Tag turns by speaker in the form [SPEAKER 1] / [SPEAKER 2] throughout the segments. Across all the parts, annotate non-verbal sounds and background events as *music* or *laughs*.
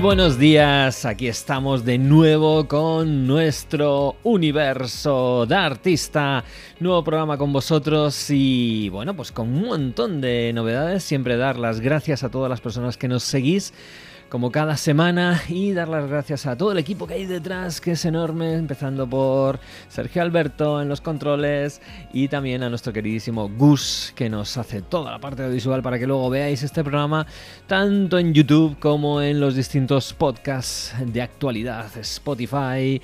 [SPEAKER 1] Buenos días, aquí estamos de nuevo con nuestro universo de artista, nuevo programa con vosotros y bueno, pues con un montón de novedades, siempre dar las gracias a todas las personas que nos seguís como cada semana y dar las gracias a todo el equipo que hay detrás, que es enorme, empezando por Sergio Alberto en los controles y también a nuestro queridísimo Gus, que nos hace toda la parte audiovisual para que luego veáis este programa tanto en YouTube como en los distintos podcasts de actualidad, Spotify,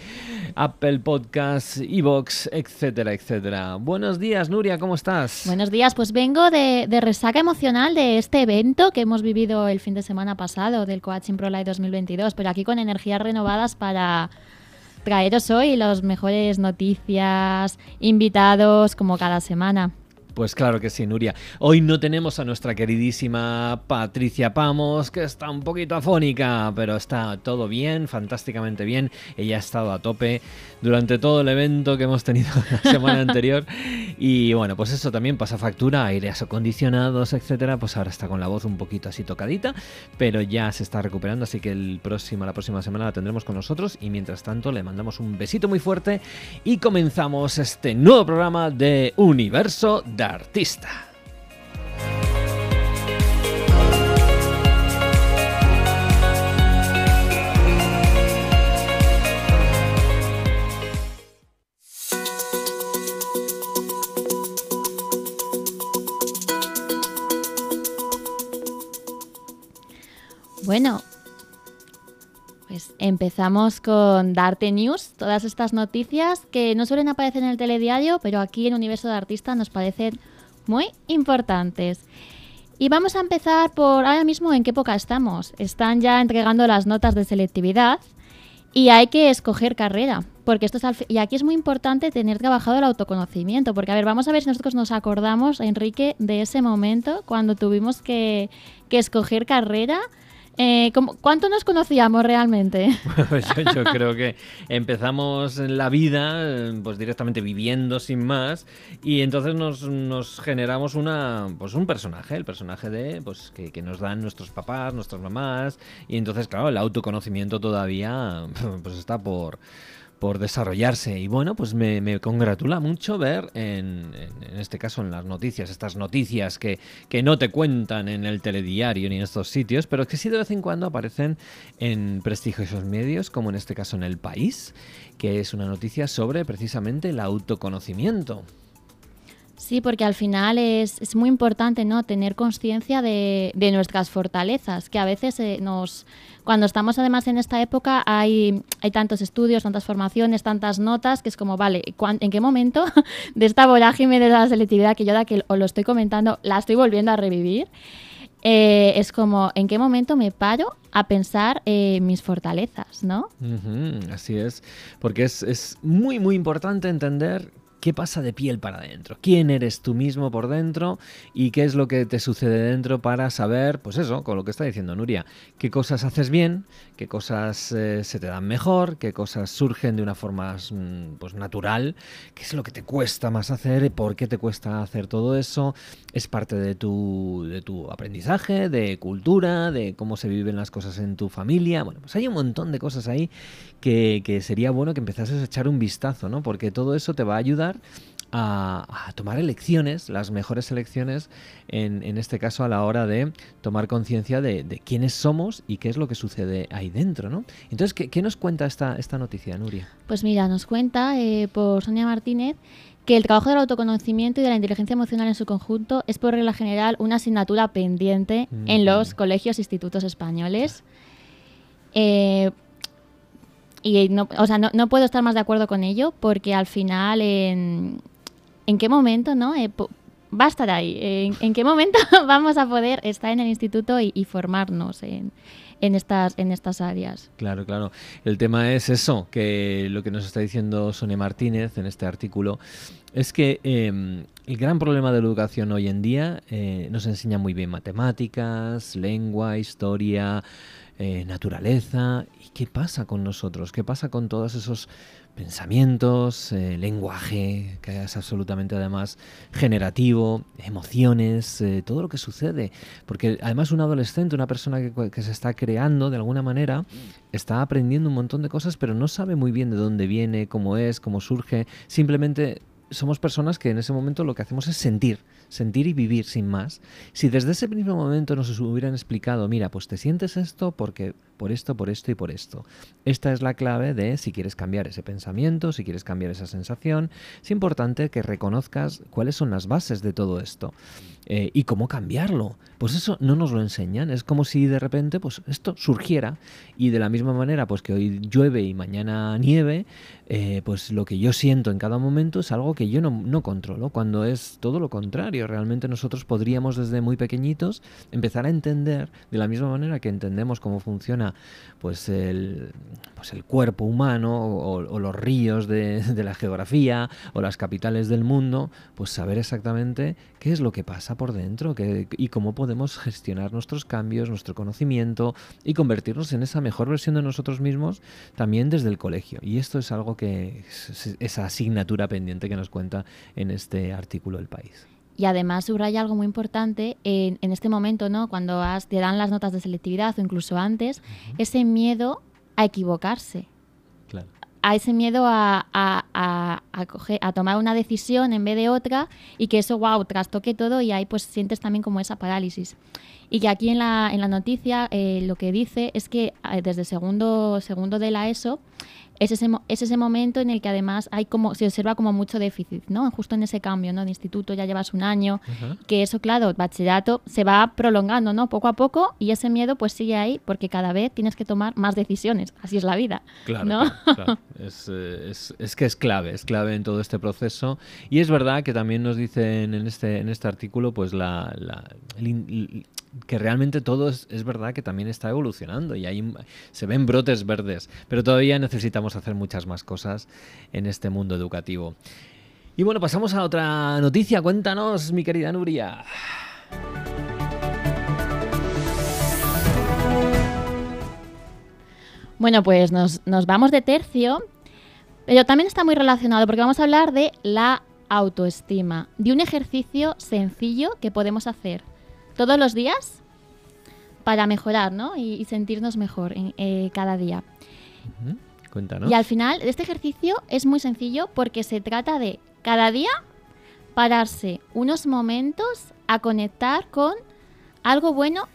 [SPEAKER 1] Apple Podcasts, Evox, etcétera, etcétera. Buenos días, Nuria, ¿cómo estás?
[SPEAKER 2] Buenos días, pues vengo de, de resaca emocional de este evento que hemos vivido el fin de semana pasado del Coaching Pro Live 2022, pero aquí con energías renovadas para traeros hoy las mejores noticias, invitados como cada semana.
[SPEAKER 1] Pues claro que sí, Nuria. Hoy no tenemos a nuestra queridísima Patricia Pamos, que está un poquito afónica, pero está todo bien, fantásticamente bien. Ella ha estado a tope durante todo el evento que hemos tenido *laughs* la semana anterior. Y bueno, pues eso también pasa factura, aires acondicionados, etcétera. Pues ahora está con la voz un poquito así tocadita, pero ya se está recuperando, así que el la próxima semana la tendremos con nosotros. Y mientras tanto, le mandamos un besito muy fuerte y comenzamos este nuevo programa de Universo de artista.
[SPEAKER 2] Bueno, pues empezamos con Darte News, todas estas noticias que no suelen aparecer en el telediario, pero aquí en Universo de Artista nos parecen muy importantes. Y vamos a empezar por ahora mismo en qué época estamos. Están ya entregando las notas de selectividad y hay que escoger carrera, porque esto es y aquí es muy importante tener trabajado el autoconocimiento, porque a ver, vamos a ver si nosotros nos acordamos, Enrique, de ese momento cuando tuvimos que, que escoger carrera eh, ¿Cuánto nos conocíamos realmente? *laughs*
[SPEAKER 1] Pues yo, creo que empezamos la vida pues directamente viviendo sin más y entonces nos, generamos una pues un personaje, el personaje de pues que, que, nos dan nuestros papás, nuestras mamás y entonces claro, el autoconocimiento todavía *laughs* pues está por por desarrollarse. Y bueno, pues me, congratula mucho ver, en, este caso en las noticias, estas noticias que, que no te cuentan en el telediario ni en estos sitios, pero que sí de vez en cuando aparecen en prestigiosos medios, como en este caso en El País, que es una noticia sobre precisamente el autoconocimiento.
[SPEAKER 2] Sí, porque al final es, es muy importante ¿no? tener conciencia de, de, nuestras fortalezas, que a veces eh, nos, cuando estamos además en esta época hay, hay tantos estudios, tantas formaciones, tantas notas, que es como, vale, ¿en qué momento *laughs* de esta vorágine de la selectividad que yo da que os lo estoy comentando, la estoy volviendo a revivir? Eh, es como, ¿en qué momento me paro a pensar eh, mis fortalezas, ¿no?
[SPEAKER 1] así es, porque es, es muy, muy importante entender qué pasa de piel para adentro, quién eres tú mismo por dentro y qué es lo que te sucede dentro para saber, pues eso, con lo que está diciendo Nuria, qué cosas haces bien, qué cosas eh, se te dan mejor, qué cosas surgen de una forma mm, pues natural, qué es lo que te cuesta más hacer, por qué te cuesta hacer todo eso, es parte de tu, de tu aprendizaje, de cultura, de cómo se viven las cosas en tu familia, bueno, pues hay un montón de cosas ahí que, que sería bueno que empezases a echar un vistazo, ¿no? Porque todo eso te va a ayudar a, tomar elecciones, las mejores elecciones, en, este caso a la hora de tomar conciencia de, quiénes somos y qué es lo que sucede ahí dentro, ¿no? Entonces, ¿qué, nos cuenta esta, esta noticia, Nuria?
[SPEAKER 2] Pues mira, nos cuenta eh, por Sonia Martínez que el trabajo del autoconocimiento y de la inteligencia emocional en su conjunto es por regla general una asignatura pendiente en los colegios e institutos españoles. Eh, y no, o sea, no, puedo estar más de acuerdo con ello porque al final, ¿en, en qué momento no? Eh, va a estar ahí. ¿En, qué momento *laughs* vamos a poder estar en el instituto y, formarnos en, en estas, en estas áreas.
[SPEAKER 1] Claro, claro. El tema es eso, que lo que nos está diciendo Sonia Martínez en este artículo es que em, el gran problema de la educación hoy en día eh, nos enseña muy bien matemáticas, lengua, historia, eh, naturaleza. ¿Y qué pasa con nosotros? ¿Qué pasa con todos esos pensamientos, eh, lenguaje, que es absolutamente además generativo, emociones, eh, todo lo que sucede. Porque además un adolescente, una persona que, que, se está creando de alguna manera, está aprendiendo un montón de cosas, pero no sabe muy bien de dónde viene, cómo es, cómo surge. Simplemente somos personas que en ese momento lo que hacemos es sentir, sentir y vivir sin más. Si desde ese mismo momento nos hubieran explicado, mira, pues te sientes esto porque por esto, por esto y por esto. Esta es la clave de si quieres cambiar ese pensamiento, si quieres cambiar esa sensación. Es importante que reconozcas cuáles son las bases de todo esto eh, y cómo cambiarlo. Pues eso no nos lo enseñan. Es como si de repente pues esto surgiera y de la misma manera pues que hoy llueve y mañana nieve, eh, pues lo que yo siento en cada momento es algo que yo no, no controlo, cuando es todo lo contrario. Realmente nosotros podríamos desde muy pequeñitos empezar a entender de la misma manera que entendemos cómo funciona pues el, pues el cuerpo humano o, los ríos de, la geografía o las capitales del mundo, pues saber exactamente qué es lo que pasa por dentro y cómo podemos gestionar nuestros cambios, nuestro conocimiento y convertirnos en esa mejor versión de nosotros mismos también desde el colegio. Y esto es algo que es esa asignatura pendiente que nos cuenta en este artículo El País.
[SPEAKER 2] Y además subraya algo muy importante en, en este momento, ¿no? Cuando te dan las notas de selectividad o incluso antes, ese miedo a equivocarse.
[SPEAKER 1] Claro.
[SPEAKER 2] A ese miedo a, a, a, a, tomar una decisión en vez de otra y que eso, wow, trastoque todo y ahí pues sientes también como esa parálisis. Y que aquí en la, en la noticia eh, lo que dice es que eh, desde segundo, segundo de la ESO es ese, es ese momento en el que además hay como se observa como mucho déficit, ¿no? Justo en ese cambio, ¿no? De instituto ya llevas un año, que eso, claro, bachillerato se va prolongando, ¿no? Poco a poco y ese miedo pues sigue ahí porque cada vez tienes que tomar más decisiones, así es la vida,
[SPEAKER 1] claro,
[SPEAKER 2] ¿no?
[SPEAKER 1] Claro, *laughs* Es, eh, es, es, que es clave, es clave en todo este proceso y es verdad que también nos dicen en este, en este artículo pues la, la el, que realmente todo es, es, verdad que también está evolucionando y ahí se ven brotes verdes, pero todavía necesitamos hacer muchas más cosas en este mundo educativo. Y bueno, pasamos a otra noticia. Cuéntanos, mi querida Nuria.
[SPEAKER 2] Bueno, pues nos, nos vamos de tercio, pero también está muy relacionado porque vamos a hablar de la autoestima, de un ejercicio sencillo que podemos hacer todos los días para mejorar ¿no? y, y sentirnos mejor en, eh, cada día.
[SPEAKER 1] Uh -huh. Cuéntanos.
[SPEAKER 2] Y al final, este ejercicio es muy sencillo porque se trata de cada día pararse unos momentos a conectar con algo bueno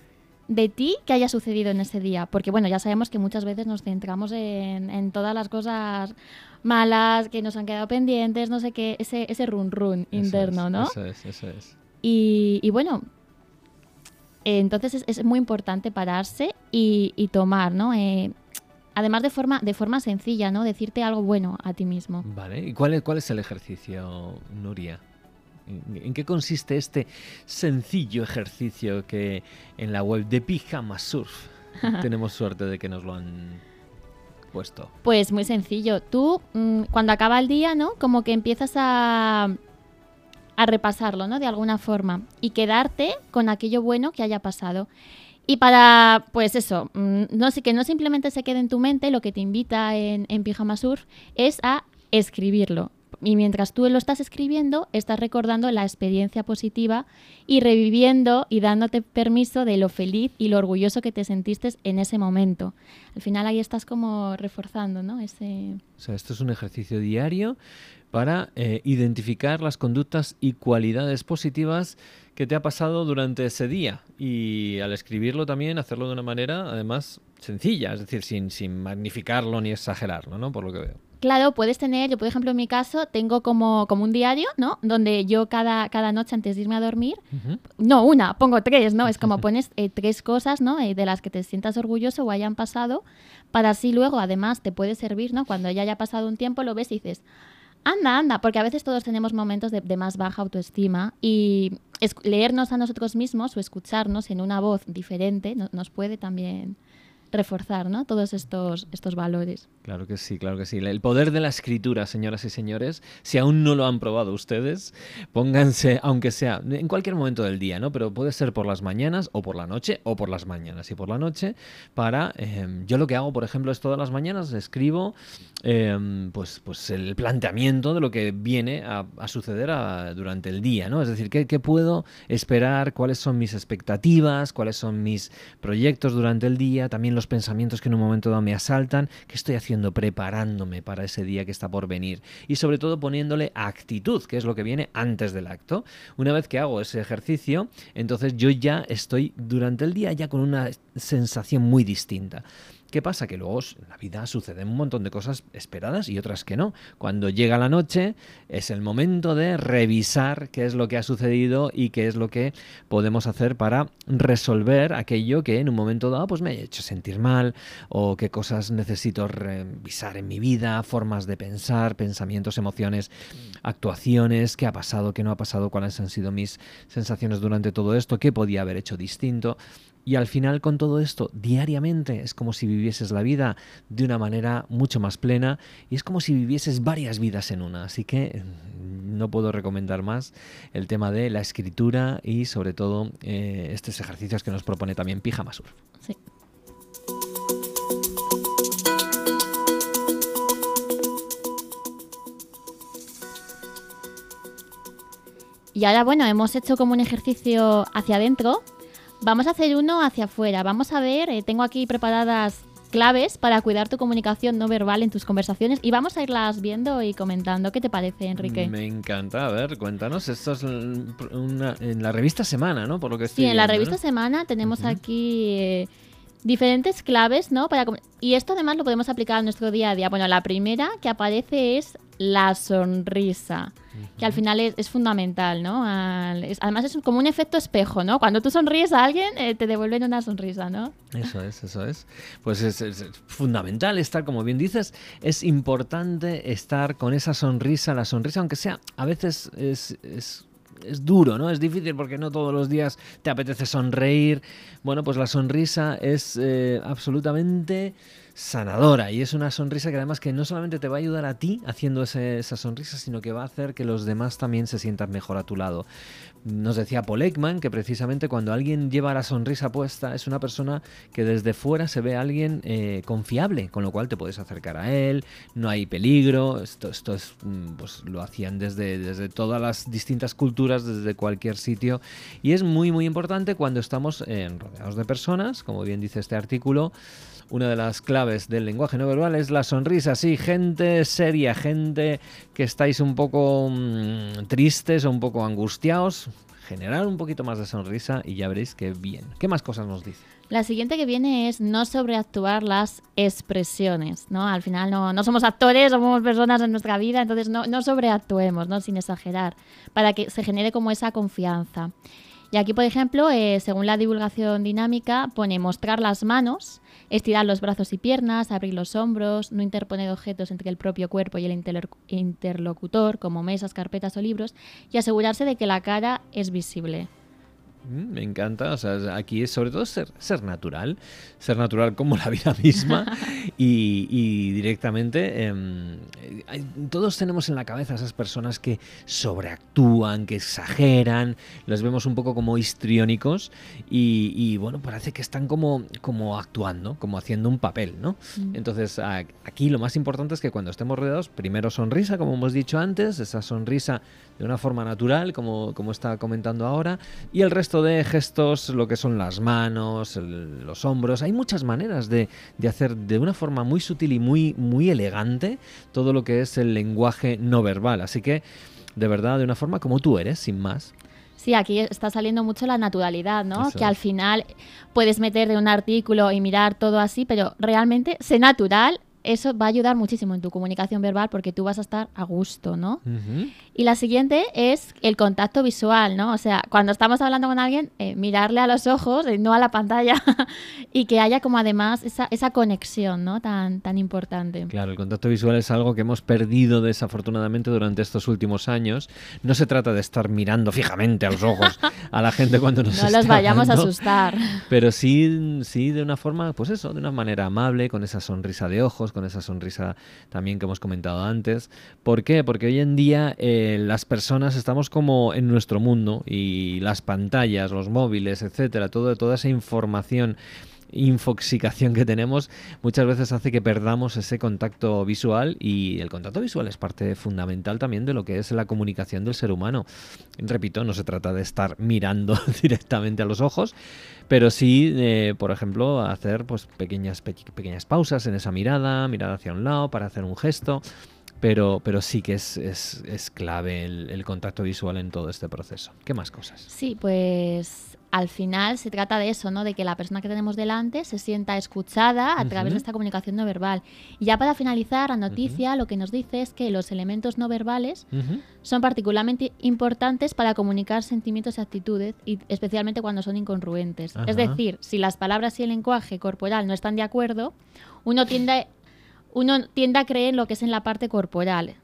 [SPEAKER 2] de ti que haya sucedido en ese día. Porque bueno, ya sabemos que muchas veces nos centramos en, en todas las cosas malas que nos han quedado pendientes, no sé qué, ese, ese run run interno,
[SPEAKER 1] es,
[SPEAKER 2] ¿no?
[SPEAKER 1] Eso es, eso es.
[SPEAKER 2] Y, y bueno, entonces es, es, muy importante pararse y, y tomar, ¿no? Eh, además de forma, de forma sencilla, ¿no? Decirte algo bueno a ti mismo.
[SPEAKER 1] Vale, ¿y cuál es, cuál es el ejercicio, Nuria? ¿En qué consiste este sencillo ejercicio que en la web de Pijama Surf *laughs* tenemos suerte de que nos lo han puesto?
[SPEAKER 2] Pues muy sencillo. Tú, mmm, cuando acaba el día, ¿no? Como que empiezas a, a repasarlo, ¿no? De alguna forma. Y quedarte con aquello bueno que haya pasado. Y para, pues eso, no sé, que no simplemente se quede en tu mente, lo que te invita en, en Pijama Surf es a escribirlo. Y mientras tú lo estás escribiendo, estás recordando la experiencia positiva y reviviendo y dándote permiso de lo feliz y lo orgulloso que te sentiste en ese momento. Al final ahí estás como reforzando, ¿no? Ese...
[SPEAKER 1] O sea, esto es un ejercicio diario para eh, identificar las conductas y cualidades positivas que te ha pasado durante ese día. Y al escribirlo también, hacerlo de una manera, además, sencilla, es decir, sin, sin magnificarlo ni exagerarlo, ¿no? Por lo que veo.
[SPEAKER 2] Claro, puedes tener, yo por ejemplo en mi caso tengo como, como un diario, ¿no? Donde yo cada, cada noche antes de irme a dormir, uh -huh. no una, pongo tres, ¿no? Es como *laughs* pones eh, tres cosas, ¿no? Eh, de las que te sientas orgulloso o hayan pasado, para así luego además te puede servir, ¿no? Cuando ya haya pasado un tiempo lo ves y dices, anda, anda, porque a veces todos tenemos momentos de, de más baja autoestima y leernos a nosotros mismos o escucharnos en una voz diferente no, nos puede también reforzar ¿no? todos estos, estos valores.
[SPEAKER 1] Claro que sí, claro que sí. El poder de la escritura, señoras y señores, si aún no lo han probado ustedes, pónganse, aunque sea en cualquier momento del día, ¿no? Pero puede ser por las mañanas o por la noche o por las mañanas y por la noche para... Em, yo lo que hago, por ejemplo, es todas las mañanas escribo em, pues, pues el planteamiento de lo que viene a, suceder durante el día, ¿no? Es decir, ¿qué, ¿qué puedo esperar? ¿Cuáles son mis expectativas? ¿Cuáles son mis proyectos durante el día? También los pensamientos que en un momento dado me asaltan. ¿Qué estoy haciendo? preparándome para ese día que está por venir y sobre todo poniéndole actitud, que es lo que viene antes del acto. Una vez que hago ese ejercicio, entonces yo ya estoy durante el día ya con una sensación muy distinta. ¿Qué pasa? Que luego en la vida suceden un montón de cosas esperadas y otras que no. Cuando llega la noche es el momento de revisar qué es lo que ha sucedido y qué es lo que podemos hacer para resolver aquello que en un momento dado pues me ha hecho sentir mal o qué cosas necesito revisar en mi vida, formas de pensar, pensamientos, emociones, actuaciones, qué ha pasado, qué no ha pasado, cuáles han sido mis sensaciones durante todo esto, qué podía haber hecho distinto. Y al final con todo esto, diariamente, es como si vivieses la vida de una manera mucho más plena y es como si vivieses varias vidas en una. Así que mm, no puedo recomendar más el tema de la escritura y sobre todo eh, estos ejercicios que nos propone también Pijama Sur. Sí.
[SPEAKER 2] Y ahora, bueno, hemos hecho como un ejercicio hacia adentro Vamos a hacer uno hacia afuera. Vamos a ver, eh, tengo aquí preparadas claves para cuidar tu comunicación no verbal en tus conversaciones y vamos a irlas viendo y comentando. ¿Qué te parece, Enrique?
[SPEAKER 1] Me encanta. A ver, cuéntanos. Esto es en la revista Semana, ¿no? Por lo que
[SPEAKER 2] Sí, en la revista Semana tenemos aquí eh, diferentes claves, ¿no? Para y esto además lo podemos aplicar a nuestro día a día. Bueno, la primera que aparece es la sonrisa, que al final es, fundamental, ¿no? además es como un efecto espejo, ¿no? Cuando tú sonríes a alguien, eh, te devuelven una sonrisa, ¿no?
[SPEAKER 1] Eso es, eso es. Pues es, fundamental estar, como bien dices, es importante estar con esa sonrisa, la sonrisa, aunque sea, a veces es, es es duro, ¿no? Es difícil porque no todos los días te apetece sonreír. Bueno, pues la sonrisa es eh, absolutamente sanadora. Y es una sonrisa que además que no solamente te va a ayudar a ti haciendo esa sonrisa, sino que va a hacer que los demás también se sientan mejor a tu lado. Nos decía Paul Ekman que precisamente cuando alguien lleva la sonrisa puesta es una persona que desde fuera se ve a alguien eh, confiable, con lo cual te puedes acercar a él, no hay peligro, esto, esto es, mm, pues lo hacían desde, desde todas las distintas culturas, desde cualquier sitio. Y es muy muy importante cuando estamos rodeados de personas, como bien dice este artículo, una de las claves del lenguaje no verbal es la sonrisa. Sí, gente seria, gente que estáis un poco mm, tristes o un poco angustiados, generar un poquito más de sonrisa y ya veréis que bien. ¿Qué más cosas nos dice?
[SPEAKER 2] La siguiente que viene es no sobreactuar las expresiones, ¿no? Al final no, no somos actores, somos personas en nuestra vida, entonces no, no sobreactuemos, ¿no? Sin exagerar, para que se genere como esa confianza. Y aquí, por ejemplo, eh, según la divulgación dinámica, pone mostrar las manos, estirar los brazos y piernas, abrir los hombros, no interponer objetos entre el propio cuerpo y el interlocutor, como mesas, carpetas o libros, y asegurarse de que la cara es visible.
[SPEAKER 1] Mm, me encanta, o sea, aquí es sobre todo ser, ser natural, ser natural como la vida misma *laughs* y, directamente em, todos tenemos en la cabeza esas personas que sobreactúan, que exageran, los vemos un poco como histriónicos y, bueno, parece que están como, como actuando, como haciendo un papel, ¿no? Mm. Entonces aquí lo más importante es que cuando estemos rodeados, primero sonrisa, como hemos dicho antes, esa sonrisa de una forma natural, como, como está comentando ahora, y el resto de gestos, lo que son las manos, los hombros, hay muchas maneras de, de, hacer de una forma muy sutil y muy, muy elegante todo lo que es el lenguaje no verbal. Así que, de verdad, de una forma como tú eres, sin más.
[SPEAKER 2] Sí, aquí está saliendo mucho la naturalidad, ¿no? Que al final puedes meter de un artículo y mirar todo así, pero realmente sé natural eso va a ayudar muchísimo en tu comunicación verbal porque tú vas a estar a gusto, ¿no?
[SPEAKER 1] Ujú.
[SPEAKER 2] Y la siguiente es el contacto visual, ¿no? O sea, cuando estamos hablando con alguien, eh, mirarle a los ojos, eh, no a la pantalla, *laughs* y que haya como además esa, esa conexión, ¿no? Tan, tan importante.
[SPEAKER 1] Claro, el contacto visual es algo que hemos perdido desafortunadamente durante estos últimos años. No se trata de estar mirando fijamente a los ojos *laughs* a la gente cuando nos
[SPEAKER 2] No
[SPEAKER 1] está
[SPEAKER 2] los vayamos a
[SPEAKER 1] hablando,
[SPEAKER 2] asustar.
[SPEAKER 1] Pero sí, sí, de una forma, pues eso, de una manera amable, con esa sonrisa de ojos, con esa sonrisa también que hemos comentado antes. ¿Por qué? Porque hoy en día eh, las personas estamos como en nuestro mundo y las pantallas, los móviles, etcétera, todo, toda esa información infoxicación que tenemos muchas veces hace que perdamos ese contacto visual y el contacto visual es parte fundamental también de lo que es la comunicación del ser humano. Repito, no se trata de estar mirando *laughs* directamente a los ojos, pero sí, por ejemplo, hacer pues pequeñas, pe- pequeñas pausas en esa mirada, mirar hacia un lado para hacer un gesto. Pero, pero sí que es, es, es clave el, el contacto visual en todo este proceso. ¿Qué más cosas?
[SPEAKER 2] Sí, pues al final se trata de eso, ¿no? De que la persona que tenemos delante se sienta escuchada a través de esta comunicación no verbal. Y ya para finalizar, la noticia lo que nos dice es que los elementos no verbales son particularmente importantes para comunicar sentimientos y actitudes, y especialmente cuando son incongruentes. Es decir, si las palabras y el lenguaje corporal no están de acuerdo, uno tiende, uno tiende a creer en lo que es en la parte corporal.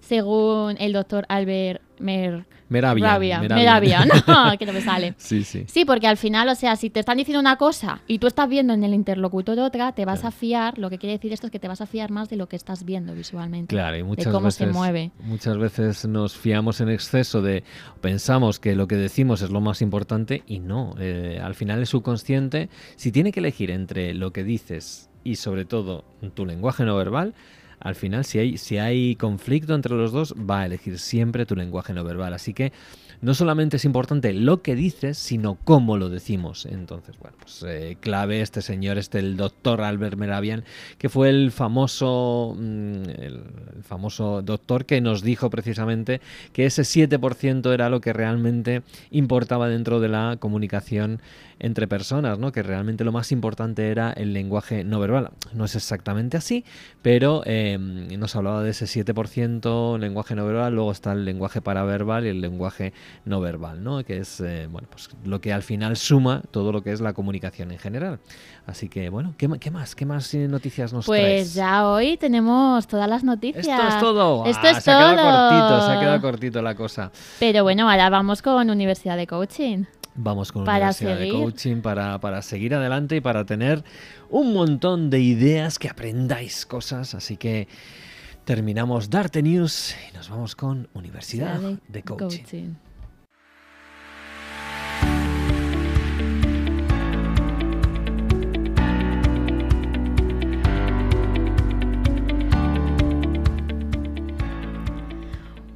[SPEAKER 2] Según el doctor Albert Mer Rabia.
[SPEAKER 1] Meravian,
[SPEAKER 2] no, *laughs* *laughs* que no me sale.
[SPEAKER 1] Sí, sí.
[SPEAKER 2] Sí, porque al final, o sea, si te están diciendo una cosa y tú estás viendo en el interlocutor otra, te vas
[SPEAKER 1] Claro.
[SPEAKER 2] a fiar, lo que quiere decir esto es que te vas a fiar más de lo que estás viendo visualmente.
[SPEAKER 1] Claro, y muchas
[SPEAKER 2] de cómo
[SPEAKER 1] veces,
[SPEAKER 2] se mueve.
[SPEAKER 1] muchas veces nos fiamos en exceso de pensamos que lo que decimos es lo más importante y no. Eh, al final el subconsciente, si tiene que elegir entre lo que dices y sobre todo tu lenguaje no verbal, al final si hay, si hay conflicto entre los dos, va a elegir siempre tu lenguaje no verbal. Así que no solamente es importante lo que dices, sino cómo lo decimos. Entonces, bueno, pues eh, clave este señor, este el doctor Albert Meravian, que fue el famoso, mm, el, famoso doctor que nos dijo precisamente que ese 7% era lo que realmente importaba dentro de la comunicación entre personas, ¿no? Que realmente lo más importante era el lenguaje no verbal. No es exactamente así, pero eh, nos hablaba de ese 7% lenguaje no verbal, luego está el lenguaje paraverbal y el lenguaje no verbal, ¿no? Que es, eh, bueno, pues lo que al final suma todo lo que es la comunicación en general. Así que, bueno, ¿qué, más? ¿Qué más eh, noticias nos
[SPEAKER 2] Pues
[SPEAKER 1] traes?
[SPEAKER 2] ya hoy tenemos todas las noticias.
[SPEAKER 1] Esto es todo.
[SPEAKER 2] Esto
[SPEAKER 1] Ah,
[SPEAKER 2] es
[SPEAKER 1] se ha quedado
[SPEAKER 2] todo.
[SPEAKER 1] cortito, se ha quedado cortito la cosa.
[SPEAKER 2] Pero bueno, ahora vamos con Universidad de Coaching.
[SPEAKER 1] Vamos con
[SPEAKER 2] Para
[SPEAKER 1] Universidad de. Coaching para, para seguir adelante y para tener un montón de ideas que aprendáis cosas. Así que terminamos Darte News y nos vamos con Universidad de Coaching.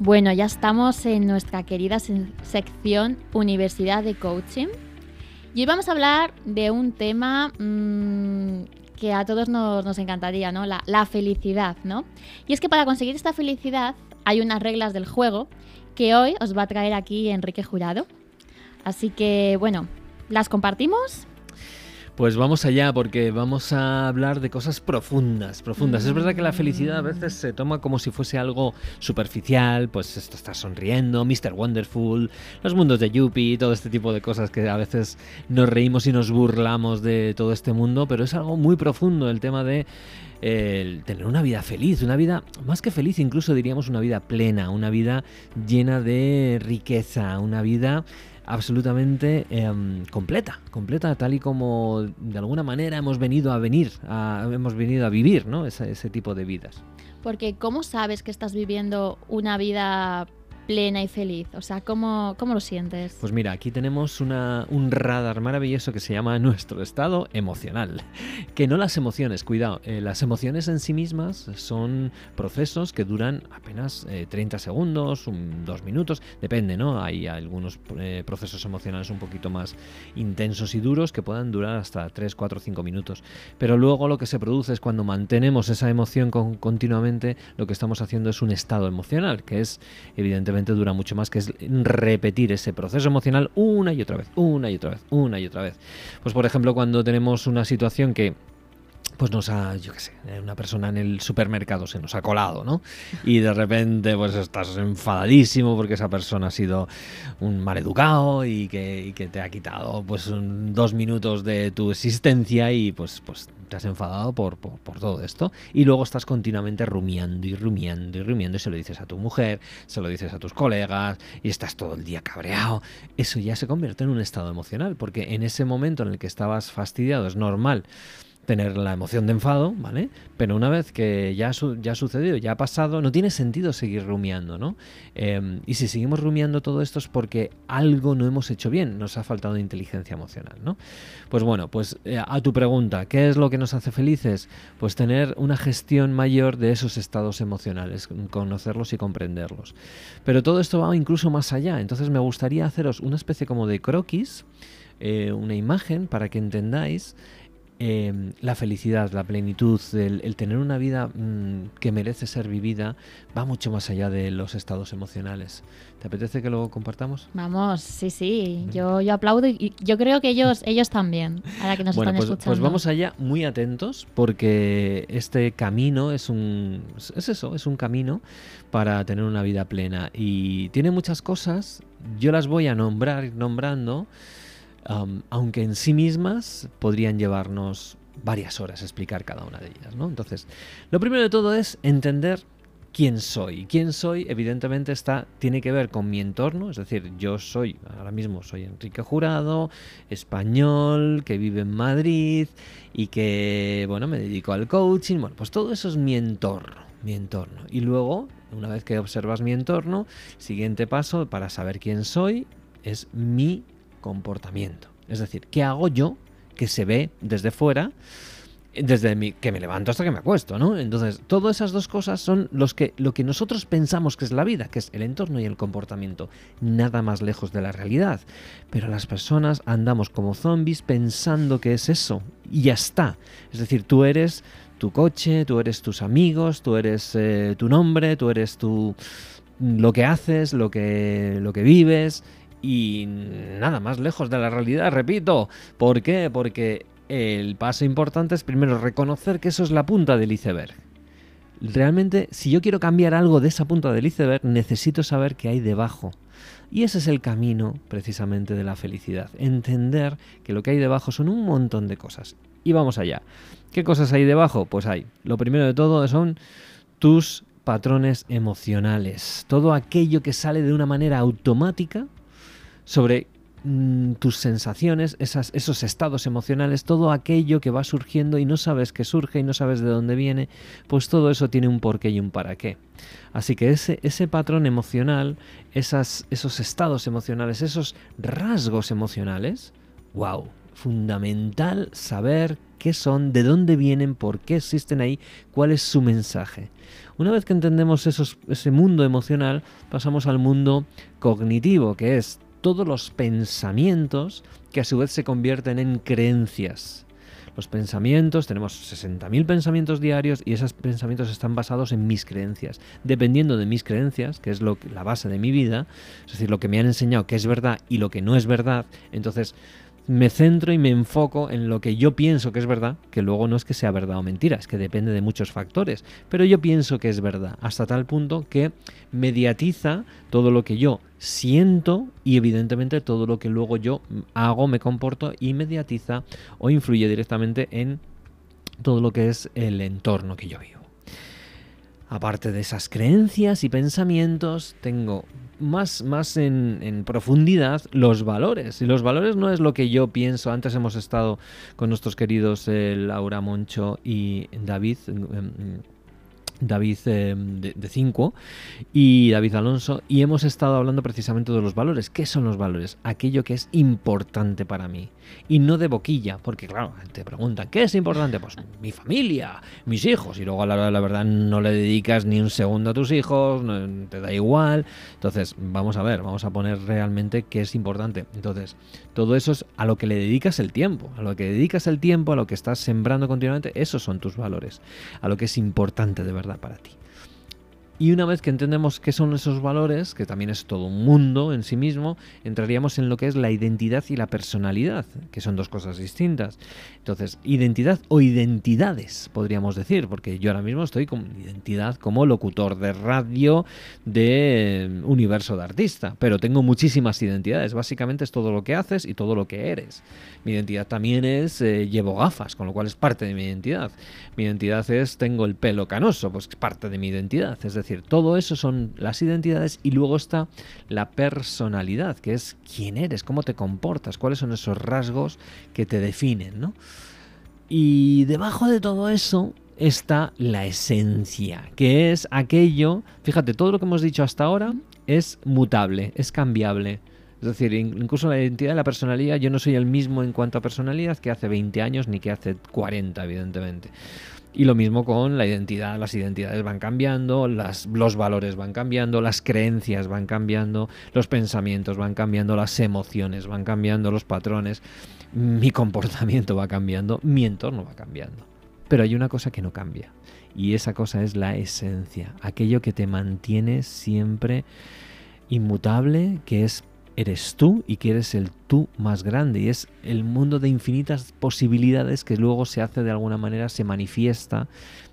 [SPEAKER 2] Bueno, ya estamos en nuestra querida se- sección Universidad de Coaching. Y hoy vamos a hablar de un tema mm, que a todos nos, encantaría, ¿no? La felicidad, ¿no? Y es que para conseguir esta felicidad hay unas reglas del juego que hoy os va a traer aquí Enrique Jurado. Así que, bueno, ¿las compartimos?
[SPEAKER 1] Pues vamos allá porque vamos a hablar de cosas profundas, profundas. Es verdad que la felicidad a veces se toma como si fuese algo superficial, pues esto está sonriendo, Mr. Wonderful, los mundos de Yuppie, todo este tipo de cosas que a veces nos reímos y nos burlamos de todo este mundo, pero es algo muy profundo el tema de eh, tener una vida feliz, una vida más que feliz, incluso diríamos una vida plena, una vida llena de riqueza, una vida absolutamente em, completa, completa, tal y como de alguna manera hemos venido a venir, hemos venido a vivir, ¿no? Ese tipo de vidas.
[SPEAKER 2] Porque ¿cómo sabes que estás viviendo una vida plena y feliz? O sea, ¿cómo, cómo lo sientes?
[SPEAKER 1] Pues mira, aquí tenemos una- un radar maravilloso que se llama nuestro estado emocional. Que no las emociones, cuidado, eh, las emociones en sí mismas son procesos que duran apenas eh, 30 segundos, un- dos minutos, depende, ¿no? Hay algunos eh, procesos emocionales un poquito más intensos y duros que puedan durar hasta 3, 4, 5 minutos. Pero luego lo que se produce es cuando mantenemos esa emoción con- continuamente, lo que estamos haciendo es un estado emocional, que es evidentemente dura mucho más, que es repetir ese proceso emocional una y otra vez, una y otra vez, una y otra vez. Pues por ejemplo, cuando tenemos una situación que pues nos ha, yo qué sé, una persona en el supermercado se nos ha colado, ¿no? Y de repente pues estás enfadadísimo porque esa persona ha sido un maleducado y que, y que te ha quitado pues dos minutos de tu existencia y pues, pues te has enfadado por, por, todo esto. Y luego estás continuamente rumiando y rumiando y rumiando y se lo dices a tu mujer, se lo dices a tus colegas y estás todo el día cabreado. Eso ya se convierte en un estado emocional porque en ese momento en el que estabas fastidiado es normal tener la emoción de enfado, ¿vale? Pero una vez que ya, ha sucedido, ya ha pasado, no tiene sentido seguir rumiando, ¿no? Em, y si seguimos rumiando todo esto es porque algo no hemos hecho bien, nos ha faltado inteligencia emocional, ¿no? Pues bueno, pues eh, a tu pregunta, ¿qué es lo que nos hace felices? Pues tener una gestión mayor de esos estados emocionales, conocerlos y comprenderlos. Pero todo esto va incluso más allá, entonces me gustaría haceros una especie como de croquis, eh, una imagen para que entendáis Em, la felicidad, la plenitud, el, tener una vida mm, que merece ser vivida, va mucho más allá de los estados emocionales. ¿Te apetece que lo compartamos?
[SPEAKER 2] Vamos, sí, sí, yo, yo aplaudo y yo creo que ellos, ellos también, ahora que nos están
[SPEAKER 1] pues,
[SPEAKER 2] escuchando.
[SPEAKER 1] Pues vamos allá muy atentos porque este camino es un, es eso, es un camino para tener una vida plena y tiene muchas cosas, yo las voy a nombrar, nombrando aunque en sí mismas podrían llevarnos varias horas explicar cada una de ellas. ¿no? Entonces, lo primero de todo es entender quién soy. Quién soy, evidentemente, está, tiene que ver con mi entorno, es decir, yo soy, ahora mismo soy Enrique Jurado, español, que vive en Madrid y que, bueno, me dedico al coaching. Bueno, pues todo eso es mi entorno, mi entorno. Y luego, una vez que observas mi entorno, siguiente paso para saber quién soy es mi comportamiento. Es decir, ¿qué hago yo que se ve desde fuera? desde mi, que me levanto hasta que me acuesto, ¿no? Entonces, todas esas dos cosas son los que, lo que nosotros pensamos que es la vida, que es el entorno y el comportamiento, nada más lejos de la realidad. Pero las personas andamos como zombies pensando que es eso, y ya está. Es decir, tú eres tu coche, tú eres tus amigos, tú eres eh, tu nombre, tú eres tu lo que haces, lo que, lo que vives, y nada más lejos de la realidad, repito. ¿Por qué? Porque el paso importante es primero reconocer que eso es la punta del iceberg. Realmente, si yo quiero cambiar algo de esa punta del iceberg, necesito saber qué hay debajo. Y ese es el camino precisamente de la felicidad. Entender que lo que hay debajo son un montón de cosas. Y vamos allá. ¿Qué cosas hay debajo? Pues hay. Lo primero de todo son tus patrones emocionales. Todo aquello que sale de una manera automática sobre mm, tus sensaciones, esos estados emocionales, todo aquello que va surgiendo y no sabes que surge y no sabes de dónde viene, pues todo eso tiene un porqué y un para qué. Así que ese, ese patrón emocional, esos estados emocionales, esos rasgos emocionales, wow, fundamental saber qué son, de dónde vienen, por qué existen ahí, cuál es su mensaje. Una vez que entendemos esos, ese mundo emocional, pasamos al mundo cognitivo, que es todos los pensamientos que a su vez se convierten en creencias. Los pensamientos, tenemos 60.000 pensamientos diarios y esos pensamientos están basados en mis creencias. Dependiendo de mis creencias, que es lo, la base de mi vida, es decir, lo que me han enseñado que es verdad y lo que no es verdad, entonces me centro y me enfoco en lo que yo pienso que es verdad, que luego no es que sea verdad o mentira, es que depende de muchos factores, pero yo pienso que es verdad, hasta tal punto que mediatiza todo lo que yo siento y evidentemente todo lo que luego yo hago, me comporto y mediatiza o influye directamente en todo lo que es el entorno que yo vivo. Aparte de esas creencias y pensamientos, tengo más, más en, profundidad los valores. Y los valores no es lo que yo pienso. Antes hemos estado con nuestros queridos eh, Laura Moncho y David. Em, David eh, de 5 y David Alonso y hemos estado hablando precisamente de los valores. ¿Qué son los valores? Aquello que es importante para mí y no de boquilla, porque claro, te preguntan, ¿qué es importante? Pues mi familia, mis hijos y luego a la hora de la verdad no le dedicas ni un segundo a tus hijos, te da igual. Entonces, vamos a ver, vamos a poner realmente qué es importante. Entonces, todo eso es a lo que le dedicas el tiempo, a lo que dedicas el tiempo, a lo que estás sembrando continuamente, esos son tus valores, a lo que es importante de verdad para ti. Y una vez que entendemos qué son esos valores, que también es todo un mundo en sí mismo, entraríamos en lo que es la identidad y la personalidad, que son dos cosas distintas. Entonces, identidad o identidades, podríamos decir, porque yo ahora mismo estoy con identidad como locutor de radio de eh, universo de artista, pero tengo muchísimas identidades. Básicamente es todo lo que haces y todo lo que eres. Mi identidad también es eh, llevo gafas, con lo cual es parte de mi identidad. Mi identidad es tengo el pelo canoso, pues es parte de mi identidad. Es decir, todo eso son las identidades y luego está la personalidad, que es quién eres, cómo te comportas, cuáles son esos rasgos que te definen, ¿no? Y debajo de todo eso está la esencia, que es aquello, fíjate, todo lo que hemos dicho hasta ahora es mutable, es cambiable. Es decir, incluso la identidad la personalidad, yo no soy el mismo en cuanto a personalidad que hace 20 años ni que hace 40, evidentemente. Y lo mismo con la identidad, las identidades van cambiando, los valores van cambiando, las creencias van cambiando, los pensamientos van cambiando, las emociones van cambiando, los patrones, mi comportamiento va cambiando, mi entorno va cambiando. Pero hay una cosa que no cambia y esa cosa es la esencia, aquello que te mantiene siempre inmutable, que es eres tú y que eres el tú más grande. Y es el mundo de infinitas posibilidades que luego se hace de alguna manera, se manifiesta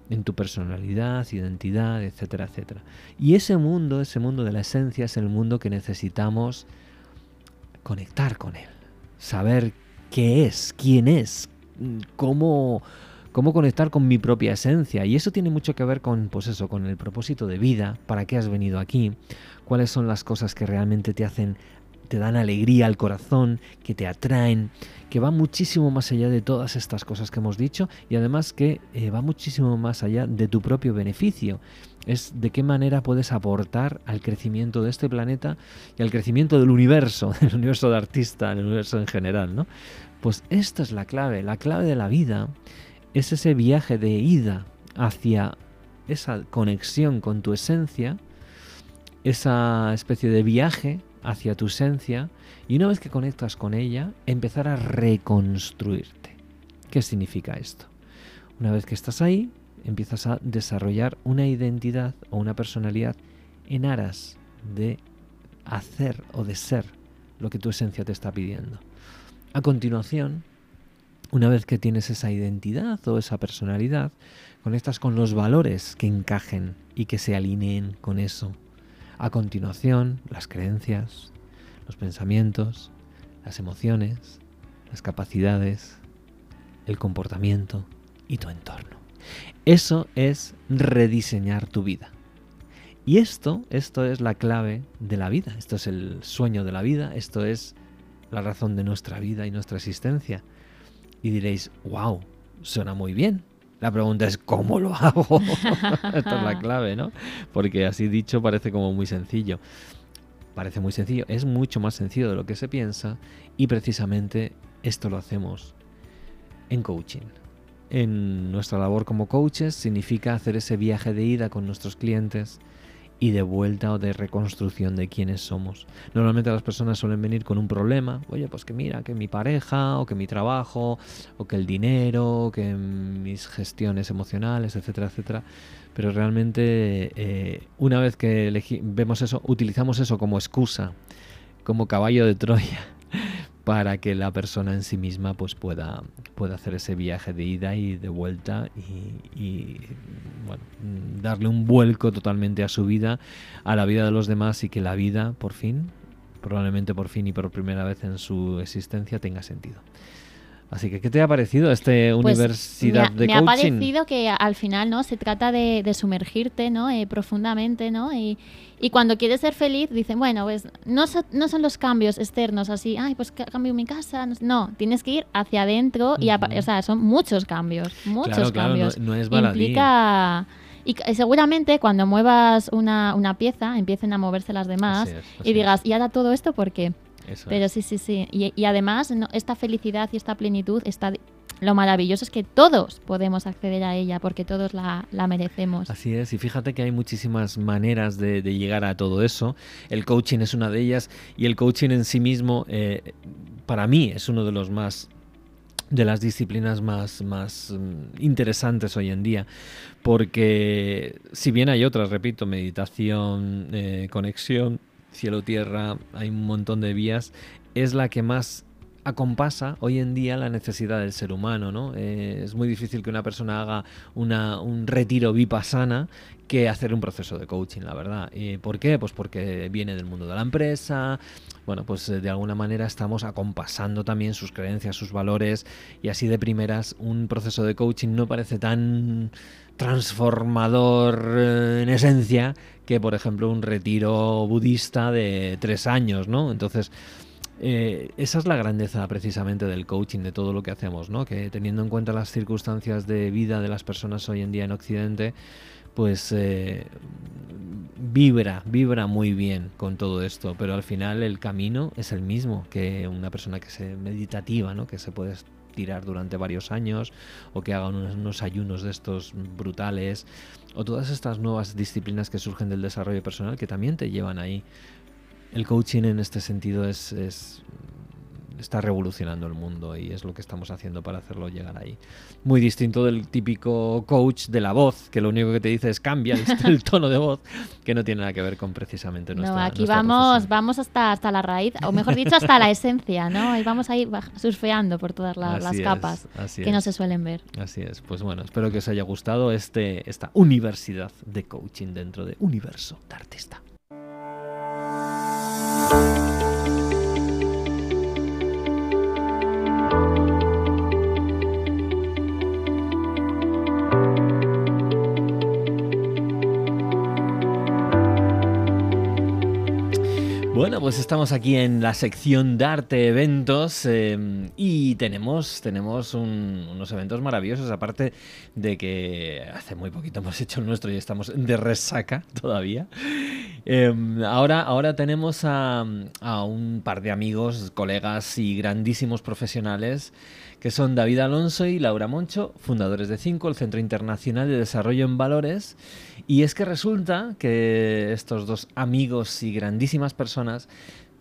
[SPEAKER 1] en tu personalidad, identidad, etcétera, etcétera. Y ese mundo, ese mundo de la esencia es el mundo que necesitamos conectar con él, saber qué es, quién es, cómo cómo conectar con mi propia esencia. Y eso tiene mucho que ver con pues eso, con el propósito de vida, para qué has venido aquí, cuáles son las cosas que realmente te hacen te dan alegría al corazón, que te atraen, que va muchísimo más allá de todas estas cosas que hemos dicho y además que eh, va muchísimo más allá de tu propio beneficio. Es de qué manera puedes aportar al crecimiento de este planeta y al crecimiento del universo, *laughs* del universo de artista, del universo en general, ¿no? Pues esta es la clave, la clave de la vida es ese viaje de ida hacia esa conexión con tu esencia, esa especie de viaje hacia tu esencia y una vez que conectas con ella, empezar a reconstruirte. ¿Qué significa esto? Una vez que estás ahí, empiezas a desarrollar una identidad o una personalidad en aras de hacer o de ser lo que tu esencia te está pidiendo. A continuación, una vez que tienes esa identidad o esa personalidad, conectas con los valores que encajen y que se alineen con eso a continuación, las creencias, los pensamientos, las emociones, las capacidades, el comportamiento y tu entorno. Eso es rediseñar tu vida. Y esto, esto es la clave de la vida, esto es el sueño de la vida, esto es la razón de nuestra vida y nuestra existencia. Y diréis, wow, suena muy bien, la pregunta es ¿cómo lo hago? *laughs* Esta es la clave, ¿no? Porque así dicho parece como muy sencillo. Parece muy sencillo, es mucho más sencillo de lo que se piensa y precisamente esto lo hacemos en coaching. En nuestra labor como coaches significa hacer ese viaje de ida con nuestros clientes y de vuelta o de reconstrucción de quiénes somos. Normalmente las personas suelen venir con un problema, oye, pues que mira, que mi pareja, o que mi trabajo, o que el dinero, o que mis gestiones emocionales, etcétera, etcétera. Pero realmente eh, una vez que vemos eso, utilizamos eso como excusa, como caballo de Troya para que la persona en sí misma pues pueda, pueda hacer ese viaje de ida y de vuelta y, darle un vuelco totalmente a su vida, a la vida de los demás y que la vida por fin, probablemente por fin y por primera vez en su existencia tenga sentido. Así que, ¿qué te ha parecido esta pues universidad de coaching?
[SPEAKER 2] Me ha parecido que al final, ¿no? Se trata de, sumergirte, ¿no? Eh, profundamente, ¿no? Y, cuando quieres ser feliz, dicen, bueno, pues no, no son los cambios externos así, ay, pues cambio mi casa. No, tienes que ir hacia adentro y, o sea, son muchos cambios, muchos cambios.
[SPEAKER 1] no, es baladí.
[SPEAKER 2] Implica... Y seguramente cuando muevas una, una, pieza, empiecen a moverse las demás y digas, ¿y ahora todo esto por qué? Pero sí, sí, sí. Y, además, esta felicidad y esta plenitud está lo maravilloso es que todos podemos acceder a ella porque todos la, merecemos.
[SPEAKER 1] Así es, y fíjate que hay muchísimas maneras de, llegar a todo eso. El coaching es una de ellas y el coaching en sí mismo, eh, para mí, es uno de los más de las disciplinas más, más mm, interesantes hoy en día, porque si bien hay otras, repito, meditación, eh, conexión, cielo-tierra, hay un montón de vías, es la que más acompasa hoy en día la necesidad del ser humano, ¿no? Eh, es muy difícil que una persona haga una, un retiro vipassana que hacer un proceso de coaching, la verdad. ¿Y ¿Por qué? Pues porque viene del mundo de la empresa, bueno, pues eh, de alguna manera estamos acompasando también sus creencias, sus valores, y así de primeras un proceso de coaching no parece tan transformador eh, en esencia que, por ejemplo, un retiro budista de tres años, ¿no? Entonces, eh, esa es la grandeza precisamente del coaching, de todo lo que hacemos, ¿no? Que teniendo en cuenta las circunstancias de vida de las personas hoy en día en Occidente, pues eh, vibra, vibra muy bien con todo esto, pero al final el camino es el mismo que una persona que se meditativa, ¿no? Que se puede tirar durante varios años o que haga unos, unos ayunos de estos brutales o todas estas nuevas disciplinas que surgen del desarrollo personal que también te llevan ahí. El coaching en este sentido es, está revolucionando el mundo y es lo que estamos haciendo para hacerlo llegar ahí. Muy distinto del típico coach de la voz, que lo único que te dice es cambia el, *laughs* tono de voz, que no tiene nada que ver con precisamente nuestra
[SPEAKER 2] No, aquí vamos, vamos hasta, hasta la raíz, o mejor dicho, hasta la esencia, ¿no? Y vamos a ir surfeando por todas las capas que no se suelen ver.
[SPEAKER 1] Así es. Pues bueno, espero que os haya gustado este, esta universidad de coaching dentro de Universo de Artista. Bueno, pues estamos aquí en la sección de arte eventos em, y tenemos, tenemos unos eventos maravillosos, aparte de que hace muy poquito hemos hecho el nuestro y estamos de resaca todavía. Em, ahora, ahora tenemos a, a un par de amigos, colegas y grandísimos profesionales que son David Alonso y Laura Moncho, fundadores de Cinco, el Centro Internacional de Desarrollo en Valores. Y es que resulta que estos dos amigos y grandísimas personas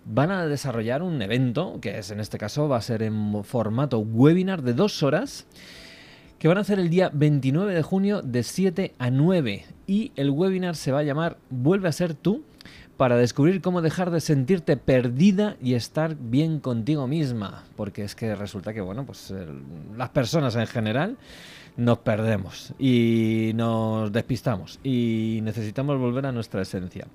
[SPEAKER 1] van a desarrollar un evento, que es en este caso va a ser en formato webinar de dos horas, que van a hacer el día 29 de junio de 7 a 9. Y el webinar se va a llamar Vuelve a ser tú, para descubrir cómo dejar de sentirte perdida y estar bien contigo misma. Porque es que resulta que, bueno, pues las personas en general nos perdemos y nos despistamos y necesitamos volver a nuestra esencia.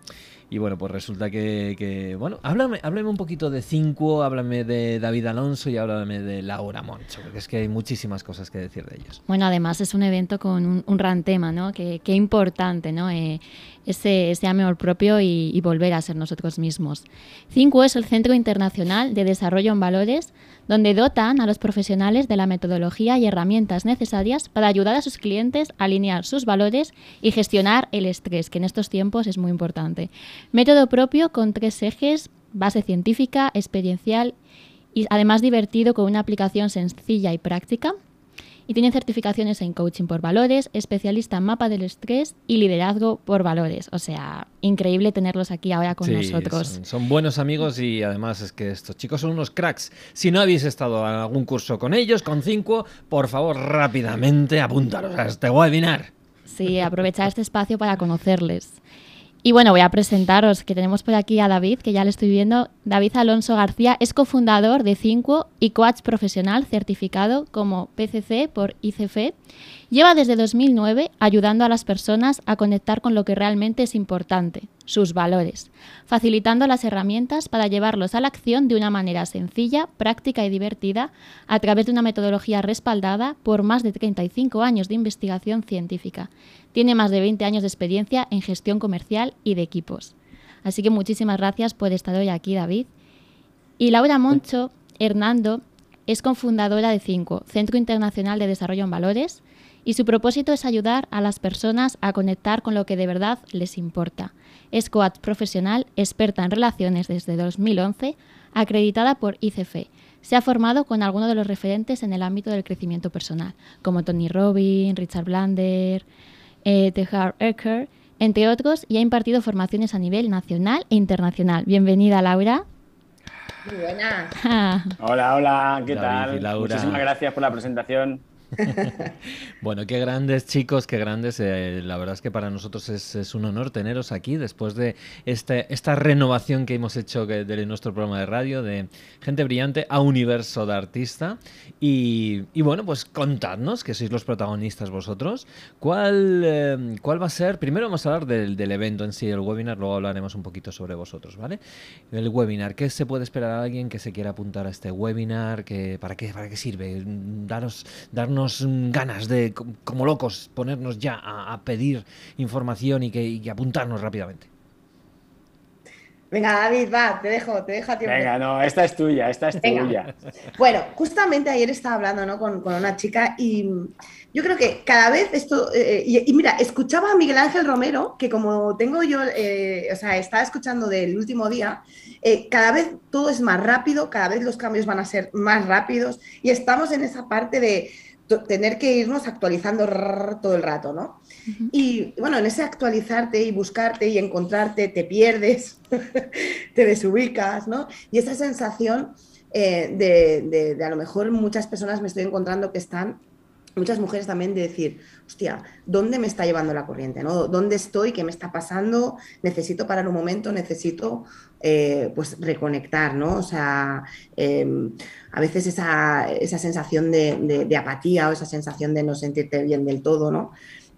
[SPEAKER 1] Y bueno, pues resulta que, bueno, háblame, háblame un poquito de Cinco, háblame de David Alonso y háblame de Laura Moncho, porque es que hay muchísimas cosas que decir de ellos.
[SPEAKER 2] Bueno, además es un evento con un, gran tema, ¿no? Qué, importante, ¿no? Eh, ese, ese, amor propio y, y, volver a ser nosotros mismos. Cinco es el Centro Internacional de Desarrollo en Valores, donde dotan a los profesionales de la metodología y herramientas necesarias para ayudar a sus clientes a alinear sus valores y gestionar el estrés, que en estos tiempos es muy importante. Método propio con tres ejes, base científica, experiencial y además divertido con una aplicación sencilla y práctica y tienen certificaciones en coaching por valores, especialista en mapa del estrés y liderazgo por valores. O sea, increíble tenerlos aquí ahora con nosotros.
[SPEAKER 1] Son, buenos amigos y además es que estos chicos son unos cracks. Si no habéis estado en algún curso con ellos, con cinco, por favor, rápidamente apuntaros a este webinar.
[SPEAKER 2] Sí, aprovechar este espacio para conocerles. Y bueno, voy a presentaros que tenemos por aquí a David, que ya le estoy viendo. David Alonso García es cofundador de Cinco y coach profesional certificado como PCC por ICF Lleva desde 2009 ayudando a las personas a conectar con lo que realmente es importante, sus valores, facilitando las herramientas para llevarlos a la acción de una manera sencilla, práctica y divertida a través de una metodología respaldada por más de 35 años de investigación científica. Tiene más de 20 años de experiencia en gestión comercial y de equipos. Así que muchísimas gracias por estar hoy aquí, David. Y Laura Moncho Hernando es cofundadora de CINCO, Centro Internacional de Desarrollo en Valores, y su propósito es ayudar a las personas a conectar con lo que de verdad les importa. Es coach profesional, experta en relaciones desde 2011, acreditada por ICF. Se ha formado con algunos de los referentes en el ámbito del crecimiento personal, como Tony Robbins, Richard Blander, eh, Tehar Ecker, entre otros, y ha impartido formaciones a nivel nacional e internacional. Bienvenida, Laura.
[SPEAKER 3] Muy buenas. *laughs*
[SPEAKER 4] hola, hola, ¿qué tal? Muchísimas gracias por la presentación. *laughs*
[SPEAKER 1] bueno, qué grandes chicos, qué grandes. Eh, la verdad es que para nosotros es, un honor teneros aquí después de este, esta renovación que hemos hecho de, nuestro programa de radio de Gente Brillante a Universo de Artista. Y, bueno, pues contadnos, que sois los protagonistas vosotros, ¿cuál, eh, cuál va a ser? Primero vamos a hablar del, evento en sí, el webinar, luego hablaremos un poquito sobre vosotros, ¿vale? El webinar, ¿qué se puede esperar a alguien que se quiera apuntar a este webinar? Que, ¿para, qué, ¿Para qué sirve? Daros, darnos ganas de, como locos, ponernos ya a, pedir información y que, apuntarnos rápidamente.
[SPEAKER 3] Venga, David, va, te dejo, te dejo a tiempo.
[SPEAKER 4] Venga, no, esta es tuya, esta es tuya.
[SPEAKER 3] Bueno, justamente ayer estaba hablando ¿no? con, una chica y yo creo que cada vez esto, eh, y, mira, escuchaba a Miguel Ángel Romero, que como tengo yo, eh, o sea, estaba escuchando del último día, eh, cada vez todo es más rápido, cada vez los cambios van a ser más rápidos y estamos en esa parte de tener que irnos actualizando todo el rato, ¿no? Y bueno, en ese actualizarte y buscarte y encontrarte, te pierdes, *laughs* te desubicas, ¿no? Y esa sensación eh, de, de, a lo mejor muchas personas me estoy encontrando que están muchas mujeres también de decir, hostia, ¿dónde me está llevando la corriente? ¿no? ¿Dónde estoy? ¿Qué me está pasando? Necesito parar un momento, necesito eh, pues reconectar, ¿no? O sea, em, a veces esa, sensación de, apatía o esa sensación de no sentirte bien del todo, ¿no?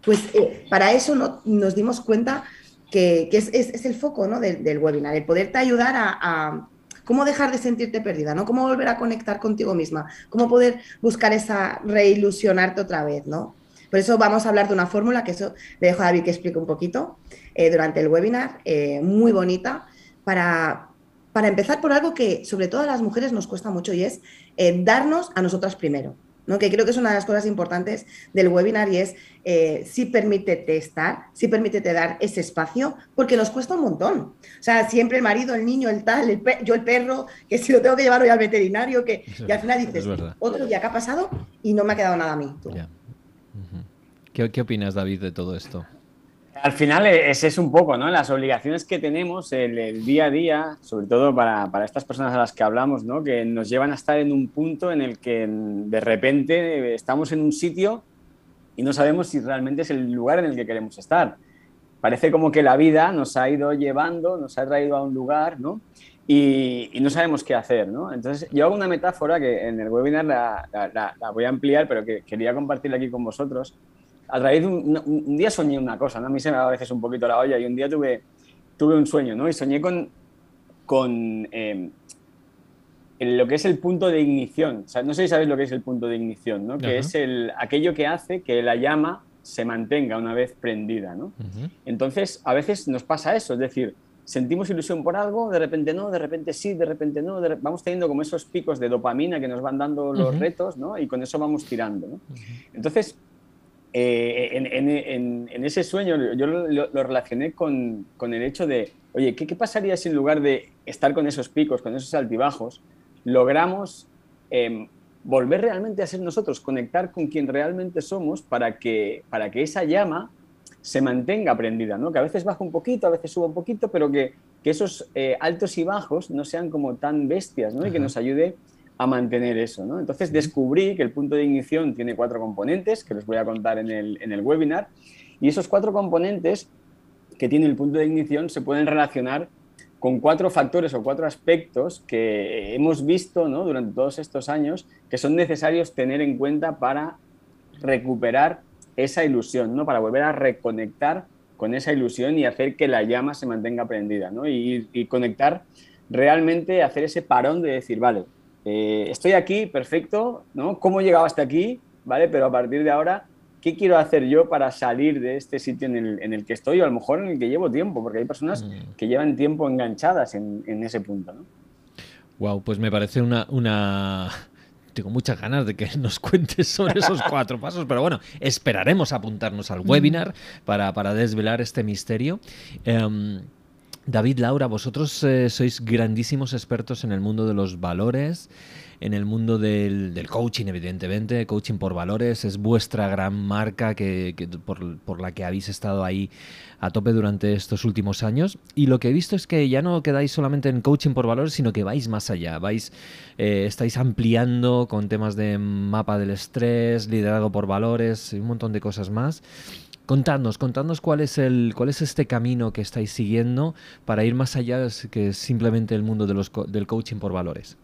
[SPEAKER 3] Pues eh, para eso ¿no? nos dimos cuenta que, es, el foco ¿no? del, webinar, el poderte ayudar a cómo dejar de sentirte perdida, ¿no? Cómo volver a conectar contigo misma, cómo poder buscar esa reilusionarte otra vez, ¿no? Por eso vamos a hablar de una fórmula, que eso le dejo a David que explique un poquito eh, durante el webinar, eh, muy bonita, para, para empezar por algo que sobre todo a las mujeres nos cuesta mucho y es eh, darnos a nosotras primero que creo que es una de las cosas importantes del webinar y es eh, si permítete estar, si permítete dar ese espacio, porque nos cuesta un montón. O sea, siempre el marido, el niño, el tal, yo el perro, que si lo tengo que llevar hoy al veterinario, que y al final dices, otro día que ha pasado y no me ha quedado nada a mí.
[SPEAKER 1] ¿Qué opinas, David, de todo esto?
[SPEAKER 4] Al final e-, ese es un poco, ¿no? Las obligaciones que tenemos el, día a día, sobre todo para, para, estas personas a las que hablamos, ¿no? Que nos llevan a estar en un punto en el que de repente estamos en un sitio y no sabemos si realmente es el lugar en el que queremos estar. Parece como que la vida nos ha ido llevando, nos ha traído a un lugar, ¿no? Y, y no sabemos qué hacer, ¿no? Entonces, yo hago una metáfora que en el webinar la, la, la voy a ampliar, pero que quería compartirla aquí con vosotros a través de un, día soñé una cosa, ¿no? A mí se me da a veces un poquito la olla y un día tuve, tuve un sueño, ¿no? Y soñé con, con em, lo que es el punto de ignición. O sea, no sé si sabéis lo que es el punto de ignición, ¿no? Que es el, aquello que hace que la llama se mantenga una vez prendida, ¿no? Entonces, a veces nos pasa eso, es decir, sentimos ilusión por algo, de repente no, de repente sí, de repente no, vamos teniendo como esos picos de dopamina que nos van dando los retos, ¿no? Y con eso vamos tirando, ¿no? Entonces, eh, en, ese sueño yo lo, relacioné con, el hecho de, oye, ¿qué, pasaría si en lugar de estar con esos picos, con esos altibajos, logramos em, volver realmente a ser nosotros, conectar con quien realmente somos para que, para que esa llama se mantenga prendida, ¿no? que a veces baja un poquito, a veces suba un poquito, pero que, esos eh, altos y bajos no sean como tan bestias ¿no? y que nos ayude a mantener eso. ¿no? Entonces descubrí que el punto de ignición tiene cuatro componentes, que les voy a contar en el, en el webinar, y esos cuatro componentes que tiene el punto de ignición se pueden relacionar con cuatro factores o cuatro aspectos que hemos visto ¿no? durante todos estos años que son necesarios tener en cuenta para recuperar esa ilusión, ¿no? para volver a reconectar con esa ilusión y hacer que la llama se mantenga prendida ¿no? y, y conectar realmente, hacer ese parón de decir, vale, eh, estoy aquí, perfecto, ¿no? ¿Cómo he llegado hasta aquí? ¿Vale? Pero a partir de ahora, ¿qué quiero hacer yo para salir de este sitio en el, que estoy o a lo mejor en el que llevo tiempo? Porque hay personas mm. que llevan tiempo enganchadas en, ese punto, ¿no?
[SPEAKER 1] Wow, pues me parece una, una... Tengo muchas ganas de que nos cuentes sobre esos *laughs* cuatro pasos, pero bueno, esperaremos apuntarnos al mm. webinar para, para desvelar este misterio. Em, David, Laura, vosotros eh, sois grandísimos expertos en el mundo de los valores, en el mundo del, coaching, evidentemente, coaching por valores, es vuestra gran marca que, por, la que habéis estado ahí a tope durante estos últimos años. Y lo que he visto es que ya no quedáis solamente en coaching por valores, sino que vais más allá. Vais, eh, estáis ampliando con temas de mapa del estrés, liderazgo por valores y un montón de cosas más. Contadnos, contadnos cuál es el, cuál es este camino que estáis siguiendo para ir más allá que simplemente el mundo de los, del coaching por valores.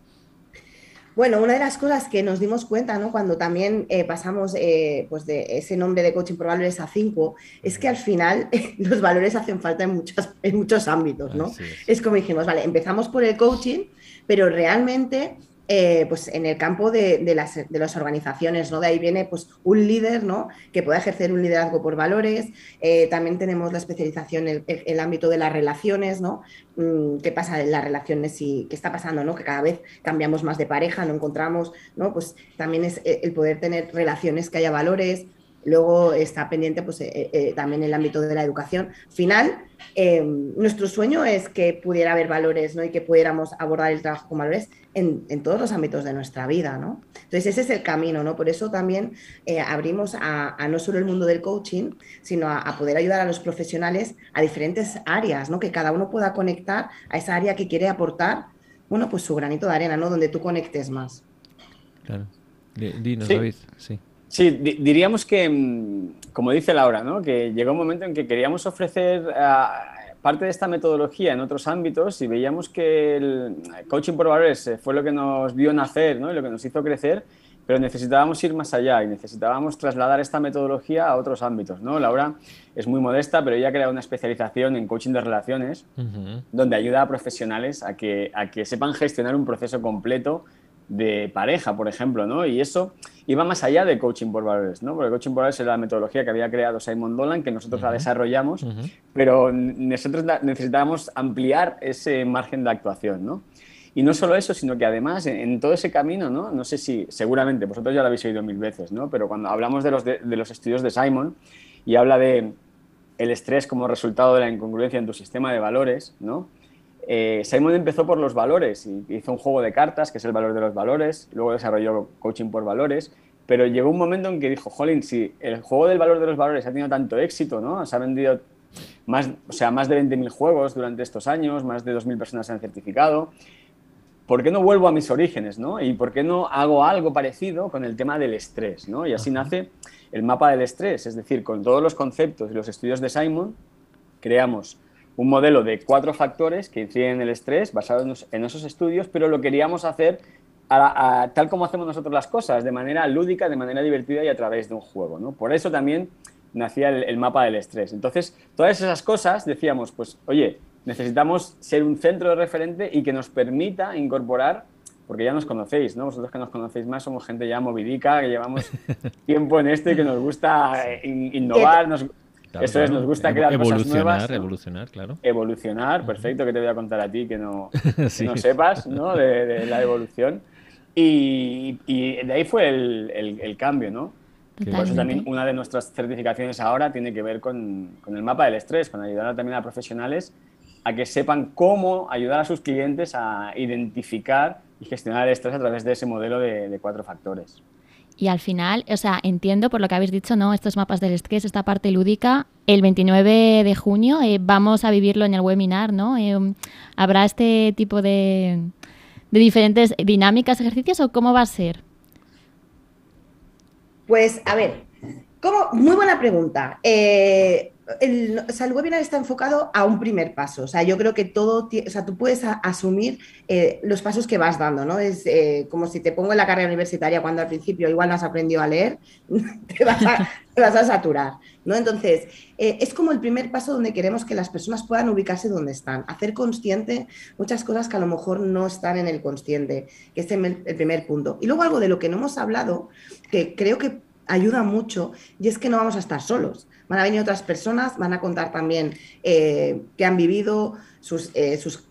[SPEAKER 3] Bueno, una de las cosas que nos dimos cuenta, ¿no? Cuando también eh, pasamos eh, pues de ese nombre de coaching por valores a cinco, es que al final *laughs* los valores hacen falta en, muchas, en muchos ámbitos, ¿no? Es. es como dijimos, vale, empezamos por el coaching, pero realmente eh, pues en el campo de, de, las, de, las, organizaciones, ¿no? De ahí viene pues un líder, ¿no? Que pueda ejercer un liderazgo por valores. Eh, también tenemos la especialización en el, ámbito de las relaciones, ¿no? Mm, ¿Qué pasa en las relaciones y qué está pasando, ¿no? Que cada vez cambiamos más de pareja, no encontramos, ¿no? Pues también es el poder tener relaciones que haya valores. Luego está pendiente pues, eh, eh, también el ámbito de la educación. Final, eh, nuestro sueño es que pudiera haber valores ¿no? y que pudiéramos abordar el trabajo con valores en, en, todos los ámbitos de nuestra vida. ¿no? Entonces ese es el camino. ¿no? Por eso también eh, abrimos a, a, no solo el mundo del coaching, sino a, a, poder ayudar a los profesionales a diferentes áreas, ¿no? que cada uno pueda conectar a esa área que quiere aportar bueno, pues su granito de arena, ¿no? donde tú conectes más.
[SPEAKER 1] Claro. Dinos, sí. David. Sí.
[SPEAKER 4] Sí, di diríamos que, mm, como dice Laura, ¿no? que llegó un momento en que queríamos ofrecer uh, parte de esta metodología en otros ámbitos y veíamos que el coaching por valores fue lo que nos vio nacer ¿no? y lo que nos hizo crecer, pero necesitábamos ir más allá y necesitábamos trasladar esta metodología a otros ámbitos. ¿no? Laura es muy modesta, pero ella ha creado una especialización en coaching de relaciones, uh -huh. donde ayuda a profesionales a que, a que sepan gestionar un proceso completo de pareja, por ejemplo, ¿no? Y eso iba más allá de coaching por valores, ¿no? Porque coaching por valores era la metodología que había creado Simon Dolan, que nosotros uh -huh. la desarrollamos, uh -huh. pero nosotros necesitábamos ampliar ese margen de actuación, ¿no? Y no solo eso, sino que además en, en, todo ese camino, ¿no? No sé si, seguramente, vosotros ya lo habéis oído mil veces, ¿no? Pero cuando hablamos de los, de, de los estudios de Simon y habla de el estrés como resultado de la incongruencia en tu sistema de valores, ¿no? Eh, Simon empezó por los valores y hizo un juego de cartas, que es el valor de los valores, luego desarrolló coaching por valores, pero llegó un momento en que dijo, jolín, si el juego del valor de los valores ha tenido tanto éxito, ¿no? Se ha vendido más, o sea, más de 20.000 juegos durante estos años, más de 2.000 personas se han certificado, ¿por qué no vuelvo a mis orígenes, ¿no? Y ¿por qué no hago algo parecido con el tema del estrés, ¿no? Y así nace el mapa del estrés, es decir, con todos los conceptos y los estudios de Simon, creamos un modelo de cuatro factores que inciden en el estrés basados en esos estudios, pero lo queríamos hacer a, a, tal como hacemos nosotros las cosas, de manera lúdica, de manera divertida y a través de un juego. ¿no? Por eso también nacía el, el, mapa del estrés. Entonces, todas esas cosas decíamos, pues, oye, necesitamos ser un centro de referente y que nos permita incorporar, porque ya nos conocéis, ¿no? Vosotros que nos conocéis más somos gente ya movidica, que llevamos *laughs* tiempo en esto y que nos gusta innovar, nos, Claro, Eso es, nos gusta crear
[SPEAKER 1] evolucionar,
[SPEAKER 4] cosas nuevas.
[SPEAKER 1] ¿no? Evolucionar, claro.
[SPEAKER 4] Evolucionar, perfecto, que te voy a contar a ti que no, sí. *laughs* que no sepas ¿no? De, de, la *laughs* evolución. Y, y, de ahí fue el, el, el cambio, ¿no? Totalmente. Por eso también una de nuestras certificaciones ahora tiene que ver con, con, el mapa del estrés, con ayudar también a profesionales a que sepan cómo ayudar a sus clientes a identificar y gestionar el estrés a través de ese modelo de, de cuatro factores.
[SPEAKER 2] Y al final, o sea, entiendo por lo que habéis dicho, ¿no? Estos mapas del estrés, esta parte lúdica, el 29 de junio eh, vamos a vivirlo en el webinar, ¿no? Eh, ¿Habrá este tipo de, de diferentes dinámicas, ejercicios o cómo va a ser?
[SPEAKER 3] Pues, a ver, ¿cómo? muy buena pregunta. Eh, el, webinar está enfocado a un primer paso. O sea, yo creo que todo, o sea, tú puedes asumir eh, los pasos que vas dando, ¿no? Es eh, como si te pongo en la carrera universitaria cuando al principio igual no has aprendido a leer, *laughs* te vas a, te vas a saturar, ¿no? Entonces, eh, es como el primer paso donde queremos que las personas puedan ubicarse donde están, hacer consciente muchas cosas que a lo mejor no están en el consciente, que es el, el primer punto. Y luego algo de lo que no hemos hablado, que creo que ayuda mucho, y es que no vamos a estar solos van a venir otras personas, van a contar también eh, que han vivido sus, eh, sus,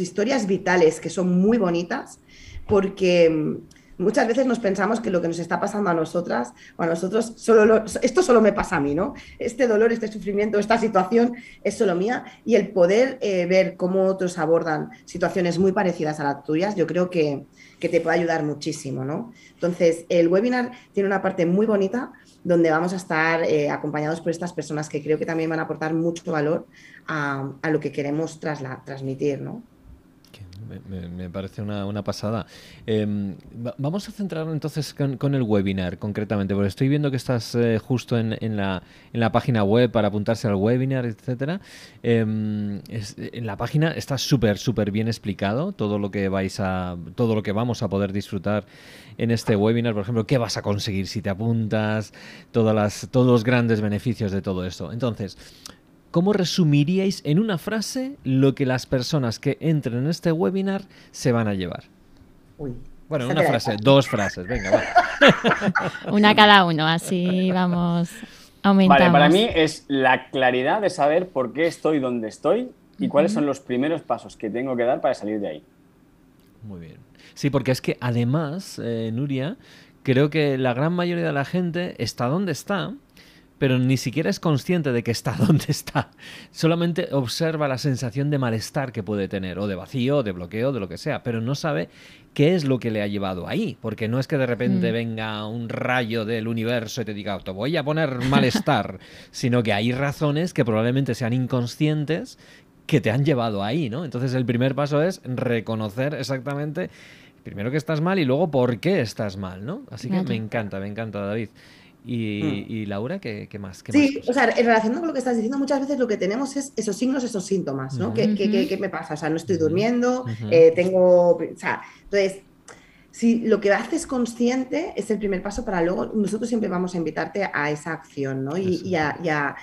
[SPEAKER 3] historias vitales, que son muy bonitas, porque muchas veces nos pensamos que lo que nos está pasando a nosotras o a nosotros, solo lo- esto solo me pasa a mí, ¿no? Este dolor, este sufrimiento, esta situación es solo mía y el poder eh, ver cómo otros abordan situaciones muy parecidas a las tuyas, yo creo que, que te puede ayudar muchísimo, ¿no? Entonces, el webinar tiene una parte muy bonita donde vamos a estar eh, acompañados por estas personas que creo que también van a aportar mucho valor a, lo que queremos trasla- transmitir, ¿no?
[SPEAKER 1] Me, parece una, una pasada. Em, va- vamos a centrarnos entonces con, el webinar concretamente, porque estoy viendo que estás eh, justo en, en la, en la página web para apuntarse al webinar, etcétera. Em, en la página está súper, súper bien explicado todo lo que vais a, todo lo que vamos a poder disfrutar en este webinar. Por ejemplo, qué vas a conseguir si te apuntas, todas las, todos los grandes beneficios de todo esto. Entonces, ¿Cómo resumiríais en una frase lo que las personas que entren en este webinar se van a llevar?
[SPEAKER 3] Uy.
[SPEAKER 1] Bueno, una frase, dos frases, venga, va. *laughs*
[SPEAKER 2] Una cada uno, así vamos aumentando.
[SPEAKER 4] Vale, para mí es la claridad de saber por qué estoy donde estoy y cuáles son los primeros pasos que tengo que dar para salir de ahí.
[SPEAKER 1] Muy bien. Sí, porque es que además, eh, Nuria, creo que la gran mayoría de la gente está donde está, pero ni siquiera es consciente de que está *laughs* donde está. Solamente observa la sensación de malestar que puede tener, o de vacío, de bloqueo, de lo que sea, pero no sabe qué es lo que le ha llevado ahí, porque no es que de repente
[SPEAKER 2] Mm.
[SPEAKER 1] venga un rayo del universo y te diga, te voy a poner malestar, *laughs* sino que hay razones que probablemente sean inconscientes que te han llevado ahí, ¿no? Entonces el primer paso es reconocer exactamente primero que estás mal y luego por qué estás mal, ¿no? Así que me encanta, me encanta, David. Y,
[SPEAKER 4] Mm.
[SPEAKER 1] y Laura, ¿qué, qué más? ¿Qué
[SPEAKER 3] Sí,
[SPEAKER 1] más
[SPEAKER 3] o sea, en relación con lo que estás diciendo, muchas veces lo que tenemos es esos signos, esos síntomas, ¿no? ¿Qué, qué- qué-
[SPEAKER 2] Ujú.
[SPEAKER 3] qué me pasa? O sea, no estoy durmiendo, eh, tengo... O sea, entonces, si lo que haces consciente es el primer paso para luego, nosotros siempre vamos a invitarte a esa acción, ¿no? Y, y a, y a-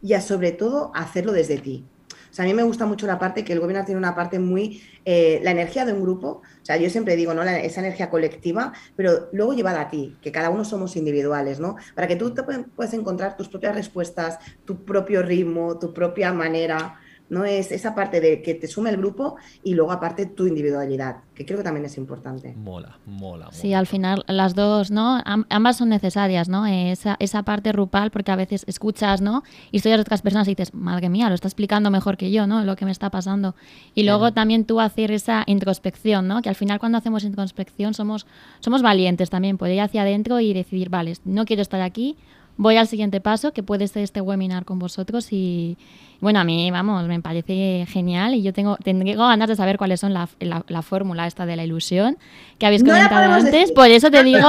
[SPEAKER 3] y a, sobre todo, hacerlo desde ti. A mí me gusta mucho la parte que el webinar tiene una parte muy, eh, la energía de un grupo, o sea, yo siempre digo, ¿no? La- esa energía colectiva, pero luego llevada a ti, que cada uno somos individuales, ¿no? Para que tú te pue- puedas encontrar tus propias respuestas, tu propio ritmo, tu propia manera, ¿no? Es esa parte de que te sume el grupo y luego aparte tu individualidad, que creo que también es importante.
[SPEAKER 1] Mola, mola, mola.
[SPEAKER 2] Sí, al final las dos, ¿no? Am- ambas son necesarias, ¿no? Esa, esa parte rupal, porque a veces escuchas, ¿no? Historias de otras personas y dices, madre mía, lo está explicando mejor que yo, ¿no? Lo que me está pasando. Y luego también tú hacer esa introspección, ¿no? Que al final cuando hacemos introspección somos, somos valientes también, poder ir hacia adentro y decidir, vale, no quiero estar aquí, voy al siguiente paso, que puede ser este webinar con vosotros y, bueno, a mí, vamos, me parece genial y yo tengo, tengo ganas de saber cuáles son la, la- la fórmula esta de la ilusión que habéis
[SPEAKER 3] No
[SPEAKER 2] comentado antes,
[SPEAKER 3] decir.
[SPEAKER 2] por eso te *laughs* digo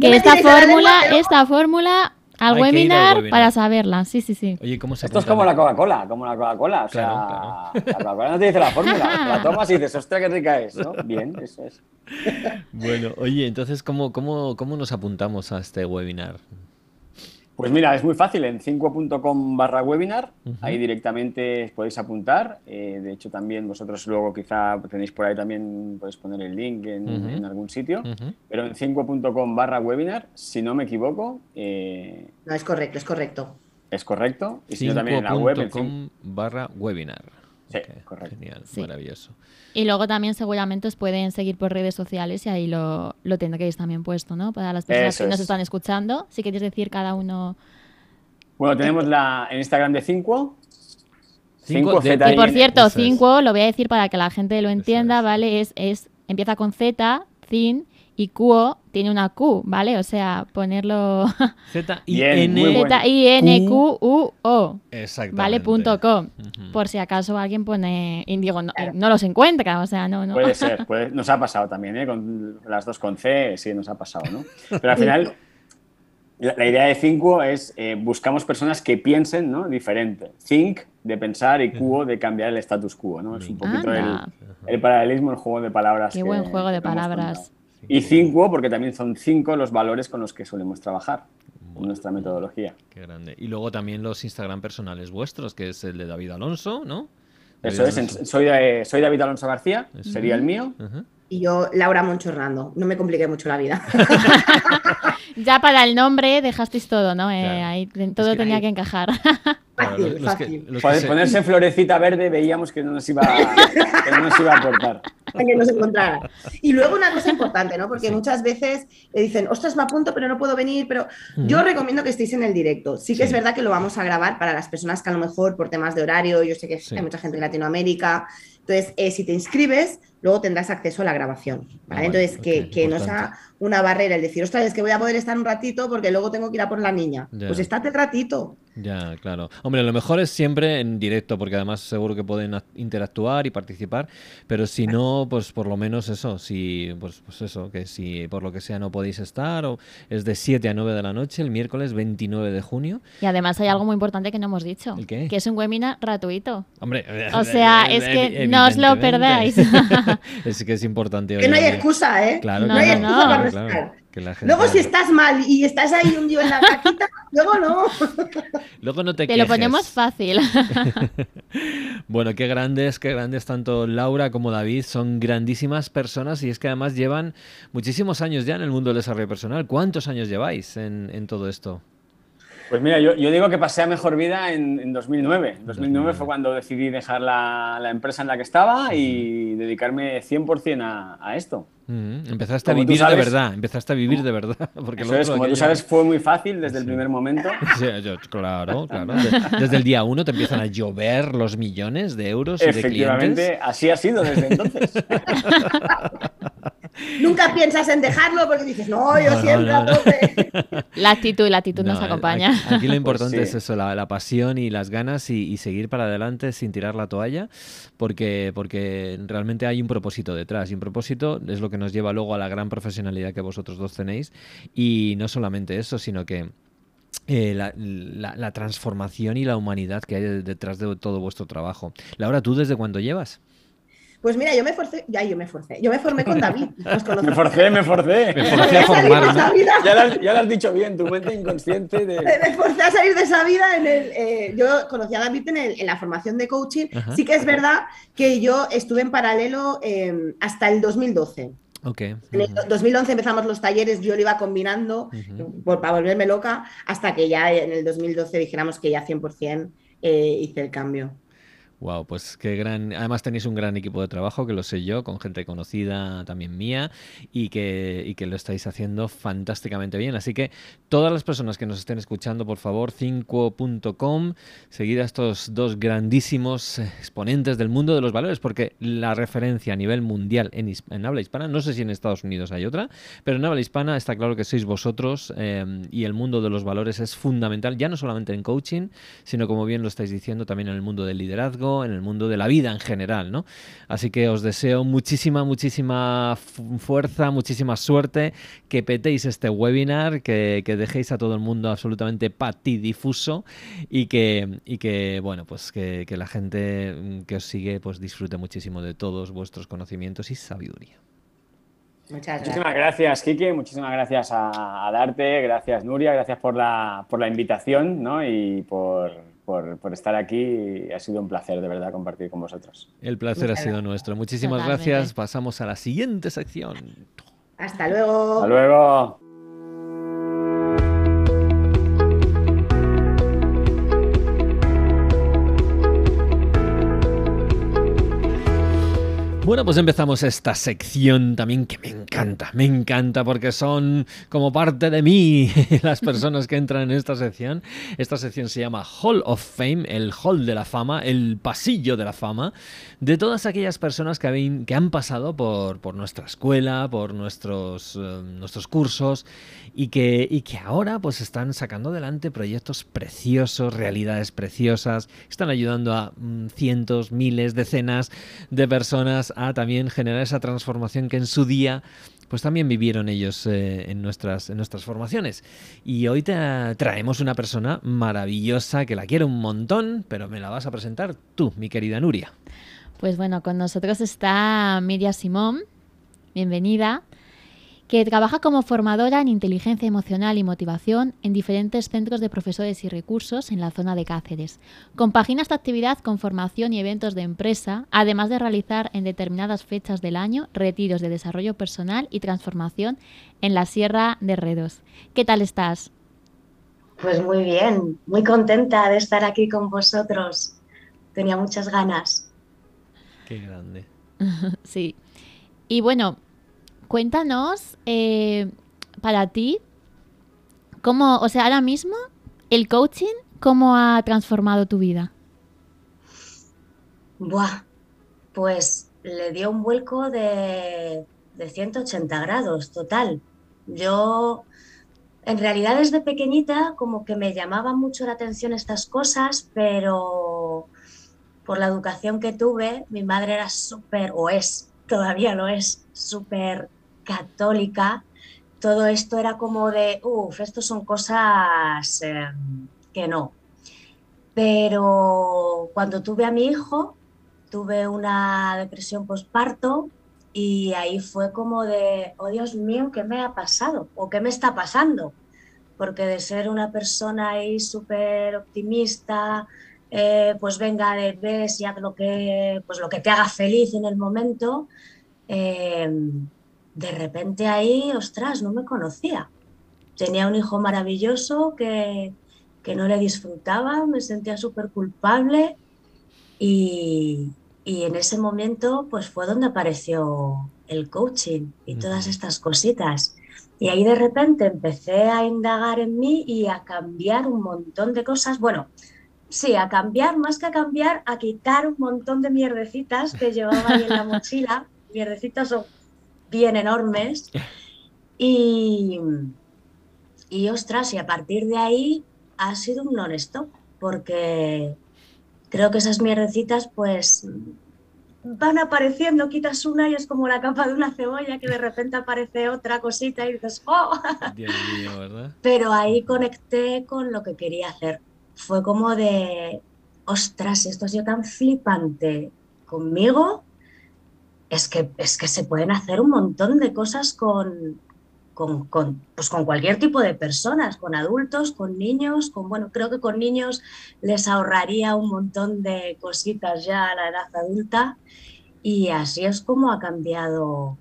[SPEAKER 2] que esta fórmula,
[SPEAKER 3] lengua,
[SPEAKER 2] esta fórmula al webinar, para saberla, sí, sí, sí.
[SPEAKER 1] Oye, ¿cómo se
[SPEAKER 4] Esto es como la Coca-Cola, como la Coca-Cola. O sea,
[SPEAKER 1] Claro,
[SPEAKER 4] la Coca-Cola no te dice la fórmula, *laughs* la tomas y dices, ostras, qué rica es, ¿no? Bien, eso es.
[SPEAKER 1] Bueno, oye, entonces, ¿cómo, cómo, ¿cómo nos apuntamos a este webinar?
[SPEAKER 4] Pues mira, es muy fácil, en 5.com barra webinar, ahí directamente podéis apuntar. Eh, de hecho, también vosotros luego quizá tenéis por ahí también, podéis poner el link en, algún sitio.
[SPEAKER 1] Ujú.
[SPEAKER 4] Pero en 5.com barra webinar, si no me equivoco, eh,
[SPEAKER 3] No, es correcto, es correcto.
[SPEAKER 4] es correcto. Y si no, también en la web. en cin-
[SPEAKER 1] 5.com barra webinar.
[SPEAKER 4] Sí, correcto.
[SPEAKER 1] Genial,
[SPEAKER 2] Sí.
[SPEAKER 1] maravilloso.
[SPEAKER 2] Y luego también seguramente os pueden seguir por redes sociales y ahí lo, lo tendréis también puesto, ¿no? Para las personas
[SPEAKER 4] Eso
[SPEAKER 2] que nos
[SPEAKER 4] es.
[SPEAKER 2] están escuchando, si queréis decir cada uno...
[SPEAKER 4] Bueno, tenemos la, en Instagram de 5.
[SPEAKER 1] Cinco
[SPEAKER 4] 5
[SPEAKER 1] de-
[SPEAKER 4] Z
[SPEAKER 2] Y por cierto,
[SPEAKER 1] Eso es.
[SPEAKER 2] 5, lo voy a decir para que la gente lo entienda. ¿vale? Es, es empieza con Z, Zin, y Cuo tiene una Q, ¿vale? O sea, ponerlo. *laughs* Z-I-N-Q-U-O,
[SPEAKER 1] Exactamente.
[SPEAKER 2] ¿vale? Punto com. Por si acaso alguien pone, y digo, no, no los encuentra, o sea, no, no.
[SPEAKER 4] Puede *laughs* ser, puede- nos ha pasado también, ¿eh? Con las dos con C, sí, nos ha pasado, ¿no? *laughs* Pero al final, la, la idea de Cinco es eh, buscamos personas que piensen ¿no? diferente. Think de pensar y Quo de cambiar el status quo, ¿no? Es un poquito el, el paralelismo, el juego de palabras.
[SPEAKER 2] Qué
[SPEAKER 4] que-
[SPEAKER 2] buen juego de palabras.
[SPEAKER 4] contado. Y cinco, porque también son cinco los valores con los que solemos trabajar en nuestra metodología.
[SPEAKER 1] Qué grande. Y luego también los Instagram personales vuestros, que es el de David Alonso, ¿no?
[SPEAKER 4] Eso es,
[SPEAKER 1] Alonso.
[SPEAKER 4] soy, soy David Alonso García,
[SPEAKER 1] Eso.
[SPEAKER 4] sería el mío.
[SPEAKER 3] Y yo, Laura Monchorrando, no me compliqué mucho la vida. *laughs*
[SPEAKER 2] Ya para el nombre dejasteis todo, ¿no? Eh,
[SPEAKER 1] Claro.
[SPEAKER 2] ahí todo
[SPEAKER 1] que
[SPEAKER 2] tenía
[SPEAKER 1] ahí-
[SPEAKER 2] que encajar.
[SPEAKER 3] Fácil,
[SPEAKER 1] los- los que-
[SPEAKER 3] fácil.
[SPEAKER 1] que
[SPEAKER 4] Poder ponerse florecita verde veíamos que no nos iba, que no nos iba a aportar. *laughs*
[SPEAKER 3] que nos encontrara. Y luego una cosa importante, ¿no? Porque muchas veces le dicen, ostras, me apunto, pero no puedo venir, pero yo recomiendo que estéis en el directo. Sí que es verdad que lo vamos a grabar para las personas que a lo mejor por temas de horario, yo sé que hay mucha gente en Latinoamérica, entonces, eh, si te inscribes, luego tendrás acceso a la grabación. Ah, Entonces, que, que no sea una barrera el decir, ostras, es que voy a poder estar un ratito porque luego tengo que ir a por la niña. Pues estate el ratito.
[SPEAKER 1] Ya, claro. Hombre, lo mejor es siempre en directo, porque además seguro que pueden interactuar y participar, pero si no, pues por lo menos eso, si, pues, pues eso, que si por lo que sea no podéis estar, o es de 7 a 9 de la noche, el miércoles 29 de junio.
[SPEAKER 2] Y además hay algo muy importante que no hemos dicho,
[SPEAKER 1] que
[SPEAKER 2] es un webinar gratuito.
[SPEAKER 1] Hombre,
[SPEAKER 2] o sea, *laughs* es que no os lo perdáis. *laughs* *laughs*
[SPEAKER 1] es que es importante.
[SPEAKER 3] Que no hay excusa, ¿eh?
[SPEAKER 1] Claro,
[SPEAKER 3] no, hay excusa para estar. Luego si estás mal y estás ahí un día en la caquita, *laughs* luego no.
[SPEAKER 1] Luego no te
[SPEAKER 2] Te lo ponemos fácil. *laughs*
[SPEAKER 1] bueno, qué grandes, qué grandes tanto Laura como David, son grandísimas personas y es que además llevan muchísimos años ya en el mundo del desarrollo personal. ¿Cuántos años lleváis en, en todo esto?
[SPEAKER 4] Pues mira, yo, digo que pasé a mejor vida en, 2009. En 2009 fue cuando decidí dejar la, empresa en la que estaba y dedicarme 100% a, a esto.
[SPEAKER 1] Empezaste a vivir de verdad, empezaste a vivir de verdad. *laughs*
[SPEAKER 4] Porque Eso como tú sabes, fue muy fácil desde el primer momento. *laughs*
[SPEAKER 1] claro, claro. Desde el día uno te empiezan a llover los millones de euros.
[SPEAKER 4] Efectivamente, así ha sido desde entonces. *laughs*
[SPEAKER 3] Nunca piensas en dejarlo porque dices, no, yo siempre a *laughs*
[SPEAKER 2] La actitud, la actitud nos acompaña.
[SPEAKER 1] Aquí, lo importante pues es eso, la, pasión y las ganas y, seguir para adelante sin tirar la toalla, porque, porque realmente hay un propósito detrás. Y un propósito es lo que nos lleva luego a la gran profesionalidad que vosotros dos tenéis. Y no solamente eso, sino que eh, la, transformación y la humanidad que hay detrás de todo vuestro trabajo. Laura, ¿tú desde cuándo llevas?
[SPEAKER 3] Pues mira, yo me forcé, ya yo me forcé, yo me formé con *laughs* David.
[SPEAKER 4] me forcé, me forcé.
[SPEAKER 1] Me forcé a formar.
[SPEAKER 4] Ya, lo has, dicho bien, tu mente inconsciente. De...
[SPEAKER 3] Me forcé a salir de esa vida. En el, eh, yo conocí a David en, la formación de coaching. Sí que es verdad que yo estuve en paralelo em, hasta el 2012.
[SPEAKER 1] Okay.
[SPEAKER 3] En el 2011 empezamos los talleres, yo lo iba combinando para volverme loca, hasta que ya en el 2012 dijéramos que ya 100% eh, hice el cambio.
[SPEAKER 1] Wow, pues qué gran. Además tenéis un gran equipo de trabajo, que lo sé yo, con gente conocida también mía, y que, y que lo estáis haciendo fantásticamente bien. Así que todas las personas que nos estén escuchando, por favor, 5.com, seguid a estos dos grandísimos exponentes del mundo de los valores, porque la referencia a nivel mundial en, habla hispana, no sé si en Estados Unidos hay otra, pero en habla hispana está claro que sois vosotros em, y el mundo de los valores es fundamental, ya no solamente en coaching, sino como bien lo estáis diciendo, también en el mundo del liderazgo en el mundo de la vida en general, ¿no? Así que os deseo muchísima, muchísima fuerza, muchísima suerte, que petéis este webinar, que, dejéis a todo el mundo absolutamente patidifuso y que, y que bueno, pues que, la gente que os sigue pues disfrute muchísimo de todos vuestros conocimientos y sabiduría.
[SPEAKER 3] Muchas
[SPEAKER 4] gracias. Muchísimas gracias, Kike. Muchísimas gracias a, Darte. Gracias, Nuria. Gracias por la, por la invitación ¿no? y por, por, estar aquí. Ha sido un placer, de verdad, compartir con vosotros.
[SPEAKER 1] El placer ha sido nuestro. Muchísimas gracias. Pasamos a la siguiente sección.
[SPEAKER 3] Hasta luego.
[SPEAKER 4] Hasta luego.
[SPEAKER 1] Bueno, pues empezamos esta sección también que me encanta, me encanta porque son como parte de mí *laughs* las personas que entran en esta sección. Esta sección se llama Hall of Fame, el Hall de la Fama, el pasillo de la fama, de todas aquellas personas que, han pasado por, por, nuestra escuela, por nuestros, eh, nuestros cursos y que, y que ahora pues están sacando adelante proyectos preciosos, realidades preciosas, están ayudando a mm, cientos, miles, decenas de personas a también generar esa transformación que en su día pues también vivieron ellos eh, en, nuestras, en nuestras formaciones. Y hoy te traemos una persona maravillosa que la quiero un montón, pero me la vas a presentar tú, mi querida Nuria.
[SPEAKER 2] Pues bueno, con nosotros está Miriam Simón. Bienvenida que trabaja como formadora en inteligencia emocional y motivación en diferentes centros de profesores y recursos en la zona de Cáceres. Compagina esta actividad con formación y eventos de empresa, además de realizar en determinadas fechas del año retiros de desarrollo personal y transformación en la Sierra de Redos. ¿Qué tal estás?
[SPEAKER 5] Pues muy bien, muy contenta de estar aquí con vosotros. Tenía muchas ganas.
[SPEAKER 1] Qué grande. *laughs*
[SPEAKER 2] sí. Y bueno, cuéntanos eh, para ti, cómo, o sea, ahora mismo, el coaching, ¿cómo ha transformado tu vida?
[SPEAKER 5] Buah, pues le dio un vuelco de, de 180 grados, total. Yo, en realidad desde pequeñita, como que me llamaban mucho la atención estas cosas, pero por la educación que tuve, mi madre era súper, o es, todavía lo es, súper católica. Todo esto era como de, uff, esto son cosas eh, que no. Pero cuando tuve a mi hijo, tuve una depresión postparto y ahí fue como de, oh Dios mío, ¿qué me ha pasado? ¿O qué me está pasando? Porque de ser una persona ahí súper optimista, eh, pues venga, ves y haz lo que, pues lo que te haga feliz en el momento, eh, de repente ahí, ostras, no me conocía. Tenía un hijo maravilloso que, que no le disfrutaba, me sentía súper culpable y, y en ese momento pues fue donde apareció el coaching y todas estas cositas. Y ahí de repente empecé a indagar en mí y a cambiar un montón de cosas. Bueno, sí, a cambiar, más que a cambiar, a quitar un montón de mierdecitas que llevaba ahí en la *laughs* mochila. mierdecitas son bien enormes. Y, y ostras, y a partir de ahí ha sido un non-stop, porque creo que esas mierdecitas pues van apareciendo, quitas una y es como la capa de una cebolla que de repente aparece otra cosita y dices, ¡oh! *laughs* Dios mío, ¿verdad? Pero ahí conecté con lo que quería hacer. Fue como de, ostras, esto ha sido tan flipante conmigo, es que, es que se pueden hacer un montón de cosas con, con, con, pues con cualquier tipo de personas, con adultos, con niños, con bueno, creo que con niños les ahorraría un montón de cositas ya a la edad adulta y así es como ha cambiado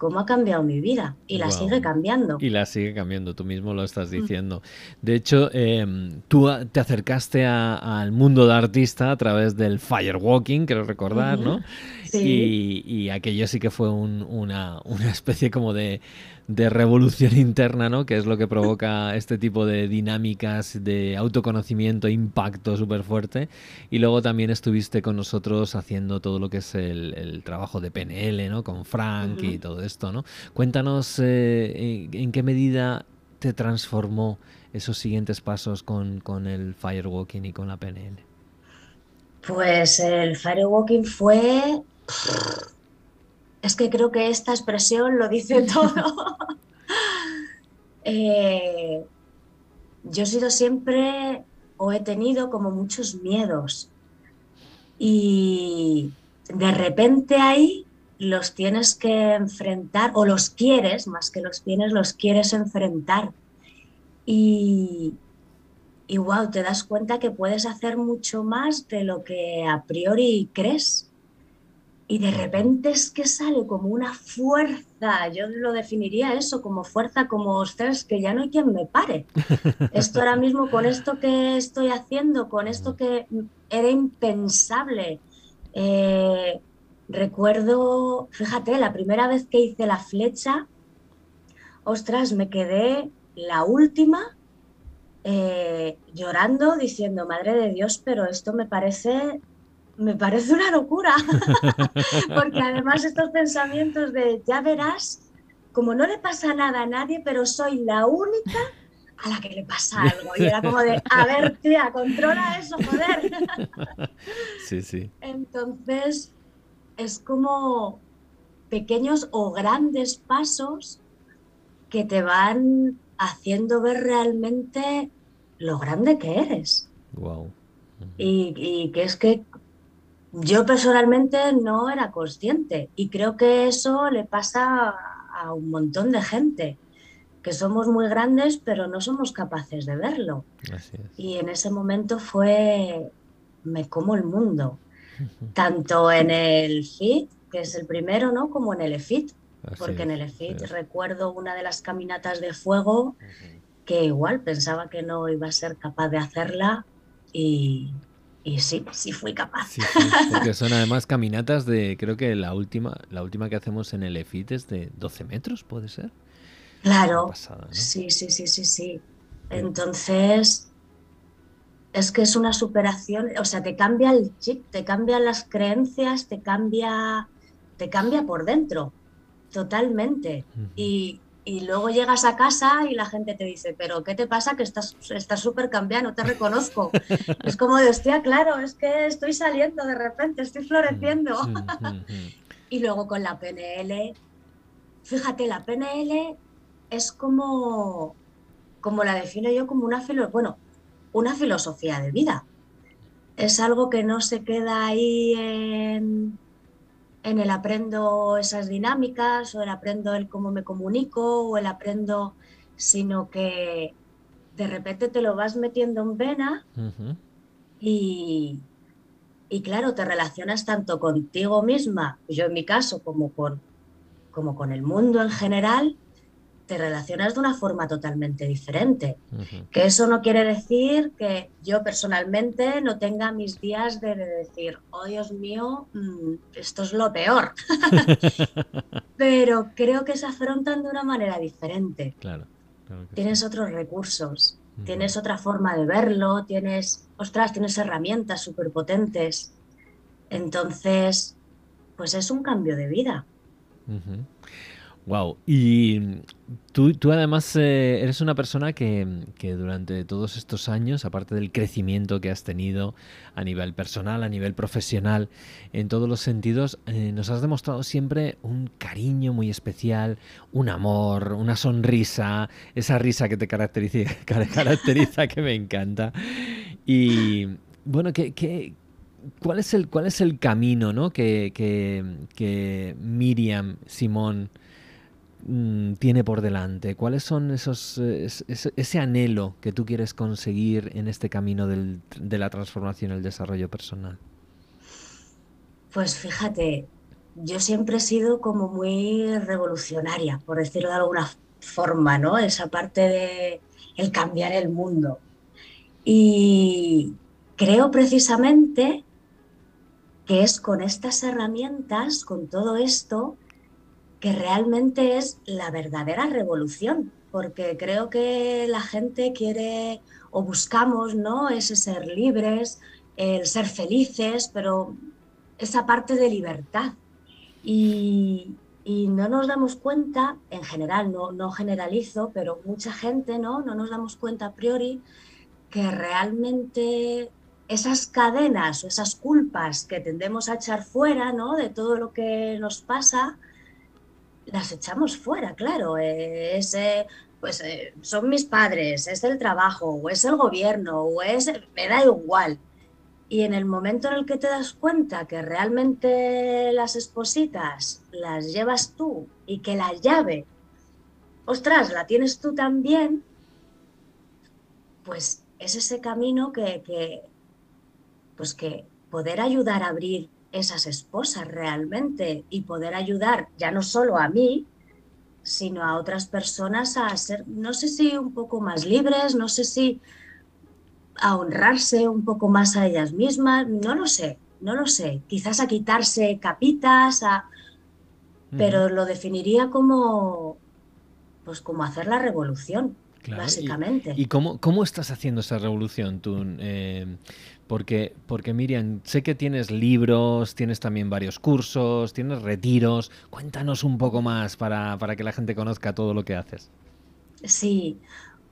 [SPEAKER 5] cómo ha cambiado mi vida y la sigue cambiando.
[SPEAKER 1] Y la sigue cambiando, tú mismo lo estás diciendo. De hecho, em, tú te acercaste al mundo de artista a través del firewalking, quiero recordar, ¿no? Sí. Y, aquello sí que fue una, una especie como de, de revolución interna, ¿no? Que es lo que provoca este tipo de dinámicas de autoconocimiento, impacto súper fuerte. Y luego también estuviste con nosotros haciendo todo lo que es el, trabajo de PNL, ¿no? Con Frank y todo esto, ¿no? Cuéntanos eh, en, qué medida te transformó esos siguientes pasos con, con el firewalking y con la PNL.
[SPEAKER 5] Pues el firewalking fue es que creo que esta expresión lo dice *laughs* todo. Eh, yo he sido siempre o he tenido como muchos miedos y de repente ahí los tienes que enfrentar o los quieres, más que los tienes, los quieres enfrentar. Y, y wow, te das cuenta que puedes hacer mucho más de lo que a priori crees y de repente es que sale como una fuerza, yo lo definiría eso como fuerza, como ostras, que ya no hay quien me pare. *laughs* Esto ahora mismo con esto que estoy haciendo, con esto que era impensable. Eh, recuerdo, fíjate, la primera vez que hice la flecha, ostras, me quedé la última eh, llorando, diciendo, madre de Dios, pero esto me parece me parece una locura, *laughs* porque además estos pensamientos de ya verás, como no le pasa nada a nadie, pero soy la única a la que le pasa algo. Y era como de, a ver, tía, controla eso, joder. *laughs*
[SPEAKER 1] Sí, sí.
[SPEAKER 5] Entonces, es como pequeños o grandes pasos que te van haciendo ver realmente lo grande que eres.
[SPEAKER 1] Wow.
[SPEAKER 5] Y, y, que es que yo personalmente no era consciente y creo que eso le pasa a un montón de gente, que somos muy grandes pero no somos capaces de verlo. Y en ese momento fue, me como el mundo, tanto en el FIT, que es el primero, ¿no? como en el EFIT, porque en el EFIT recuerdo una de las caminatas de fuego que igual pensaba que no iba a ser capaz de hacerla y, Y sí, sí fui capaz.
[SPEAKER 1] Sí, sí, porque *laughs* son además caminatas de, creo que la última, la última que hacemos en el EFIT es de 12 metros, ¿puede ser?
[SPEAKER 5] Claro.
[SPEAKER 1] Pasada, ¿no?
[SPEAKER 5] Sí, sí, sí, sí, sí. Entonces, es que es una superación, o sea, te cambia el chip, te cambian las creencias, te cambia, te cambia por dentro, totalmente. Y, y luego llegas a casa y la gente te dice, pero ¿qué te pasa? Que estás estás súper cambiado, no te reconozco. *laughs* es como de, hostia, claro, es que estoy saliendo de repente, estoy floreciendo.
[SPEAKER 1] Mm, *laughs* mm, mm.
[SPEAKER 5] Y luego con la PNL, fíjate, la PNL es como, como la defino yo, como una, filo- bueno, una filosofía de vida. Es algo que no se queda ahí en, en el aprendo esas dinámicas o el aprendo el cómo me comunico o el aprendo, sino que de repente te lo vas metiendo en vena y, y claro, te relacionas tanto contigo misma, yo en mi caso, como con, como con el mundo en general, te relacionas de una forma totalmente diferente. Que eso no quiere decir que yo personalmente no tenga mis días de, de decir, oh Dios mío, mm, esto es lo peor. *laughs* Pero creo que se afrontan de una manera diferente
[SPEAKER 1] Claro.
[SPEAKER 5] tienes
[SPEAKER 1] sí.
[SPEAKER 5] otros recursos, tienes otra forma de verlo, tienes, ostras, tienes herramientas súper potentes. Entonces, pues es un cambio de vida.
[SPEAKER 1] Wow. Y mm, tú, tú además eh, eres una persona que, que durante todos estos años, aparte del crecimiento que has tenido a nivel personal, a nivel profesional, en todos los sentidos, eh, nos has demostrado siempre un cariño muy especial, un amor, una sonrisa, esa risa que te caracteriza, *laughs* caracteriza que me encanta. Y bueno, ¿qué, qué- cuál, es el, ¿cuál es el camino ¿no? que, que- que Miriam Simón mm, tiene por delante? ¿Cuáles son esos eh, es- ese, ese anhelo que tú quieres conseguir en este camino del- de la transformación y el desarrollo personal?
[SPEAKER 5] Pues fíjate, yo siempre he sido como muy revolucionaria, por decirlo de alguna forma, ¿no? Esa parte de el cambiar el mundo. Y creo precisamente que es con estas herramientas, con todo esto, que realmente es la verdadera revolución, porque creo que la gente quiere o buscamos, ¿no? Ese ser libres, el ser felices, pero esa parte de libertad. Y, y no nos damos cuenta, en general, no, no generalizo, pero mucha gente, ¿no? No nos damos cuenta a priori que realmente esas cadenas o esas culpas que tendemos a echar fuera, ¿no? De todo lo que nos pasa, las echamos fuera, claro. eh, es, eh, pues eh, son mis padres, es el trabajo, o es el gobierno, o es, me da igual. Y en el momento en el que te das cuenta que realmente las espositas las llevas tú y que la llave, ostras, la tienes tú también, pues es ese camino que, que, pues que poder ayudar a abrir esas esposas realmente y poder ayudar ya no solo a mí, sino a otras personas a ser, no sé si un poco más libres, no sé si a honrarse un poco más a ellas mismas, no lo sé, no lo sé, quizás a quitarse capitas, a, pero lo definiría como, pues como hacer la revolución,
[SPEAKER 1] Claro, y-
[SPEAKER 5] básicamente.
[SPEAKER 1] ¿Y cómo, cómo estás haciendo esa revolución tú? Eh, porque, porque Miriam, sé que tienes libros, tienes también varios cursos, tienes retiros. Cuéntanos un poco más para, para que la gente conozca todo lo que haces.
[SPEAKER 5] Sí,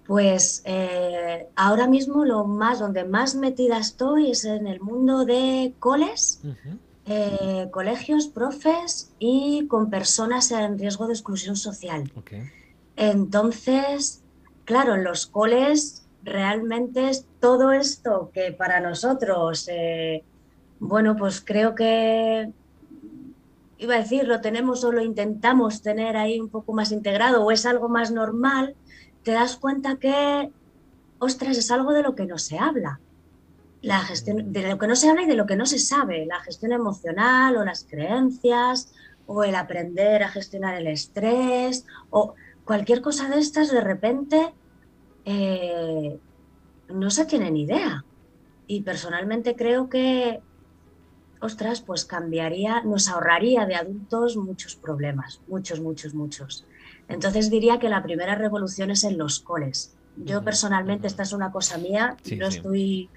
[SPEAKER 5] pues eh, ahora mismo lo más, donde más metida estoy es en el mundo de coles, eh, colegios, profes y con personas en riesgo de exclusión social. Entonces, claro, en los coles realmente es todo esto que para nosotros, eh, bueno, pues creo que, iba a decir, lo tenemos o lo intentamos tener ahí un poco más integrado o es algo más normal, te das cuenta que, ostras, es algo de lo que no se habla. La gestión, de lo que no se habla y de lo que no se sabe, la gestión emocional o las creencias o el aprender a gestionar el estrés o cualquier cosa de estas de repente eh, no se tiene ni idea. y personalmente creo que, ostras, pues cambiaría, nos ahorraría de adultos muchos problemas, muchos, muchos, muchos. Entonces diría que la primera revolución es en los coles. Yo personalmente, esta es una cosa mía, no estoy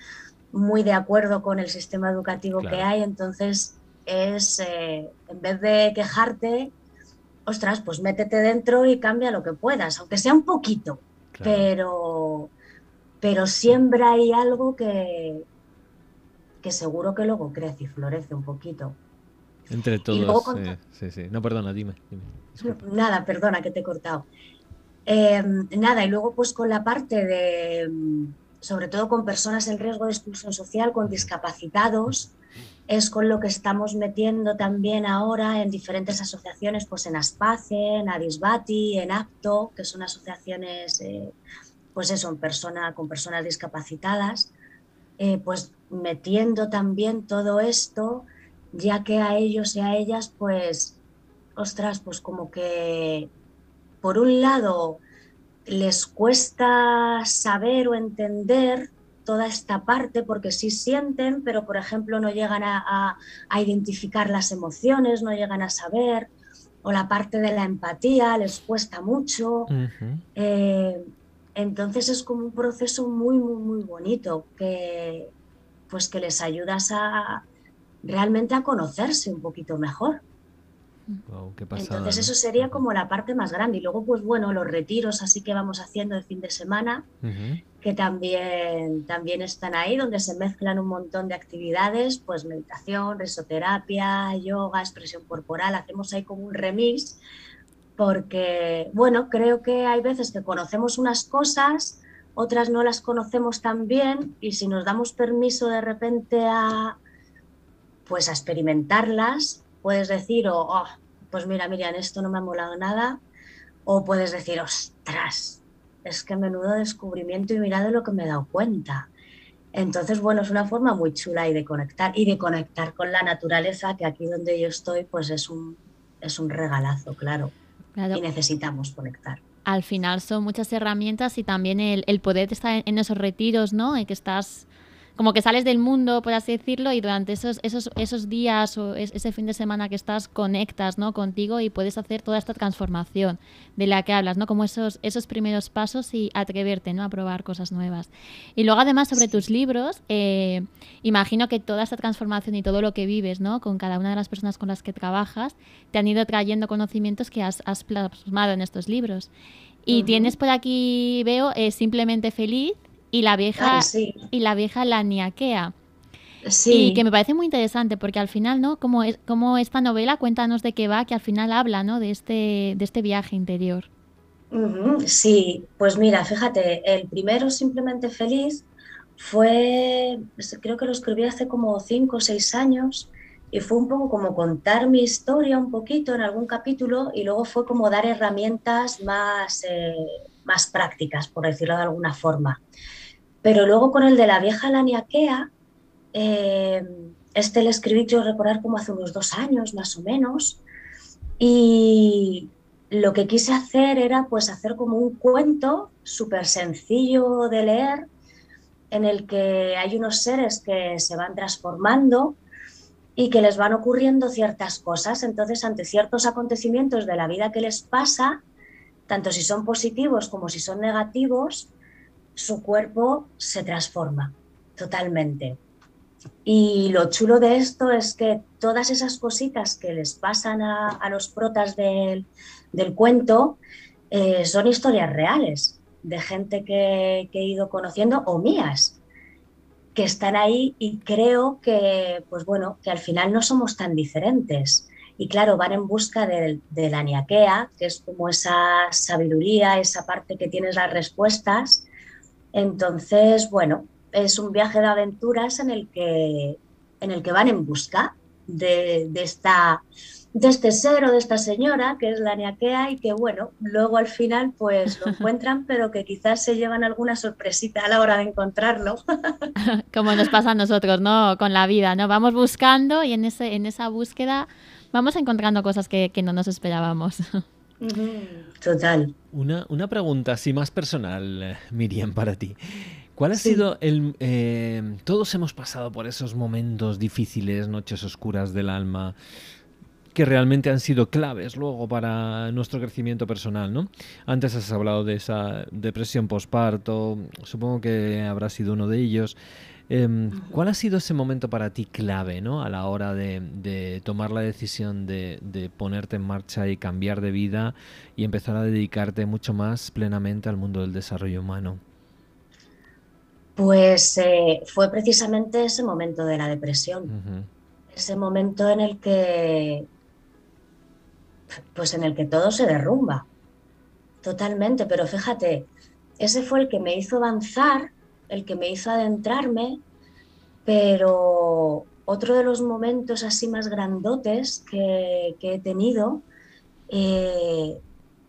[SPEAKER 5] muy de acuerdo con el sistema educativo que hay, entonces es, eh, en vez de quejarte, ostras, pues métete dentro y cambia lo que puedas, aunque sea un poquito, pero, pero siempre hay algo que, que seguro que luego crece y florece un poquito.
[SPEAKER 1] Entre todos. sí, sí. No, perdona, dime.
[SPEAKER 5] Nada, perdona que te he cortado. Em, nada, y luego pues con la parte de, sobre todo con personas en riesgo de exclusión social, con discapacitados, es con lo que estamos metiendo también ahora en diferentes asociaciones, pues en Aspace, en Adisbati, en APTO, que son asociaciones, eh, pues eso, persona, con personas discapacitadas, eh, pues metiendo también todo esto, ya que a ellos y a ellas, pues, ostras, pues como que, por un lado, les cuesta saber o entender toda esta parte porque sí sienten, pero por ejemplo no llegan a, identificar las emociones, no llegan a saber, o la parte de la empatía les cuesta mucho. Eh, entonces es como un proceso muy, muy, muy bonito que, pues que les ayudas a realmente a conocerse un poquito mejor. Entonces eso sería como la parte más grande. Y luego, pues bueno, los retiros así que vamos haciendo el fin de semana, que también, también están ahí, donde se mezclan un montón de actividades, pues meditación, risoterapia, yoga, expresión corporal, hacemos ahí como un remix, porque, bueno, creo que hay veces que conocemos unas cosas, otras no las conocemos tan bien, y si nos damos permiso de repente a pues a experimentarlas, puedes decir, oh, oh, pues mira, Miriam, esto no me ha molado nada, o puedes decir, ostras, es que menudo descubrimiento y mira de lo que me he dado cuenta. Entonces, bueno, es una forma muy chula y de conectar y de conectar con la naturaleza, que aquí donde yo estoy, pues es un, es un regalazo, claro. Y necesitamos conectar.
[SPEAKER 2] Al final son muchas herramientas y también el, el poder estar en esos retiros, ¿no? En que estás como que sales del mundo, por así decirlo, y durante esos, esos, esos días o ese fin de semana que estás, conectas ¿no? contigo y puedes hacer toda esta transformación de la que hablas, ¿no? Como esos, esos primeros pasos y atreverte ¿no? a probar cosas nuevas. Y luego, además, sobre tus libros, eh, imagino que toda esta transformación y todo lo que vives ¿no? con cada una de las personas con las que trabajas te han ido trayendo conocimientos que has, has plasmado en estos libros. Y tienes por aquí, veo, eh, Simplemente Feliz, y la vieja, y la vieja la niaquea. Sí. Y que me parece muy interesante porque al final, ¿no? Como, es, como esta novela, cuéntanos de qué va, que al final habla, ¿no? De este, de este viaje interior.
[SPEAKER 5] Sí, pues mira, fíjate, el primero, Simplemente Feliz, fue, creo que lo escribí hace como cinco o seis años y fue un poco como contar mi historia un poquito en algún capítulo y luego fue como dar herramientas más, eh, más prácticas, por decirlo de alguna forma. Pero luego con el de la vieja Laniaquea, eh, este le escribí yo recordar como hace unos dos años más o menos. Y lo que quise hacer era pues hacer como un cuento súper sencillo de leer en el que hay unos seres que se van transformando y que les van ocurriendo ciertas cosas. Entonces, ante ciertos acontecimientos de la vida que les pasa, tanto si son positivos como si son negativos, su cuerpo se transforma totalmente. Y lo chulo de esto es que todas esas cositas que les pasan a, los protas del, cuento eh, son historias reales de gente que, he ido conociendo o mías que están ahí y creo que, pues bueno, que al final no somos tan diferentes. Y claro, van en busca de, de la niaquea, que es como esa sabiduría, esa parte que tienes las respuestas, entonces, bueno, es un viaje de aventuras en el que, en el que van en busca de, esta de este ser o de esta señora, que es la niaquea, y que bueno, luego al final pues lo *laughs* encuentran, pero que quizás se llevan alguna sorpresita a la hora de encontrarlo. *laughs*
[SPEAKER 2] Como nos pasa a nosotros, ¿no? Con la vida, ¿no? Vamos buscando y en, ese, en esa búsqueda vamos encontrando cosas que, que no nos esperábamos. *laughs*
[SPEAKER 5] Total.
[SPEAKER 1] Una, una pregunta así más personal, Miriam, para ti. ¿Cuál ha
[SPEAKER 3] Sí.
[SPEAKER 1] sido el... eh, todos hemos pasado por esos momentos difíciles, noches oscuras del alma, que realmente han sido claves luego para nuestro crecimiento personal, ¿no? Antes has hablado de esa depresión posparto, supongo que habrá sido uno de ellos. Em, ¿Cuál ha sido ese momento para ti clave, ¿no? A la hora de, de tomar la decisión de, de ponerte en marcha y cambiar de vida y empezar a dedicarte mucho más plenamente al mundo del desarrollo humano?
[SPEAKER 5] Pues eh, fue precisamente ese momento de la depresión, ese momento en el que, pues en el que todo se derrumba, totalmente. Pero fíjate, ese fue el que me hizo avanzar, el que me hizo adentrarme, pero otro de los momentos así más grandotes que, que he tenido eh,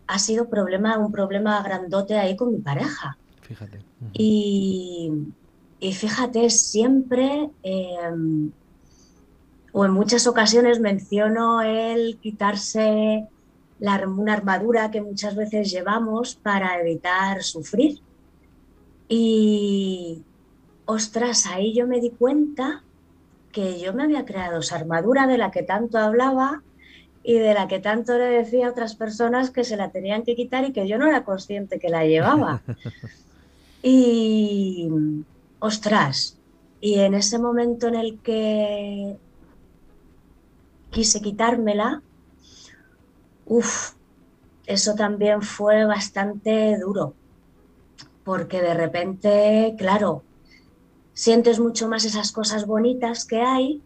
[SPEAKER 5] ha sido problema, un problema grandote ahí con mi pareja.
[SPEAKER 1] Fíjate.
[SPEAKER 5] Y, y fíjate, siempre eh, o en muchas ocasiones menciono el quitarse la una armadura que muchas veces llevamos para evitar sufrir. Y ostras, ahí yo me di cuenta que yo me había creado esa armadura de la que tanto hablaba y de la que tanto le decía a otras personas que se la tenían que quitar y que yo no era consciente que la llevaba. *laughs* Y, ostras, y en ese momento en el que quise quitármela, uff, eso también fue bastante duro, porque de repente, claro, sientes mucho más esas cosas bonitas que hay,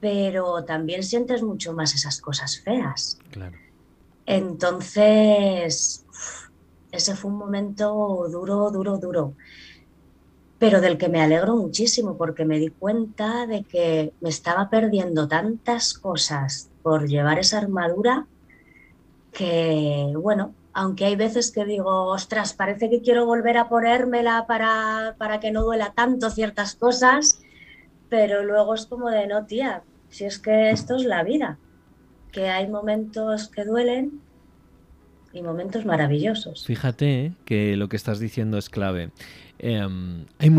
[SPEAKER 5] pero también sientes mucho más esas cosas feas.
[SPEAKER 1] Claro.
[SPEAKER 5] Entonces, ese fue un momento duro, duro, duro, pero del que me alegro muchísimo porque me di cuenta de que me estaba perdiendo tantas cosas por llevar esa armadura que, bueno, aunque hay veces que digo, ostras, parece que quiero volver a ponérmela para, para que no duela tanto ciertas cosas, pero luego es como de, no, tía, si es que esto es la vida, que hay momentos que duelen y momentos maravillosos.
[SPEAKER 1] Fíjate eh, que lo que estás diciendo es clave. Em, hay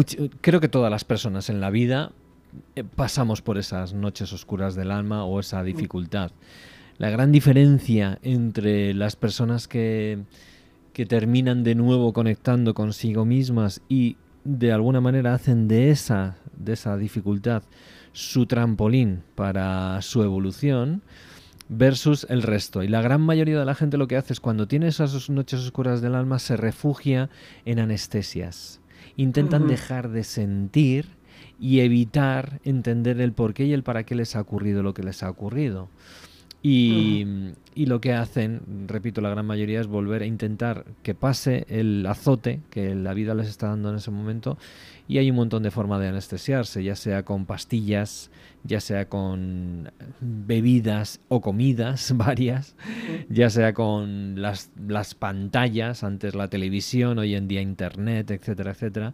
[SPEAKER 1] creo que todas las personas en la vida eh, pasamos por esas noches oscuras del alma o esa dificultad. La gran diferencia entre las personas que, que terminan de nuevo conectando consigo mismas y de alguna manera hacen de esa, de esa dificultad su trampolín para su evolución, versus el resto. Y la gran mayoría de la gente lo que hace es cuando tiene esas noches oscuras del alma se refugia en anestesias. Intentan dejar de sentir y evitar entender el por qué y el para qué les ha ocurrido lo que les ha ocurrido. Y, y lo que hacen, repito, la gran mayoría es volver a intentar que pase el azote que la vida les está dando en ese momento. Y hay un montón de formas de anestesiarse, ya sea con pastillas, ya sea con bebidas o comidas *laughs* varias, ya sea con las, las pantallas, antes la televisión, hoy en día internet, etcétera, etcétera.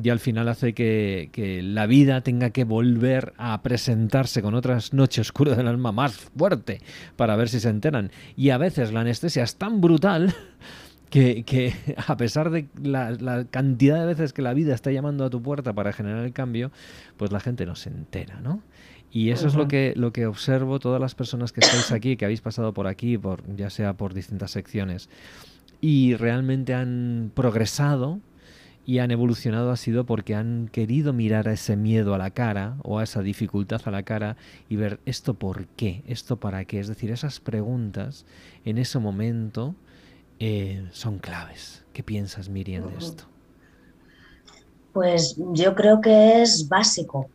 [SPEAKER 1] Y al final hace que, que la vida tenga que volver a presentarse con otras noches oscuras del alma más fuerte para ver si se enteran. Y a veces la anestesia es tan brutal *laughs* que, que *laughs* a pesar de la, la cantidad de veces que la vida está llamando a tu puerta para generar el cambio, pues la gente no se entera, ¿no? Y eso es lo que, lo que observo todas las personas que estáis aquí, que habéis pasado por aquí, por, ya sea por distintas secciones, y realmente han progresado y han evolucionado ha sido porque han querido mirar a ese miedo a la cara o a esa dificultad a la cara y ver esto por qué, esto para qué. Es decir, esas preguntas en ese momento eh, son claves. ¿Qué piensas, Miriam, de esto?
[SPEAKER 5] Pues yo creo que es básico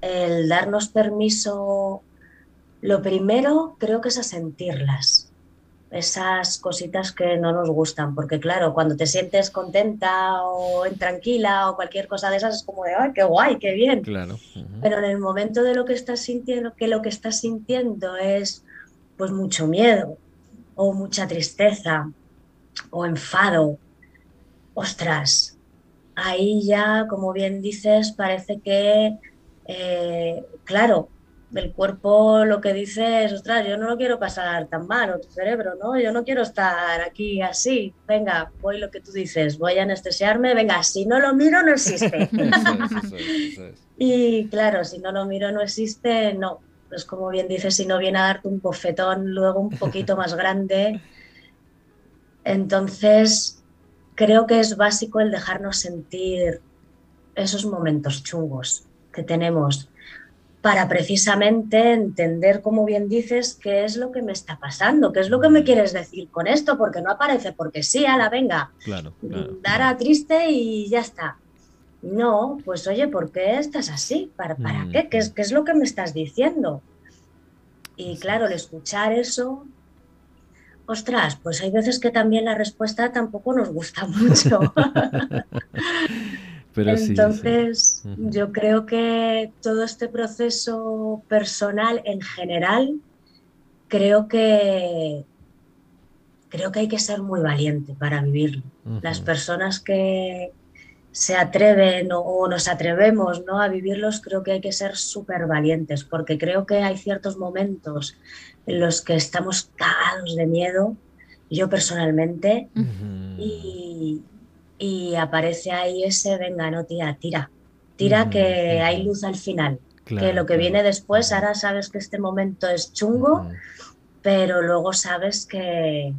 [SPEAKER 5] el darnos permiso. Lo primero creo que es a sentirlas, esas cositas que no nos gustan, porque claro, cuando te sientes contenta o tranquila o cualquier cosa de esas es como de, ¡ay, qué guay, qué bien!
[SPEAKER 1] Claro.
[SPEAKER 5] Pero en el momento de lo que estás sintiendo, que lo que estás sintiendo es pues mucho miedo o mucha tristeza o enfado, ostras, ahí ya, como bien dices, parece que, eh, claro, el cuerpo lo que dice es, ostras, yo no lo quiero pasar tan mal, o tu cerebro, ¿no? Yo no quiero estar aquí así. Venga, voy lo que tú dices, voy a anestesiarme, venga, si no lo miro no existe. *laughs* y claro, si no lo miro no existe, no. Pues como bien dices, si no viene a darte un bofetón luego un poquito *laughs* más grande. Entonces, creo que es básico el dejarnos sentir esos momentos chungos que tenemos para precisamente entender, como bien dices, qué es lo que me está pasando, qué es lo que me quieres decir con esto, porque no aparece porque sí, a la venga,
[SPEAKER 1] claro,
[SPEAKER 5] dar a triste y ya está. No, pues oye, ¿por qué estás así? ¿Para, para mm. qué? ¿Qué es, ¿Qué es lo que me estás diciendo? Y claro, el escuchar eso, ostras, pues hay veces que también la respuesta tampoco nos gusta *laughs* mucho. *laughs* Entonces, yo creo que todo este proceso personal en general, creo que creo que hay que ser muy valiente para vivirlo. Las personas que se atreven o, nos atrevemos ¿no? a vivirlos, creo que hay que ser súper valientes, porque creo que hay ciertos momentos en los que estamos cagados de miedo, yo personalmente, y, y aparece ahí ese, venga, no, tía, tira, tira que hay luz al final, que lo que viene después, ahora sabes que este momento es chungo, pero luego sabes que,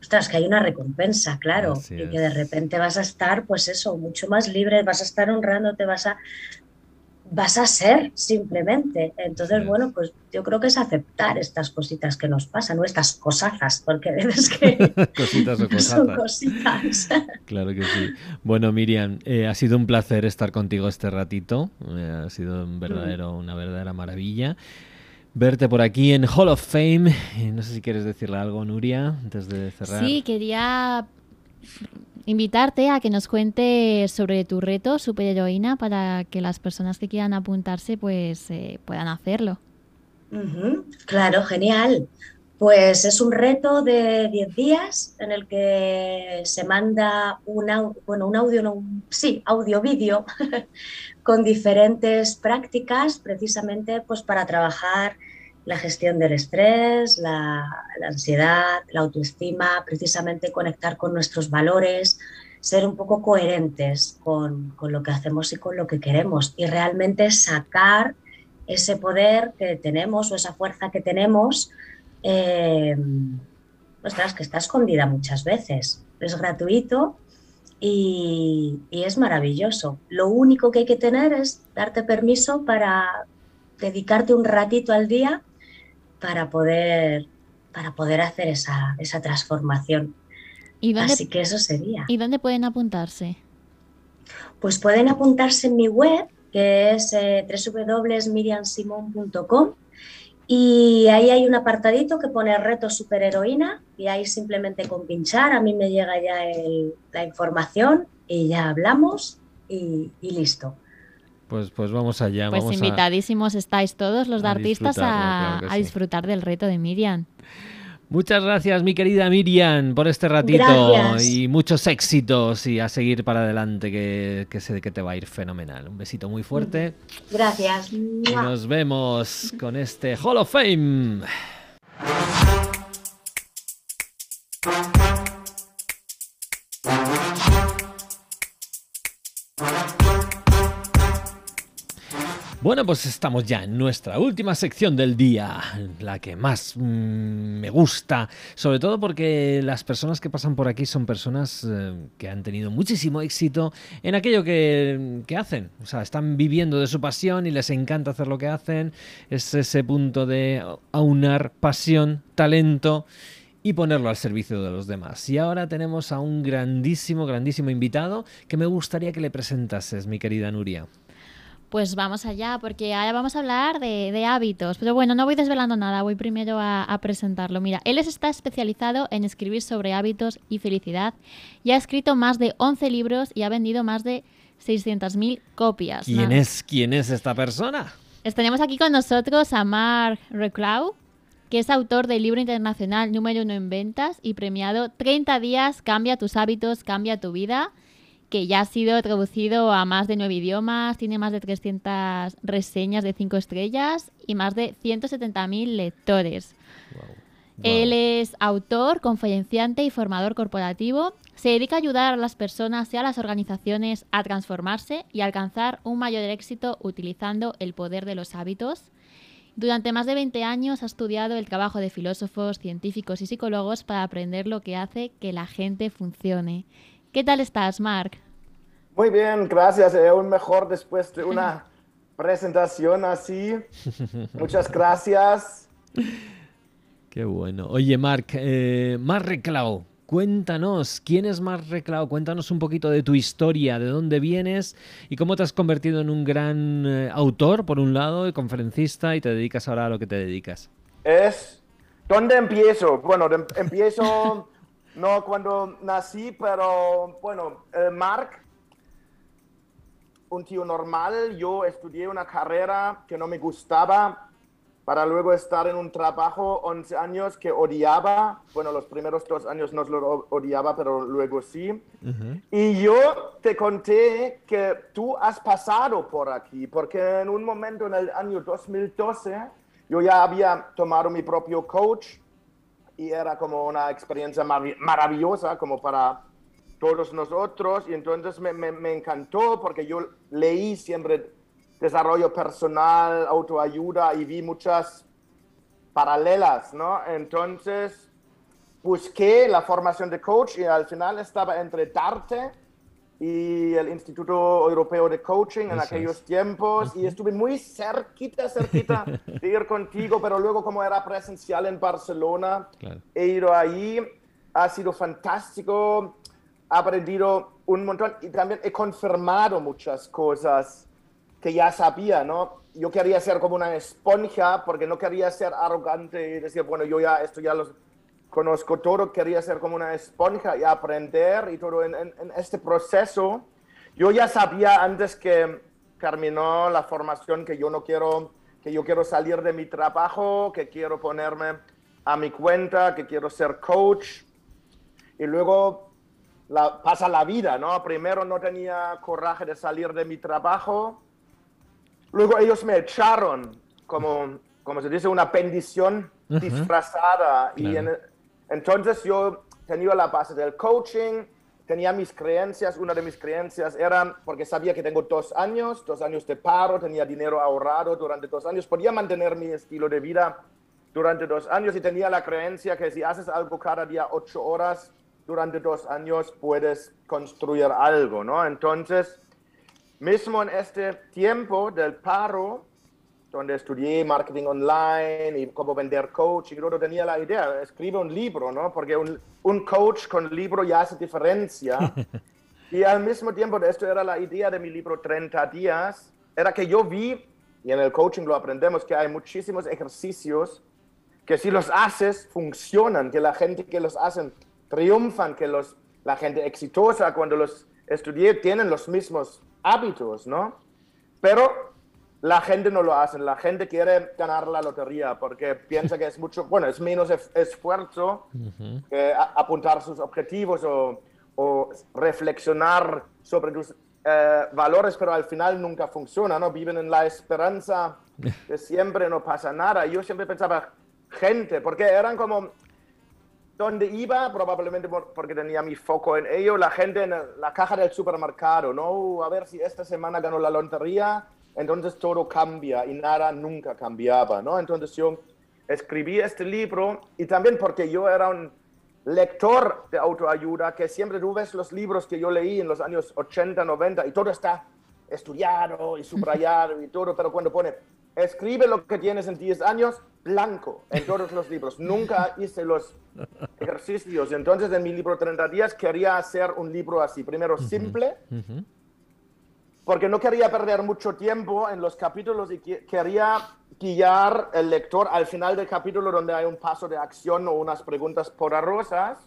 [SPEAKER 5] ostras, que hay una recompensa, claro, y que de repente vas a estar, pues eso, mucho más libre, vas a estar honrándote, vas a, vas a ser simplemente. Entonces, bueno, pues yo creo que es aceptar estas cositas que nos pasan, o estas cosazas, porque ves que *laughs*
[SPEAKER 1] cositas o *laughs*
[SPEAKER 5] son cositas. *laughs*
[SPEAKER 1] claro que sí. Bueno, Miriam, eh, ha sido un placer estar contigo este ratito. Eh, ha sido un verdadero, una verdadera maravilla. Verte por aquí en Hall of Fame. Eh, no sé si quieres decirle algo, Nuria, antes de cerrar.
[SPEAKER 2] Sí, quería invitarte a que nos cuentes sobre tu reto superheroína para que las personas que quieran apuntarse pues eh, puedan hacerlo.
[SPEAKER 5] Claro, genial. Pues es un reto de 10 días en el que se manda una, bueno, un audio, sí, audio-vídeo *laughs* con diferentes prácticas precisamente pues para trabajar la gestión del estrés, la, ansiedad, la autoestima, precisamente conectar con nuestros valores, ser un poco coherentes con, lo que hacemos y con lo que queremos y realmente sacar ese poder que tenemos o esa fuerza que tenemos, eh, que está escondida muchas veces. Es gratuito y, y es maravilloso. Lo único que hay que tener es darte permiso para dedicarte un ratito al día para poder, para poder hacer esa, esa transformación. ¿Y Así que eso sería.
[SPEAKER 2] ¿Y dónde pueden apuntarse?
[SPEAKER 5] Pues pueden apuntarse en mi web, que es eh, www.miriamsimon.com y ahí hay un apartadito que pone reto superheroína y ahí simplemente con pinchar a mí me llega ya la información y ya hablamos y listo.
[SPEAKER 1] Pues, pues vamos allá.
[SPEAKER 2] Pues invitadísimos estáis todos los de artistas a, disfrutar del reto de Miriam.
[SPEAKER 1] Muchas gracias, mi querida Miriam, por este ratito y muchos éxitos y a seguir para adelante, que, que, sé que te va a ir fenomenal. Un besito muy fuerte.
[SPEAKER 5] Gracias.
[SPEAKER 1] Y nos vemos con este Hall of Fame. Bueno, pues estamos ya en nuestra última sección del día, la que más mm, me gusta, sobre todo porque las personas que pasan por aquí son personas eh, que han tenido muchísimo éxito en aquello que, que, hacen, o sea, están viviendo de su pasión y les encanta hacer lo que hacen, es ese punto de aunar pasión, talento y ponerlo al servicio de los demás. Y ahora tenemos a un grandísimo, grandísimo invitado que me gustaría que le presentases, mi querida Nuria.
[SPEAKER 2] Pues vamos allá, porque ahora vamos a hablar de, hábitos. Pero bueno, no voy desvelando nada, voy primero a, presentarlo. Mira, él está especializado en escribir sobre hábitos y felicidad y ha escrito más de 11 libros y ha vendido más de 600.000 copias.
[SPEAKER 1] ¿Quién es, ¿Quién es esta persona?
[SPEAKER 2] Tenemos aquí con nosotros a Mark Reclau, que es autor del libro internacional número uno en ventas y premiado 30 días, cambia tus hábitos, cambia tu vida que ya ha sido traducido a más de nueve idiomas, tiene más de 300 reseñas de cinco estrellas y más de 170.000 lectores. Él es autor, conferenciante y formador corporativo. Se dedica a ayudar a las personas y a las organizaciones a transformarse y alcanzar un mayor éxito utilizando el poder de los hábitos. Durante más de 20 años ha estudiado el trabajo de filósofos, científicos y psicólogos para aprender lo que hace que la gente funcione. ¿Qué tal estás, Mark?
[SPEAKER 6] Muy bien, gracias. aún mejor después de una *laughs* presentación así. *laughs* Muchas gracias.
[SPEAKER 1] Qué bueno. Oye, Mark, eh, Mark Reclau, cuéntanos, ¿quién es Mark Reclau? Cuéntanos un poquito de tu historia, de dónde vienes y cómo te has convertido en un gran eh, autor, por un lado, y conferencista, y te dedicas ahora a lo que te dedicas.
[SPEAKER 6] Es, ¿dónde empiezo? Bueno, em, empiezo *laughs* no cuando nací, pero bueno, eh, Mark, un tío normal, yo estudié una carrera que no me gustaba para luego estar en un trabajo 11 años que odiaba. Bueno, los primeros dos años no lo odiaba, pero luego sí. Y yo te conté que tú has pasado por aquí, porque en un momento en el año 2012 yo ya había tomado mi propio coach y era como una experiencia maravillosa como para todos nosotros y entonces me, me, me encantó porque yo leí siempre desarrollo personal, autoayuda y vi muchas paralelas, ¿no? Entonces busqué la formación de coach y al final estaba entre Darte y el Instituto Europeo de Coaching en aquellos tiempos y estuve muy cerquita, cerquita de ir contigo, pero luego como era presencial en Barcelona, he ido ahí, ha sido fantástico, he aprendido un montón y también he confirmado muchas cosas que ya sabía, ¿no? Yo quería ser como una esponja porque no quería ser arrogante y decir, bueno, yo ya esto ya lo conozco todo, quería ser como una esponja y aprender y todo en, este proceso. Yo ya sabía antes que terminó la formación que yo no quiero, que yo quiero salir de mi trabajo, que quiero ponerme a mi cuenta, que quiero ser coach. Y luego la, pasa la vida, ¿no? Primero no tenía coraje de salir de mi trabajo Luego ellos me echaron, como, como se dice, una bendición disfrazada. Y entonces yo tenía la base del coaching, tenía mis creencias. Una de mis creencias eran, porque sabía que tengo dos años, dos años de paro, tenía dinero ahorrado durante dos años, podía mantener mi estilo de vida durante dos años y tenía la creencia que si haces algo cada día ocho horas durante dos años puedes construir algo, ¿no? Entonces Mismo en este tiempo del paro, donde estudié marketing online y cómo vender coach, y yo tenía la idea, escribe un libro, ¿no? Porque un, un coach con libro ya hace diferencia. *laughs* y al mismo tiempo, esto era la idea de mi libro 30 días, era que yo vi, y en el coaching lo aprendemos, que hay muchísimos ejercicios que si los haces, funcionan, que la gente que los hacen triunfan, que los, la gente exitosa cuando los estudié tienen los mismos hábitos, ¿no? Pero la gente no lo hace, la gente quiere ganar la lotería porque piensa que es mucho, bueno, es menos esfuerzo que apuntar sus objetivos o, reflexionar sobre tus eh, valores, pero al final nunca funciona, ¿no? Viven en la esperanza que *laughs* siempre no pasa nada. Yo siempre pensaba, gente, porque eran como donde iba, probablemente porque tenía mi foco en ello, la gente en la caja del supermercado, ¿no? A ver si esta semana ganó la lotería, entonces todo cambia y nada nunca cambiaba, ¿no? Entonces yo escribí este libro y también porque yo era un lector de autoayuda, que siempre tú ves los libros que yo leí en los años 80, 90 y todo está estudiado y subrayado y todo, pero cuando pone escribe lo que tienes en 10 años, blanco, en todos los libros. Nunca hice los ejercicios. Entonces, en mi libro 30 días, quería hacer un libro así. Primero, simple, porque no quería perder mucho tiempo en los capítulos y quería guiar el lector al final del capítulo donde hay un paso de acción o unas preguntas porarosas.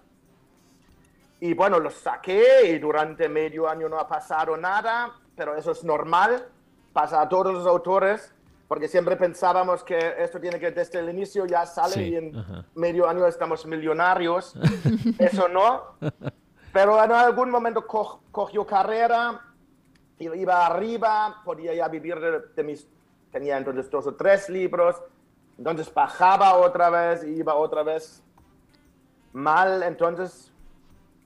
[SPEAKER 6] Y bueno, los saqué y durante medio año no ha pasado nada, pero eso es normal, pasa a todos los autores porque siempre pensábamos que esto tiene que desde el inicio ya sale y en medio año estamos millonarios. *laughs* Eso no. Pero en algún momento co- cogió carrera, iba arriba, podía ya vivir de, de mis, tenía entonces dos o tres libros, entonces bajaba otra vez, iba otra vez mal, entonces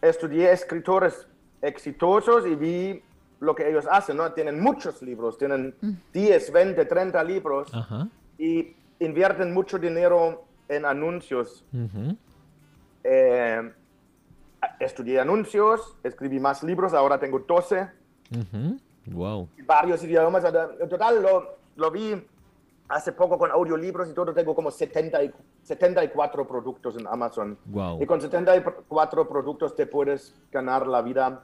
[SPEAKER 6] estudié escritores exitosos y vi lo que ellos hacen, ¿no? Tienen muchos libros, tienen 10, 20, 30 libros
[SPEAKER 1] Ajá.
[SPEAKER 6] y invierten mucho dinero en anuncios. Eh, estudié anuncios, escribí más libros, ahora tengo 12,
[SPEAKER 1] Ujú. Wow.
[SPEAKER 6] varios idiomas. En total lo, lo vi hace poco con audiolibros y todo, tengo como 70 y- 74 productos en Amazon.
[SPEAKER 1] Wow.
[SPEAKER 6] Y con 74 productos te puedes ganar la vida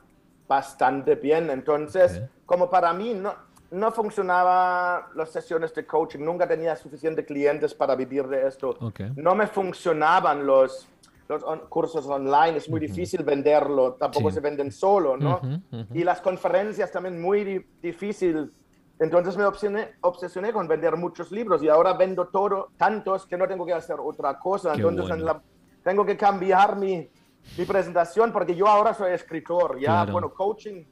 [SPEAKER 6] bastante bien. Entonces,
[SPEAKER 1] Ok.
[SPEAKER 6] como para mí no, no funcionaba las sesiones de coaching, nunca tenía suficientes clientes para vivir de esto.
[SPEAKER 1] Ok.
[SPEAKER 6] No me funcionaban los, los on- cursos online, es muy difícil venderlo, tampoco
[SPEAKER 1] Sí.
[SPEAKER 6] se venden solo, ¿no?
[SPEAKER 1] Ujú, ujú.
[SPEAKER 6] Y las conferencias también muy di- difícil. Entonces me obsesioné, obsesioné con vender muchos libros y ahora vendo todo, tantos que no tengo que hacer otra cosa.
[SPEAKER 1] Qué
[SPEAKER 6] Entonces
[SPEAKER 1] bueno.
[SPEAKER 6] en la- tengo que cambiar mi, mi presentación porque yo ahora soy escritor. Ya,
[SPEAKER 1] Claro.
[SPEAKER 6] bueno, coaching.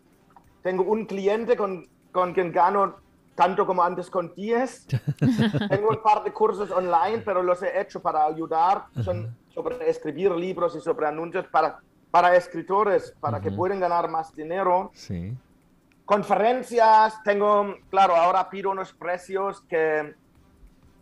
[SPEAKER 6] Tengo un cliente con, con quien gano tanto como antes con 10. *laughs* tengo un par de cursos online, pero los he hecho para ayudar. Son sobre escribir libros y sobre anuncios para, para escritores, para que
[SPEAKER 1] Ujú.
[SPEAKER 6] puedan ganar más dinero
[SPEAKER 1] Sí.
[SPEAKER 6] conferencias, tengo, claro, ahora pido unos precios que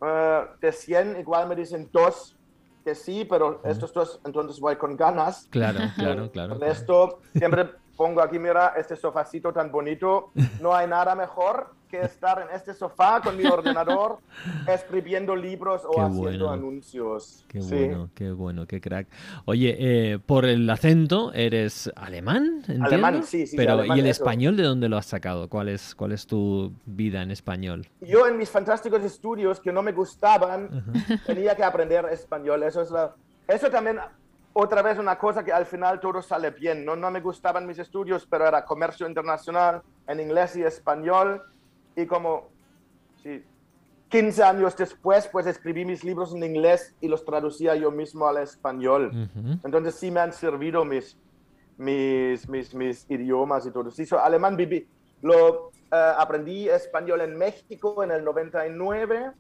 [SPEAKER 6] eh, de 100 igual me dicen dos que sí, pero estos dos entonces voy con ganas.
[SPEAKER 1] Claro, *laughs* claro, claro.
[SPEAKER 6] El
[SPEAKER 1] claro.
[SPEAKER 6] resto siempre pongo aquí, mira, este sofacito tan bonito, no hay nada mejor que estar en este sofá con mi ordenador *laughs* escribiendo libros o
[SPEAKER 1] Qué
[SPEAKER 6] haciendo
[SPEAKER 1] bueno.
[SPEAKER 6] anuncios.
[SPEAKER 1] Qué
[SPEAKER 6] Sí.
[SPEAKER 1] bueno, qué bueno, qué crack. Oye, eh, por el acento, ¿eres alemán? Entiendo?
[SPEAKER 6] Alemán, sí, sí,
[SPEAKER 1] Pero,
[SPEAKER 6] alemán,
[SPEAKER 1] ¿y el
[SPEAKER 6] eso.
[SPEAKER 1] español de dónde lo has sacado? ¿Cuál es, cuál es tu vida en español?
[SPEAKER 6] yo en mis fantásticos estudios que no me gustaban, *laughs* tenía que aprender español. Eso es la, eso también, otra vez una cosa que al final todo sale bien. No, no me gustaban mis estudios, pero era comercio internacional en inglés y español. Y como, sí, 15 años después, pues escribí mis libros en inglés y los traducía yo mismo al español.
[SPEAKER 1] Ujú.
[SPEAKER 6] Entonces sí me han servido mis, mis, mis, mis idiomas y todo. Sí, soy alemán, viví, lo eh, aprendí español en México en el 99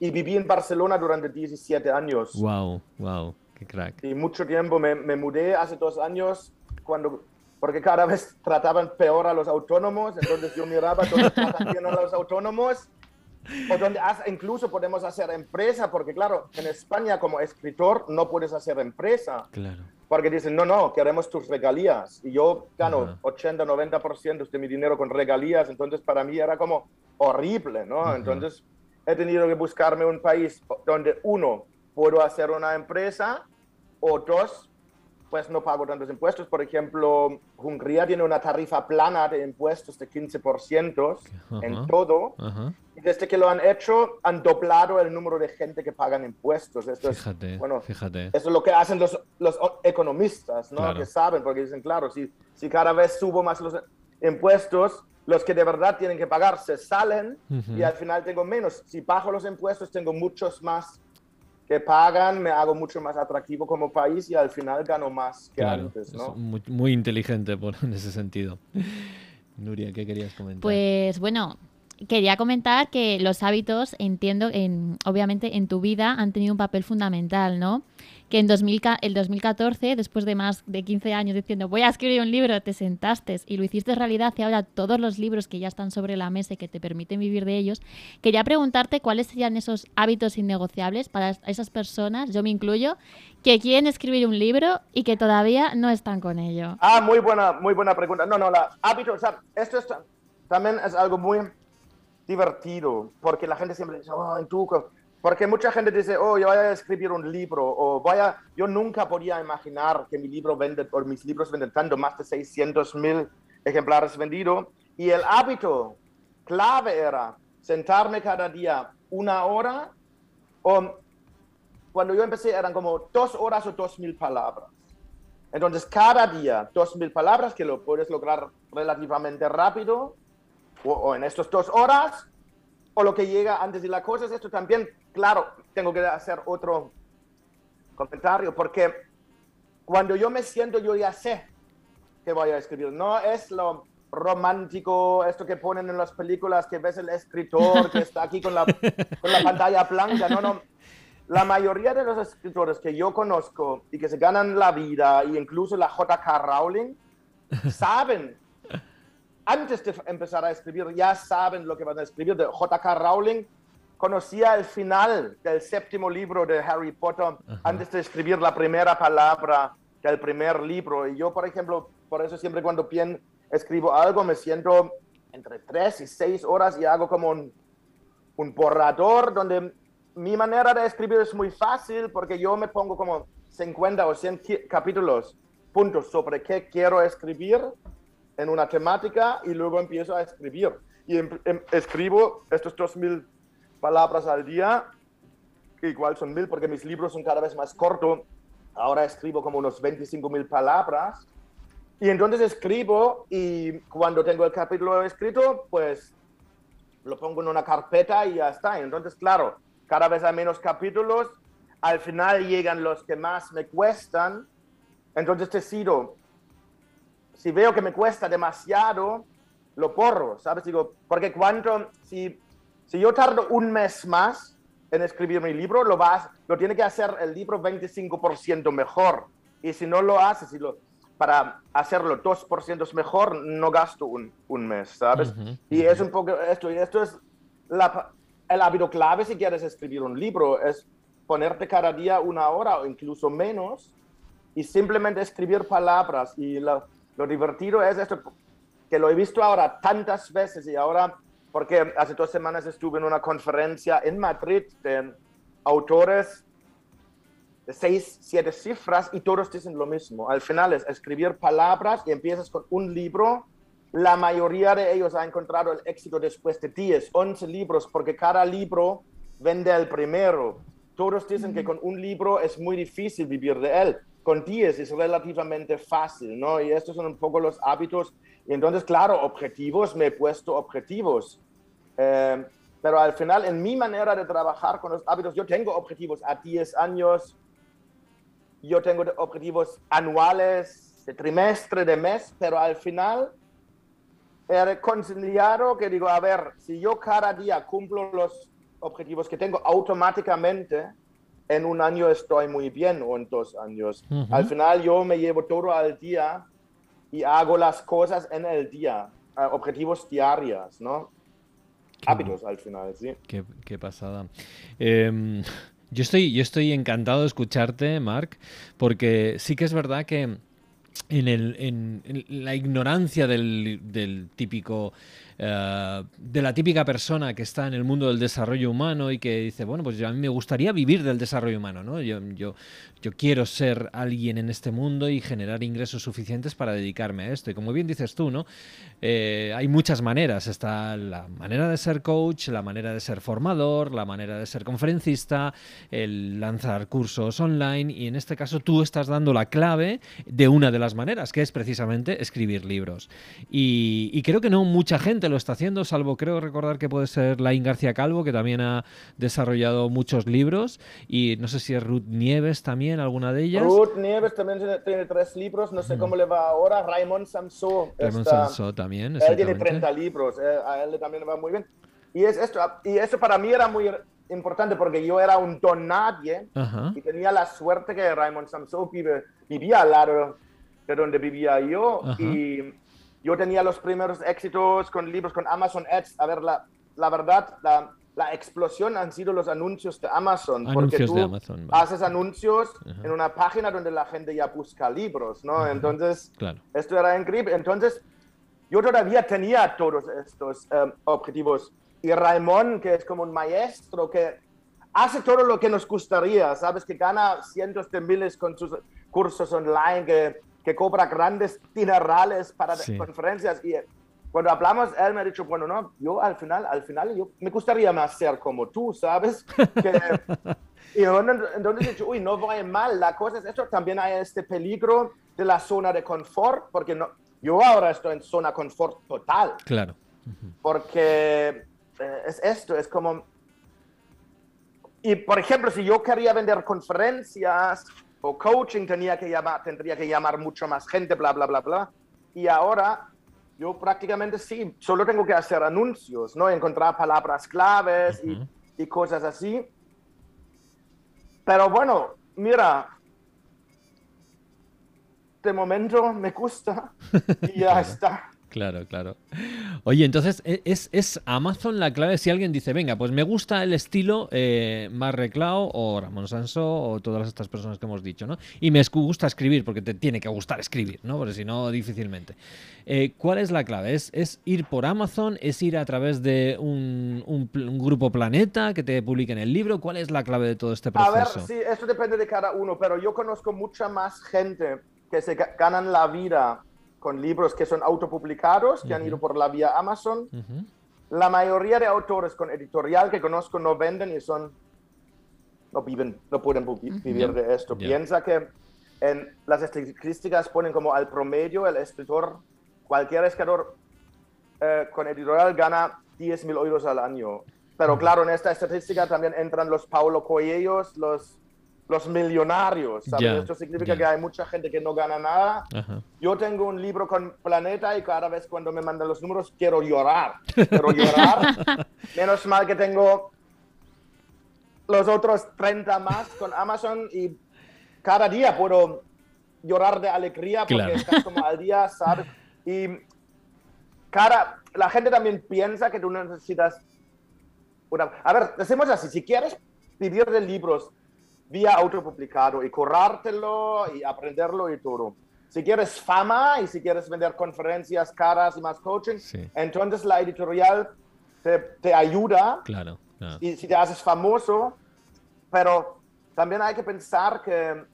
[SPEAKER 6] y viví en Barcelona durante 17 años.
[SPEAKER 1] Wow, wow, qué crack.
[SPEAKER 6] Y mucho tiempo me, me mudé hace dos años cuando, porque cada vez trataban peor a los autónomos, entonces yo miraba tratan bien a los autónomos o donde incluso podemos hacer empresa, porque claro, en España como escritor no puedes hacer empresa.
[SPEAKER 1] Claro.
[SPEAKER 6] Porque dicen, no, no, queremos tus regalías. Y yo gano
[SPEAKER 1] Ajá.
[SPEAKER 6] 80, 90% de mi dinero con regalías. Entonces, para mí era como horrible, ¿no?
[SPEAKER 1] Ajá.
[SPEAKER 6] Entonces, he tenido que buscarme un país donde, uno, puedo hacer una empresa, o dos, pues no pago tantos impuestos. Por ejemplo, Hungría tiene una tarifa plana de impuestos de 15% en todo.
[SPEAKER 1] Ajá.
[SPEAKER 6] Y desde que lo han hecho, han doblado el número de gente que pagan impuestos. Esto es,
[SPEAKER 1] Fíjate,
[SPEAKER 6] bueno,
[SPEAKER 1] fíjate.
[SPEAKER 6] eso es lo que hacen los, los economistas, ¿no?
[SPEAKER 1] Claro.
[SPEAKER 6] Que saben, porque dicen, claro, si, si cada vez subo más los impuestos, los que de verdad tienen que pagar se salen
[SPEAKER 1] Ujú.
[SPEAKER 6] y al final tengo menos. Si bajo los impuestos, tengo muchos más que pagan, me hago mucho más atractivo como país y al final gano más que
[SPEAKER 1] Claro,
[SPEAKER 6] antes,
[SPEAKER 1] es
[SPEAKER 6] ¿no?
[SPEAKER 1] muy, muy inteligente por, *laughs* en ese sentido. Nuria, ¿qué querías comentar?
[SPEAKER 2] Pues bueno, quería comentar que los hábitos, entiendo, en, obviamente en tu vida han tenido un papel fundamental, ¿no? Que en 2000, ca- el 2014, después de más de 15 años diciendo voy a escribir un libro, te sentaste y lo hiciste realidad y ahora todos los libros que ya están sobre la mesa y que te permiten vivir de ellos, quería preguntarte cuáles serían esos hábitos innegociables para es- esas personas, yo me incluyo, que quieren escribir un libro y que todavía no están con ello.
[SPEAKER 6] Ah, muy buena, muy buena pregunta. No, no, la hábito, o sea, esto es, también es algo muy divertido, porque la gente siempre dice, oh, ¿y tú? Co-?" Porque mucha gente dice, oh, yo voy a escribir un libro, o voy a, yo nunca podía imaginar que mi libro vende, o mis libros venden tanto, más de 600 mil ejemplares vendidos. Y el hábito clave era sentarme cada día una hora, o cuando yo empecé eran como dos horas o dos mil palabras. Entonces, cada día, dos mil palabras que lo puedes lograr relativamente rápido, o, o en estas dos horas, o lo que llega antes. Y la cosa es esto también, claro, tengo que hacer otro comentario, porque cuando yo me siento, yo ya sé que voy a escribir. No es lo romántico, esto que ponen en las películas, que ves el escritor que está aquí con la, con la pantalla blanca. No, no. La mayoría de los escritores que yo conozco y que se ganan la vida, e incluso la JK Rowling, saben, antes de empezar a escribir, ya saben lo que van a escribir. De JK Rowling conocía el final del séptimo libro de Harry Potter antes de escribir la primera palabra del primer libro. Y yo, por ejemplo, por eso siempre cuando pienso escribo algo, me siento entre tres y seis horas y hago como un, un borrador donde mi manera de escribir es muy fácil porque yo me pongo como 50 o 100 capítulos, puntos sobre qué quiero escribir en una temática y luego empiezo a escribir. Y em, em, escribo estos 2000 palabras al día, que igual son mil porque mis libros son cada vez más cortos. Ahora escribo como unos 25 mil palabras y entonces escribo y cuando tengo el capítulo escrito, pues lo pongo en una carpeta y ya está. Entonces, claro, cada vez hay menos capítulos. Al final llegan los que más me cuestan. Entonces decido, si veo que me cuesta demasiado, lo porro, ¿sabes? Digo, porque cuánto, si, si yo tardo un mes más en escribir mi libro, lo, vas, lo tiene que hacer el libro 25% mejor. Y si no lo hace, si lo, para hacerlo 2% mejor, no gasto un, un mes, ¿sabes? Y es un poco esto, y esto es la, el hábito clave si quieres escribir un libro, es ponerte cada día una hora o incluso menos y simplemente escribir palabras. Y lo, lo divertido es esto, que lo he visto ahora tantas veces y ahora, porque hace dos semanas estuve en una conferencia en Madrid de autores seis, siete cifras y todos dicen lo mismo. Al final es escribir palabras y empiezas con un libro. La mayoría de ellos ha encontrado el éxito después de 10, 11 libros, porque cada libro vende el primero. Todos dicen que con un libro es muy difícil vivir de él. Con 10 es relativamente fácil, ¿no? Y estos son un poco los hábitos. Y entonces, claro, objetivos, me he puesto objetivos. Eh, pero al final, en mi manera de trabajar con los hábitos, yo tengo objetivos a 10 años, yo tengo objetivos anuales, de trimestre, de mes, pero al final he reconciliado que digo, a ver, si yo cada día cumplo los objetivos que tengo automáticamente, en un año estoy muy bien o en dos años. Al final yo me llevo todo al día y hago las cosas en el día, objetivos diarios, ¿no? Hábitos al final, sí.
[SPEAKER 1] Qué, qué pasada. Eh, yo estoy, yo estoy encantado de escucharte, Mark, porque sí que es verdad que en, el, en, la ignorancia del, del típico eh, de la típica persona que está en el mundo del desarrollo humano y que dice, bueno, pues yo, a mí me gustaría vivir del desarrollo humano, ¿no? Yo, yo, yo quiero ser alguien en este mundo y generar ingresos suficientes para dedicarme a esto. Y como bien dices tú, ¿no? Eh, hay muchas maneras. Está la manera de ser coach, la manera de ser formador, la manera de ser conferencista, el lanzar cursos online y en este caso tú estás dando la clave de una de las maneras, que es precisamente escribir libros. Y, y creo que no mucha gente lo está haciendo, salvo creo recordar que puede ser Lain García Calvo, que también ha desarrollado muchos libros, y no sé si es Ruth Nieves también, alguna de ellas.
[SPEAKER 6] Ruth Nieves también tiene, tres libros, no sé cómo le va ahora. Raymond Samso.
[SPEAKER 1] Raymond Samso también.
[SPEAKER 6] Él tiene 30 libros, eh, a él también le va muy bien. Y, es esto, y eso para mí era muy importante porque yo era un don nadie Ajá. y tenía la suerte que Raymond Samso vivía al lado de donde vivía yo Ajá. y yo tenía los primeros éxitos con libros con Amazon Ads. A ver, la, la verdad, la, la, explosión han sido los anuncios de Amazon.
[SPEAKER 1] Anuncios
[SPEAKER 6] porque tú
[SPEAKER 1] de Amazon, vale.
[SPEAKER 6] haces anuncios Ajá. en una página donde la gente ya busca libros, ¿no?
[SPEAKER 1] Ajá.
[SPEAKER 6] Entonces,
[SPEAKER 1] Claro.
[SPEAKER 6] esto era increíble. Entonces, yo todavía tenía todos estos um, objetivos. Y Raymond, que es como un maestro que hace todo lo que nos gustaría, ¿sabes? Que gana cientos de miles con sus cursos online, que que cobra grandes dinerales para
[SPEAKER 1] Sí.
[SPEAKER 6] conferencias. Y cuando hablamos, él me ha dicho, bueno, no, yo al final, al final, yo me gustaría más ser como tú, ¿sabes? Que- *laughs* y entonces he dicho, uy, no voy mal. La cosa es esto, también hay este peligro de la zona de confort, porque no, yo ahora estoy en zona confort total,
[SPEAKER 1] Claro.
[SPEAKER 6] porque eh, es esto, es como... Y por ejemplo, si yo quería vender conferencias o coaching, tenía que llamar, tendría que llamar mucho más gente, bla, bla, bla, bla. y ahora yo prácticamente sí, solo tengo que hacer anuncios, ¿no? Encontrar palabras claves y,
[SPEAKER 1] Ujú.
[SPEAKER 6] y cosas así. Pero bueno, mira, de momento me gusta *laughs* y ya está.
[SPEAKER 1] Claro, claro. Oye, entonces, ¿e- ¿es, es Amazon la clave si alguien dice, venga, pues me gusta el estilo eh, Marc Clau o Ramón Sanso o todas estas personas que hemos dicho, ¿no? Y me gusta escribir, porque te tiene que gustar escribir, ¿no? Porque si no, difícilmente. Eh, ¿Cuál es la clave? ¿Es, es ir por Amazon? ¿Es ir a través de un, un grupo Planeta que te publiquen el libro? ¿Cuál es la clave de todo este
[SPEAKER 6] A ver,
[SPEAKER 1] proceso?
[SPEAKER 6] sí, eso depende de cada uno, pero yo conozco mucha más gente que se ga- ganan la vida con libros que son autopublicados, que han
[SPEAKER 1] Ujú.
[SPEAKER 6] ido por la vía Amazon.
[SPEAKER 1] Ujú.
[SPEAKER 6] La mayoría de autores con editorial que conozco no venden y son, no viven, no pueden vivir de esto.
[SPEAKER 1] Ya.
[SPEAKER 6] Piensa que en las estadísticas ponen como al promedio el escritor, cualquier escritor eh, con editorial gana 10 mil euros al año. Pero claro, en esta estadística también entran los Paulo Coelhos, los, los millonarios. ¿sabes?
[SPEAKER 1] Ya,
[SPEAKER 6] Esto significa
[SPEAKER 1] ya.
[SPEAKER 6] que hay mucha gente que no gana nada.
[SPEAKER 1] Ajá.
[SPEAKER 6] Yo tengo un libro con Planeta y cada vez cuando me mandan los números quiero llorar. Quiero llorar. *laughs* Menos mal que tengo los otros 30 más con Amazon y cada día puedo llorar de alegría porque
[SPEAKER 1] Claro.
[SPEAKER 6] estás como al día, ¿sabes? Y cada, la gente también piensa que tú necesitas una... A ver, decimos así, si quieres vivir de libros vía autopublicado y currártelo y aprenderlo y todo. Si quieres fama y si quieres vender conferencias caras y más coaching,
[SPEAKER 1] Sí.
[SPEAKER 6] entonces la editorial te, te ayuda
[SPEAKER 1] Claro. claro.
[SPEAKER 6] y si te haces famoso, pero también hay que pensar que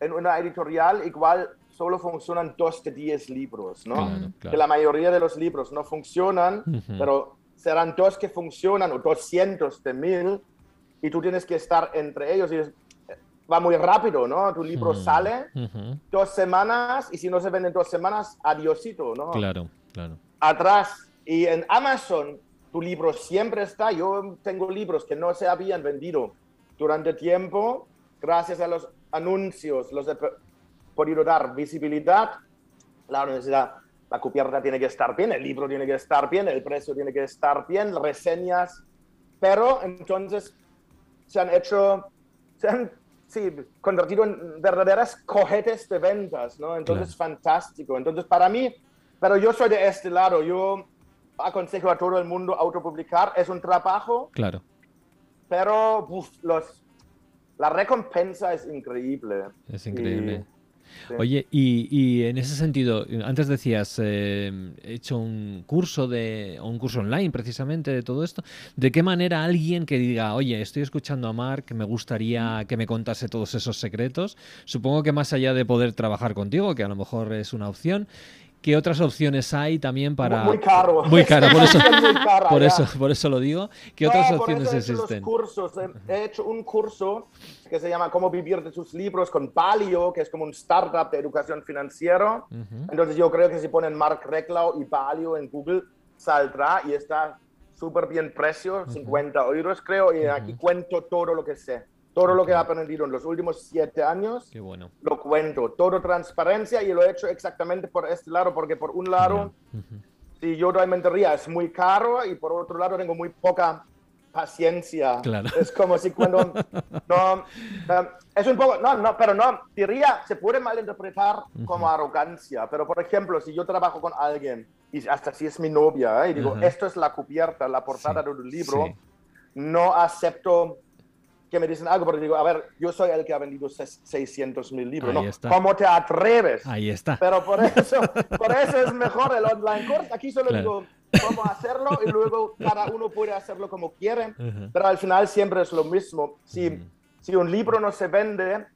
[SPEAKER 6] en una editorial igual solo funcionan dos de diez libros, ¿no?
[SPEAKER 1] Claro,
[SPEAKER 6] Que la mayoría de los libros no funcionan, pero serán dos que funcionan o 200 de mil y tú tienes que estar entre ellos y va muy rápido, ¿no? Tu libro
[SPEAKER 1] Mm.
[SPEAKER 6] sale dos semanas y si no se vende en dos semanas, adiosito, ¿no?
[SPEAKER 1] Claro, claro.
[SPEAKER 6] atrás. Y en Amazon, tu libro siempre está. Yo tengo libros que no se habían vendido durante tiempo, gracias a los anuncios, los he podido dar visibilidad. La universidad, la cubierta tiene que estar bien, el libro tiene que estar bien, el precio tiene que estar bien, reseñas. Pero entonces se han hecho, se han sí, convertido en verdaderas cohetes de ventas, ¿no? Entonces, fantástico. Entonces, para mí, pero yo soy de este lado, yo aconsejo a todo el mundo autopublicar, es un trabajo,
[SPEAKER 1] Claro.
[SPEAKER 6] pero uf, los, la recompensa es increíble.
[SPEAKER 1] Es increíble.
[SPEAKER 6] Y- sí.
[SPEAKER 1] Oye, y, y en ese sentido, antes decías, eh, he hecho un curso de, un curso online precisamente de todo esto. ¿De qué manera alguien que diga, oye, estoy escuchando a Marc, me gustaría que me contase todos esos secretos? Supongo que más allá de poder trabajar contigo, que a lo mejor es una opción, ¿qué otras opciones hay también para...
[SPEAKER 6] Muy caro.
[SPEAKER 1] Muy caro, por *laughs* eso,
[SPEAKER 6] Es muy cara,
[SPEAKER 1] por eso, por eso lo digo. ¿Qué otras opciones
[SPEAKER 6] he
[SPEAKER 1] existen?
[SPEAKER 6] Cursos. He- He hecho un curso que se llama Cómo vivir de tus libros con Palio, que es como un startup de educación financiera.
[SPEAKER 1] Ujú.
[SPEAKER 6] Entonces yo creo que si ponen Mark Reclau y Palio en Google, saldrá y está súper bien precio, 50 euros creo, y aquí cuento todo lo que sé. Todo lo que
[SPEAKER 1] Ok.
[SPEAKER 6] aprendido en los últimos siete años,
[SPEAKER 1] Qué bueno.
[SPEAKER 6] lo cuento. Todo transparencia y lo he hecho exactamente por este lado, porque por un lado,
[SPEAKER 1] Ujú.
[SPEAKER 6] si yo doy mentoría es muy caro y por otro lado tengo muy poca paciencia.
[SPEAKER 1] Claro.
[SPEAKER 6] Es como si cuando... *laughs* No, eh, es un poco... No, no, pero no, diría, se puede malinterpretar como arrogancia, pero por ejemplo, si yo trabajo con alguien y hasta si es mi novia ¿eh? y digo,
[SPEAKER 1] Ajá.
[SPEAKER 6] esto es la cubierta, la portada
[SPEAKER 1] Sí,
[SPEAKER 6] de un libro,
[SPEAKER 1] sí.
[SPEAKER 6] no acepto que me dicen algo, porque digo, a ver, yo soy el que ha vendido 600 mil libros.
[SPEAKER 1] Ahí
[SPEAKER 6] ¿no?
[SPEAKER 1] está.
[SPEAKER 6] ¿Cómo te atreves?
[SPEAKER 1] Ahí está.
[SPEAKER 6] Pero por eso, por eso es mejor el online course. Aquí solo
[SPEAKER 1] Claro.
[SPEAKER 6] digo cómo hacerlo y luego cada uno puede hacerlo como quiere.
[SPEAKER 1] Ujú.
[SPEAKER 6] Pero al final siempre es lo mismo. Si,
[SPEAKER 1] Ujú.
[SPEAKER 6] si un libro no se vende,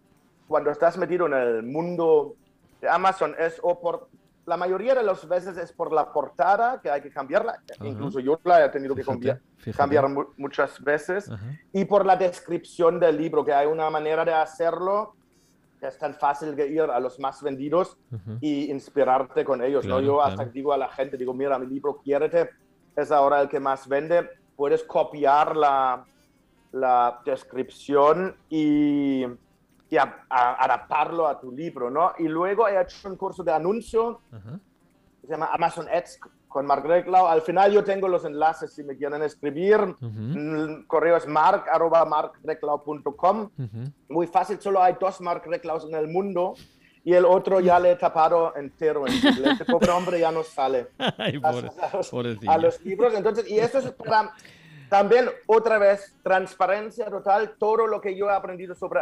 [SPEAKER 6] cuando estás metido en el mundo de Amazon, es o por... La mayoría de las veces es por la portada que hay que cambiarla.
[SPEAKER 1] Ajá.
[SPEAKER 6] Incluso yo la he tenido que
[SPEAKER 1] Fíjate,
[SPEAKER 6] cambiar,
[SPEAKER 1] fíjate.
[SPEAKER 6] cambiar mu- muchas veces
[SPEAKER 1] Ajá.
[SPEAKER 6] y por la descripción del libro, que hay una manera de hacerlo que es tan fácil que ir a los más vendidos
[SPEAKER 1] Ujú.
[SPEAKER 6] y inspirarte con ellos.
[SPEAKER 1] Claro,
[SPEAKER 6] ¿no? Yo hasta
[SPEAKER 1] claro.
[SPEAKER 6] digo a la gente, digo, mira, mi libro Quiérete es ahora el que más vende, puedes copiar la, la descripción y, y a- a- adaptarlo a tu libro, ¿no? Y luego he hecho un curso de anuncio
[SPEAKER 1] Ajá.
[SPEAKER 6] se llama Amazon Ads con Mark Reclau. Al final yo tengo los enlaces si me quieren escribir. El correo es mark arroba markreclau.com. Muy fácil, solo hay dos Mark Reclaus en el mundo y el otro ya le he tapado entero. En este pobre hombre ya no sale *laughs*
[SPEAKER 1] Ay, pobre-
[SPEAKER 6] a, los, a los libros. Entonces, y eso es para también otra vez transparencia total. Todo lo que yo he aprendido sobre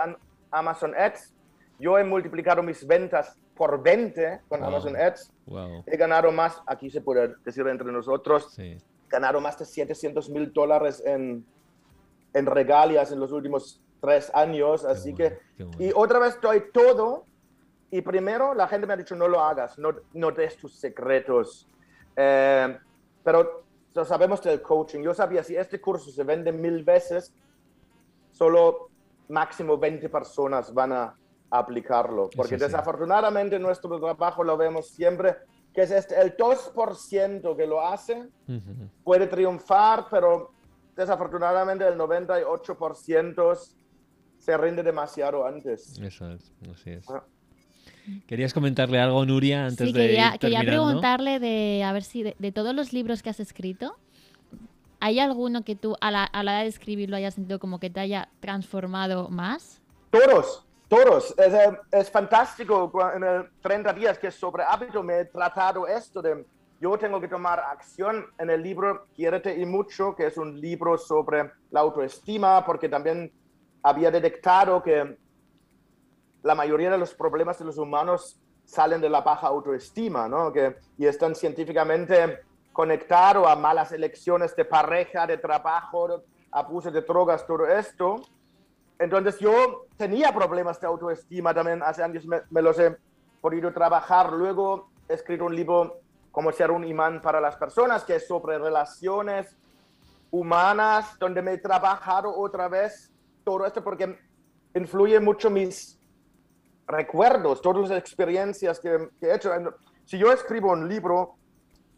[SPEAKER 6] Amazon Ads, yo he multiplicado mis ventas por 20 con
[SPEAKER 1] Wow.
[SPEAKER 6] Amazon Ads.
[SPEAKER 1] Wow.
[SPEAKER 6] He ganado más, aquí se puede decir entre nosotros,
[SPEAKER 1] Sí.
[SPEAKER 6] ganado más de 700 mil dólares en, en regalias en los últimos tres años. Así
[SPEAKER 1] bueno,
[SPEAKER 6] que,
[SPEAKER 1] qué bueno.
[SPEAKER 6] y otra vez doy todo. Y primero la gente me ha dicho, no lo hagas, no, no des tus secretos. Eh, pero sabemos del coaching. Yo sabía, si este curso se vende mil veces, solo máximo 20 personas van a aplicarlo. Porque
[SPEAKER 1] Eso sí.
[SPEAKER 6] desafortunadamente nuestro trabajo lo vemos siempre, que es este, el 2% que lo hace, puede triunfar, pero desafortunadamente el 98% se rinde demasiado antes.
[SPEAKER 1] Eso es, así es.
[SPEAKER 6] Ah.
[SPEAKER 1] ¿Querías comentarle algo, Nuria, antes
[SPEAKER 2] Sí,
[SPEAKER 1] de
[SPEAKER 2] quería,
[SPEAKER 1] ir
[SPEAKER 2] quería preguntarle de, a ver si de, de todos los libros que has escrito, ¿hay alguno que tú a la, hora de escribirlo hayas sentido como que te haya transformado más?
[SPEAKER 6] Todos, todos. Es, eh, es fantástico. En el 30 días que es sobre hábito me he tratado esto de yo tengo que tomar acción en el libro Quiérete y mucho, que es un libro sobre la autoestima, porque también había detectado que la mayoría de los problemas de los humanos salen de la baja autoestima, ¿no? Que, y están científicamente conectados a malas elecciones de pareja, de trabajo, abuso de drogas, todo esto. Entonces yo tenía problemas de autoestima también hace años, me, me los he podido trabajar. Luego he escrito un libro, Cómo ser un imán para las personas, que es sobre relaciones humanas, donde me he trabajado otra vez todo esto porque influye mucho mis recuerdos, todas las experiencias que, que he hecho. Si yo escribo un libro,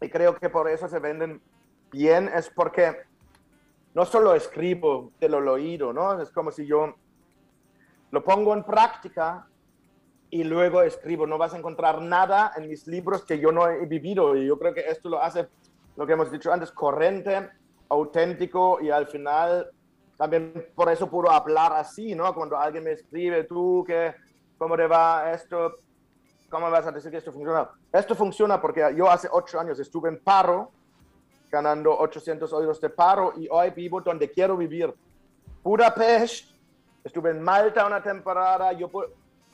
[SPEAKER 6] y creo que por eso se venden bien, es porque no solo escribo de lo oído, ¿no? Es como si yo lo pongo en práctica y luego escribo. No vas a encontrar nada en mis libros que yo no he vivido. Y yo creo que esto lo hace, lo que hemos dicho antes, corriente, auténtico y al final también por eso puedo hablar así, ¿no? Cuando alguien me escribe, tú, que, ¿cómo te va esto? ¿Cómo vas a decir que esto funciona? Esto funciona porque yo hace ocho años estuve en paro, ganando 800 euros de paro y hoy vivo donde quiero vivir. Budapest, estuve en Malta una temporada, yo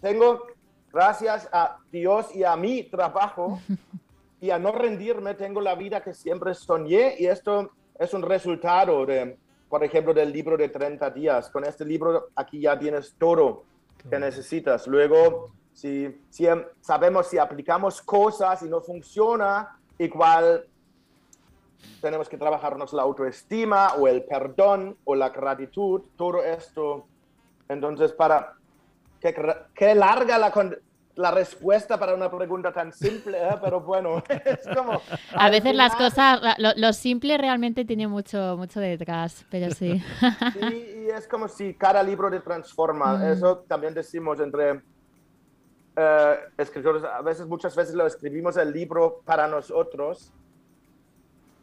[SPEAKER 6] tengo, gracias a Dios y a mi trabajo *laughs* y a no rendirme, tengo la vida que siempre soñé y esto es un resultado de, por ejemplo, del libro de 30 días. Con este libro aquí ya tienes todo que necesitas. Luego, si, si sabemos si aplicamos cosas y no funciona, igual tenemos que trabajarnos la autoestima o el perdón o la gratitud, todo esto. Entonces, para qué, gra- qué larga la, la respuesta para una pregunta tan simple, ¿eh? pero bueno, *laughs* es como...
[SPEAKER 2] A veces las
[SPEAKER 6] final-
[SPEAKER 2] cosas, la- lo, lo simple realmente tiene mucho, mucho detrás, pero sí.
[SPEAKER 6] Sí, y es como si cada libro te transforma. *laughs* Eso también decimos entre eh, escritores. A veces, muchas veces lo escribimos el libro para nosotros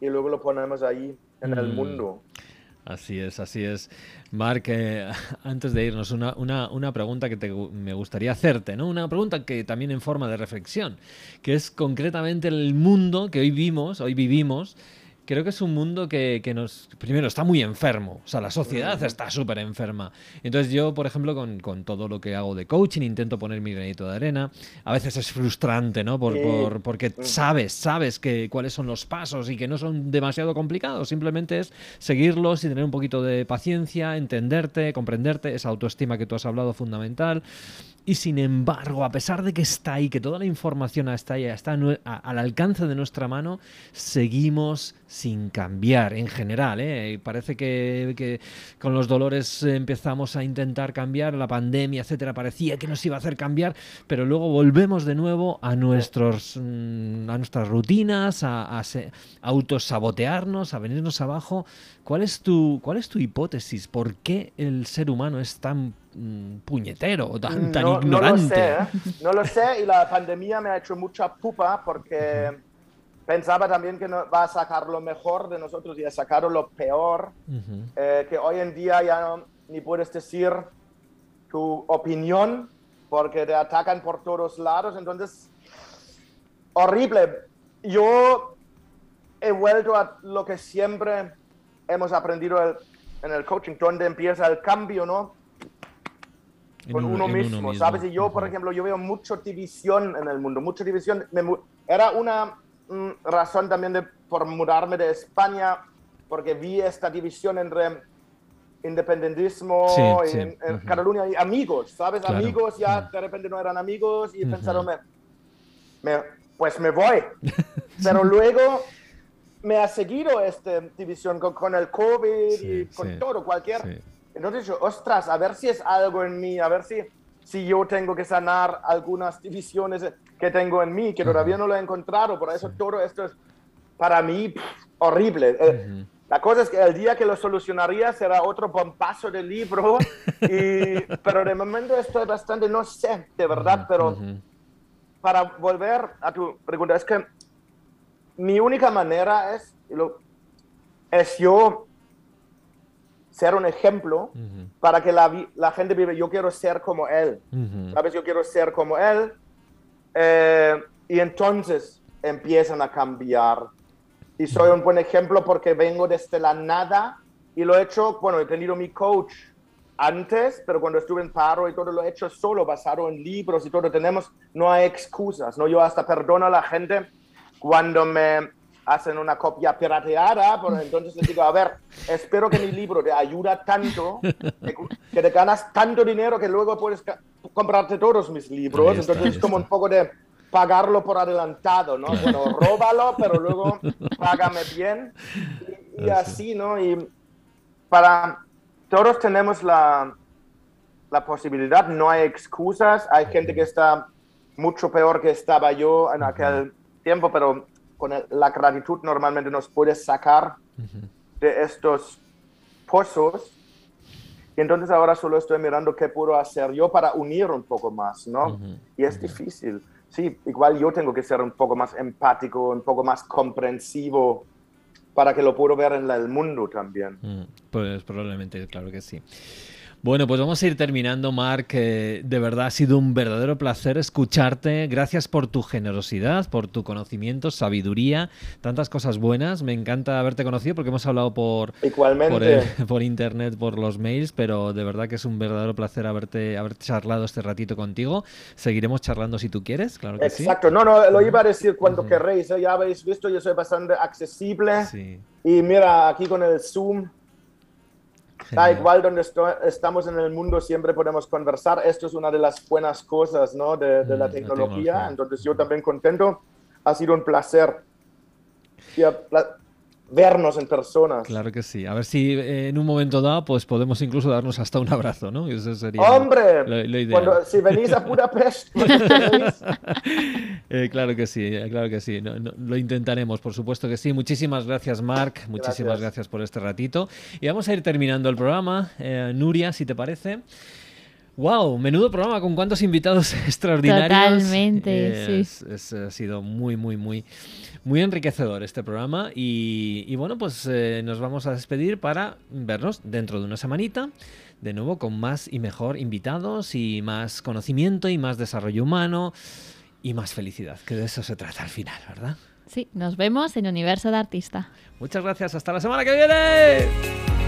[SPEAKER 6] y luego lo ponemos ahí en el
[SPEAKER 1] Mm.
[SPEAKER 6] mundo.
[SPEAKER 1] Así es, así es. Marc, eh, *laughs* antes de irnos, una, una, una pregunta que te me gustaría hacerte, ¿no? Una pregunta que también en forma de reflexión, que es concretamente el mundo que hoy vimos, hoy vivimos. Creo que es un mundo que, que nos, primero, está muy enfermo, o sea, la sociedad está súper enferma. Entonces yo, por ejemplo, con, con todo lo que hago de coaching, intento poner mi granito de arena. A veces es frustrante, ¿no? Por, por- porque sabes, sabes que, cuáles son los pasos y que no son demasiado complicados. Simplemente es seguirlos y tener un poquito de paciencia, entenderte, comprenderte, esa autoestima que tú has hablado fundamental. Y sin embargo, a pesar de que está ahí, que toda la información está ahí, está al alcance de nuestra mano, seguimos sin cambiar en general. ¿eh? Parece que, que con los dolores empezamos a intentar cambiar, la pandemia, etcétera, parecía que nos iba a hacer cambiar, pero luego volvemos de nuevo a, nuestros, mm, a nuestras rutinas, a, a se- a autosabotearnos, a venirnos abajo. ¿Cuál es, tu, ¿Cuál es tu hipótesis? ¿Por qué el ser humano es tan mm, puñetero tan, tan
[SPEAKER 6] no, no
[SPEAKER 1] ignorante?
[SPEAKER 6] lo sé, ¿eh? no lo sé y la pandemia me ha hecho mucha pupa porque pensaba también que no, va a sacar lo mejor de nosotros y ha sacado lo peor,
[SPEAKER 1] Ujú.
[SPEAKER 6] eh, que hoy en día ya no, ni puedes decir tu opinión porque te atacan por todos lados, entonces, horrible. Yo he vuelto a lo que siempre hemos aprendido el- en el coaching, donde empieza el cambio, ¿no?
[SPEAKER 1] En
[SPEAKER 6] con
[SPEAKER 1] uno-
[SPEAKER 6] uno,
[SPEAKER 1] en
[SPEAKER 6] mismo, ¿sabes? Y yo, por ejemplo, yo veo mucha división en el mundo, mucha división. Me era una razón también de, por mudarme de España, porque vi esta división entre independentismo
[SPEAKER 1] Sí,
[SPEAKER 6] y
[SPEAKER 1] sí,
[SPEAKER 6] en, en
[SPEAKER 1] ujú.
[SPEAKER 6] Cataluña y amigos, ¿sabes?
[SPEAKER 1] Claro.
[SPEAKER 6] Amigos ya de repente no eran amigos y
[SPEAKER 1] Ujú.
[SPEAKER 6] pensaron, me, me- pues me voy. *laughs* Pero luego me ha seguido esta división con, con el COVID
[SPEAKER 1] Sí,
[SPEAKER 6] y con todo, cualquier... Entonces yo, ostras, a ver si es algo en mí, a ver si, si yo tengo que sanar algunas divisiones que tengo en mí, que todavía no lo he encontrado. Por eso todo esto es para mí pff, horrible. Eh. La cosa es que el día que lo solucionaría será otro bombazo de libro, *laughs* y, pero de momento estoy bastante, no sé, de verdad, pero para volver a tu pregunta, es que mi única manera es, es yo ser un ejemplo para que la, la gente vive, yo quiero ser como él,
[SPEAKER 1] Ujú.
[SPEAKER 6] ¿sabes? Yo quiero ser como él. eh, y entonces empiezan a cambiar. Y soy un buen ejemplo porque vengo desde la nada y lo he hecho, bueno, he tenido mi coach antes, pero cuando estuve en paro y todo lo he hecho solo, basado en libros y todo, tenemos, no hay excusas, ¿no? Yo hasta perdono a la gente cuando me hacen una copia pirateada, pero *laughs* entonces les digo, a ver, espero que mi libro te ayuda tanto, que, *laughs* te ganas tanto dinero que luego puedes comprarte todos mis libros,
[SPEAKER 1] está,
[SPEAKER 6] entonces es como un poco de pagarlo por adelantado, ¿no? Bueno, róbalo, pero luego *laughs* págame bien. Y, y
[SPEAKER 1] así,
[SPEAKER 6] ¿no? Y para todos tenemos la, la posibilidad, no hay excusas, hay gente que está mucho peor que estaba yo en aquel tiempo, pero con el- la gratitud normalmente nos puede sacar de estos pozos. Y entonces ahora solo estoy mirando qué puedo hacer yo para unir un poco más, ¿no?
[SPEAKER 1] Ujú,
[SPEAKER 6] Y es difícil. Sí, igual yo tengo que ser un poco más empático, un poco más comprensivo para que lo puedo ver en la- el mundo también.
[SPEAKER 1] Mm, Pues probablemente, claro que sí. Bueno, pues vamos a ir terminando, Marc. Eh, de verdad ha sido un verdadero placer escucharte. Gracias por tu generosidad, por tu conocimiento, sabiduría, tantas cosas buenas. Me encanta haberte conocido porque hemos hablado por,
[SPEAKER 6] Igualmente.
[SPEAKER 1] por, el- *laughs* por internet, por los mails, pero de verdad que es un verdadero placer haberte haber charlado este ratito contigo. Seguiremos charlando si tú quieres, claro que
[SPEAKER 6] Exacto, no, no, lo iba a decir cuando
[SPEAKER 1] Ujú.
[SPEAKER 6] querréis, ¿eh? ya habéis visto, yo soy bastante accesible
[SPEAKER 1] sí.
[SPEAKER 6] y mira, aquí con el Zoom, da igual donde esto- estamos en el mundo, siempre podemos conversar, esto es una de las buenas cosas, ¿no? de, de
[SPEAKER 1] Mm,
[SPEAKER 6] la
[SPEAKER 1] la
[SPEAKER 6] tecnología, entonces yo también contento, ha sido un placer. Y vernos en personas.
[SPEAKER 1] Claro que sí. A ver si eh, en un momento dado pues podemos incluso darnos hasta un abrazo, ¿no? Eso sería
[SPEAKER 6] ¡Hombre!
[SPEAKER 1] lo, lo ideal.
[SPEAKER 6] Cuando, si venís a Budapest, queréis, *laughs*
[SPEAKER 1] Eh, claro que sí, eh, claro que sí. No- no- lo intentaremos, por supuesto que sí. Muchísimas gracias, Marc. Muchísimas gracias.
[SPEAKER 6] Gracias.
[SPEAKER 1] por este ratito. Y vamos a ir terminando el programa. Eh, Nuria, si te parece. Wow, menudo programa con cuántos invitados *laughs* extraordinarios.
[SPEAKER 2] Totalmente, sí.
[SPEAKER 1] Es- ha sido muy, muy, muy, muy enriquecedor este programa. Y, y bueno, pues eh, nos vamos a despedir para vernos dentro de una semanita. De nuevo, con más y mejor invitados y más conocimiento y más desarrollo humano y más felicidad, que de eso se trata al final, ¿verdad?
[SPEAKER 2] Sí, nos vemos en Universo de Artista.
[SPEAKER 1] Muchas gracias, hasta la semana que viene.